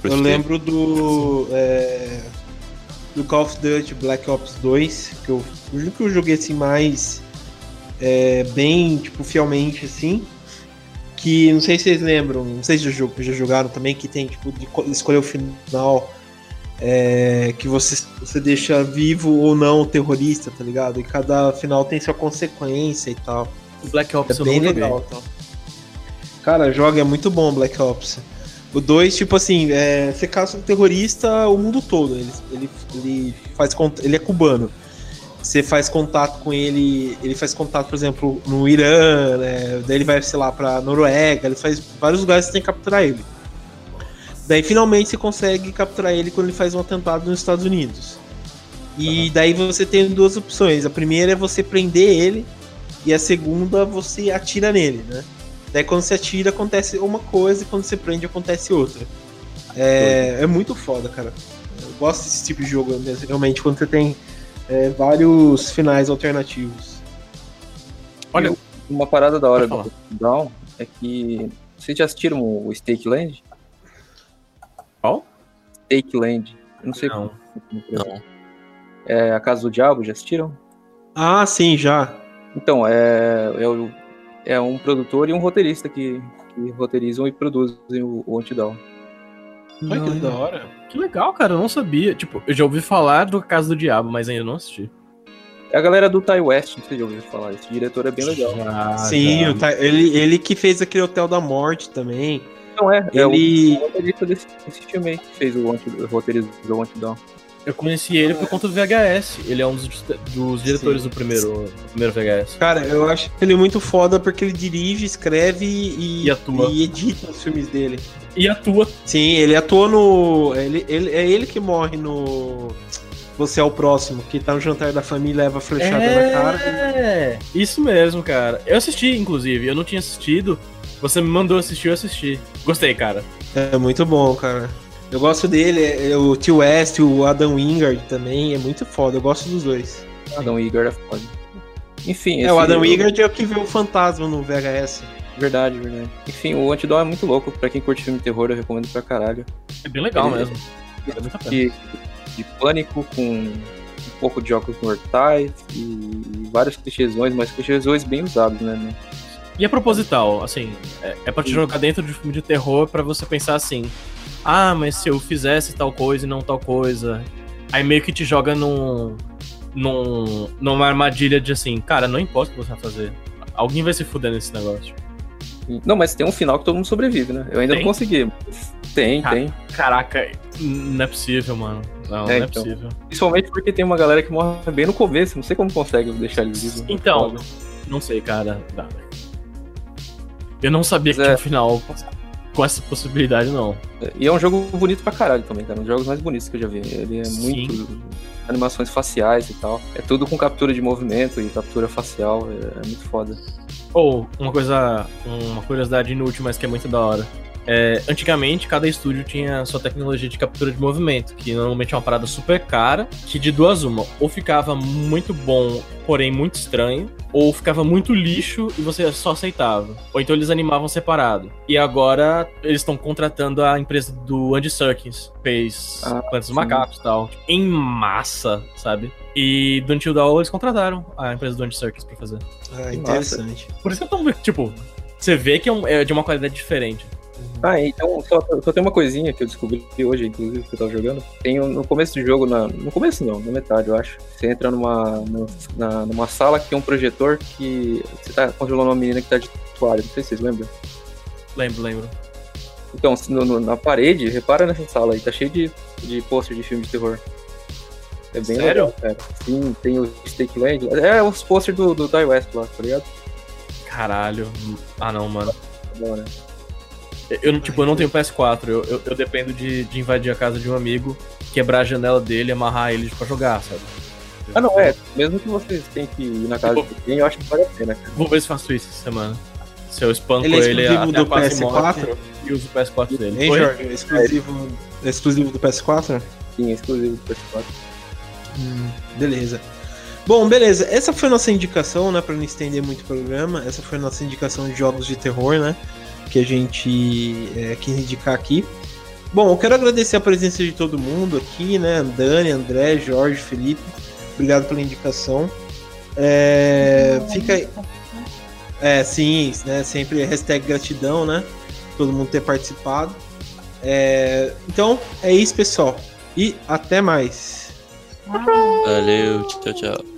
pro Eu lembro do. é, do Call of Duty Black Ops 2, que eu, que eu joguei assim mais é, bem, tipo, fielmente assim. Que não sei se vocês lembram, não sei se já, já jogaram também, que tem tipo de escolher o final. É, que você, você deixa vivo ou não o terrorista, tá ligado? E cada final tem sua consequência e tal. O Black Ops é bem legal. Então. Cara, joga, é muito bom Black Ops. O 2, tipo assim, é, você caça um terrorista o mundo todo. Ele, ele, ele, faz, ele é cubano. Você faz contato com ele, ele faz contato, por exemplo, no Irã, né? Daí ele vai, sei lá, pra Noruega, ele faz vários lugares que você tem que capturar ele. Daí finalmente você consegue capturar ele quando ele faz um atentado nos Estados Unidos. E uhum. daí você tem duas opções. A primeira é você prender ele, e a segunda você atira nele, né? Daí quando você atira acontece uma coisa e quando você prende acontece outra. É, é muito foda, cara. Eu gosto desse tipo de jogo realmente, quando você tem é, vários finais alternativos. Olha, uma parada da hora do Down é que. Vocês já assistiram o Stake Land? Qual? Stake Land. Eu não sei não. como. Não. É a Casa do Diabo, já assistiram? Ah, sim, já. Então, é, é o é um produtor e um roteirista que, que roteirizam e produzem o, o Antidown. Olha que da hora. Que legal, cara, eu não sabia. Tipo, eu já ouvi falar do Casa do Diabo, mas ainda não assisti. É a galera do Ty West, não sei se já ouviu falar. Esse diretor é bem legal. Ah, Sim, ele, ele que fez aquele Hotel da Morte também. Não é, ele... é o roteirista desse, desse filme aí, que fez o, anti, o roteirizou o Antidown. Eu conheci ele por conta do VHS. Ele é um dos, dos diretores do primeiro, do primeiro VHS. Cara, eu acho ele muito foda porque ele dirige, escreve e, e, atua. e edita os filmes dele. E atua. Sim, ele atua no. Ele, ele, é ele que morre no. Você é o próximo, que tá no jantar da família e leva flechada é... na cara. É, isso mesmo, cara. Eu assisti, inclusive. Eu não tinha assistido. Você me mandou assistir, eu assisti. Gostei, cara. É muito bom, cara. Eu gosto dele, é, o Tio West, o Adam Wingard também, é muito foda, eu gosto dos dois. Adam Wingard é foda. Enfim, É, o Adam Wingard é o que vê o fantasma no VHS. Verdade, verdade. Enfim, o Antidote é muito louco. Pra quem curte filme de terror, eu recomendo pra caralho. É bem legal Ele, mesmo. É de, de pânico com um pouco de jogos mortais e, vários clichêsões, mas clichêsões bem usados, né? E é proposital, assim, é, é pra te jogar dentro de um filme de terror para você pensar assim, ah, mas se eu fizesse tal coisa e não tal coisa. Aí meio que te joga num, num, numa armadilha de assim, cara, não importa o que você vai fazer. Alguém vai se fuder nesse negócio. Não, mas tem um final que todo mundo sobrevive, né? Eu ainda tem? não consegui. Tem, tem. Caraca, não é possível, mano. Não, é, não é então. possível. Principalmente porque tem uma galera que morre bem no começo. Não sei como consegue deixar ele vivo. Então, não sei, cara. Eu não sabia mas que é... tinha um final com essa possibilidade, não. E é um jogo bonito pra caralho também, cara. Um dos jogos mais bonitos que eu já vi. Ele é Sim. muito. Animações faciais e tal. É tudo com captura de movimento e captura facial. É, é muito foda. Ou, oh, uma coisa. Uma curiosidade inútil, mas que é muito da hora. É, antigamente, cada estúdio tinha sua tecnologia de captura de movimento, que normalmente é uma parada super cara, que de duas uma, ou ficava muito bom, porém muito estranho, ou ficava muito lixo e você só aceitava. Ou então eles animavam separado. E agora eles estão contratando a empresa do Andy Serkins, fez ah, Plantas dos Macacos e tal, em massa, sabe? E do Until Dawn eles contrataram a empresa do Andy Serkis pra fazer. Ah, interessante. Por isso que eu tô, tipo, você vê que é, é de uma qualidade diferente. Ah, então, só, só tem uma coisinha que eu descobri hoje, inclusive, que eu tava jogando. Tem no começo do jogo, na, no começo não, na metade, eu acho. Você entra numa, numa, numa sala que tem um projetor que você tá controlando uma menina que tá de toalha. Não sei se vocês lembram. Lembro, lembro. Então, no, no, na parede, repara nessa sala aí, tá cheio de, de pôster de filme de terror. É bem Sério? legal, cara. Sim, tem o Stake Land. É os pôster do, do Die West lá, tá ligado? Caralho. Ah não, mano. Bom, né? Eu, tipo, eu não tenho PS4, eu, eu, eu, dependo de, de invadir a casa de um amigo, quebrar a janela dele e amarrar ele pra jogar, sabe? Ah, não, é. Mesmo que vocês tenham que ir na casa tipo, de alguém, eu acho que vale a pena, cara. Vou ver se faço isso essa semana. Se eu espanco ele, é ele até do PS4 e uso o PS4 dele. Hein, Jorge? É exclusivo, é exclusivo do PS4? Sim, é exclusivo do PS4. Hum, beleza. Bom, beleza. Essa foi a nossa indicação, né? Pra não estender muito o programa. Essa foi a nossa indicação de jogos de terror, né? Que a gente é, quis indicar aqui. Bom, eu quero agradecer a presença de todo mundo aqui, né? Dani, André, Jorge, Felipe. Obrigado pela indicação. É, fica aí. É, sim, né? Sempre hashtag gratidão, né? Todo mundo ter participado. É, então, é isso, pessoal. E até mais. Valeu, tchau, tchau.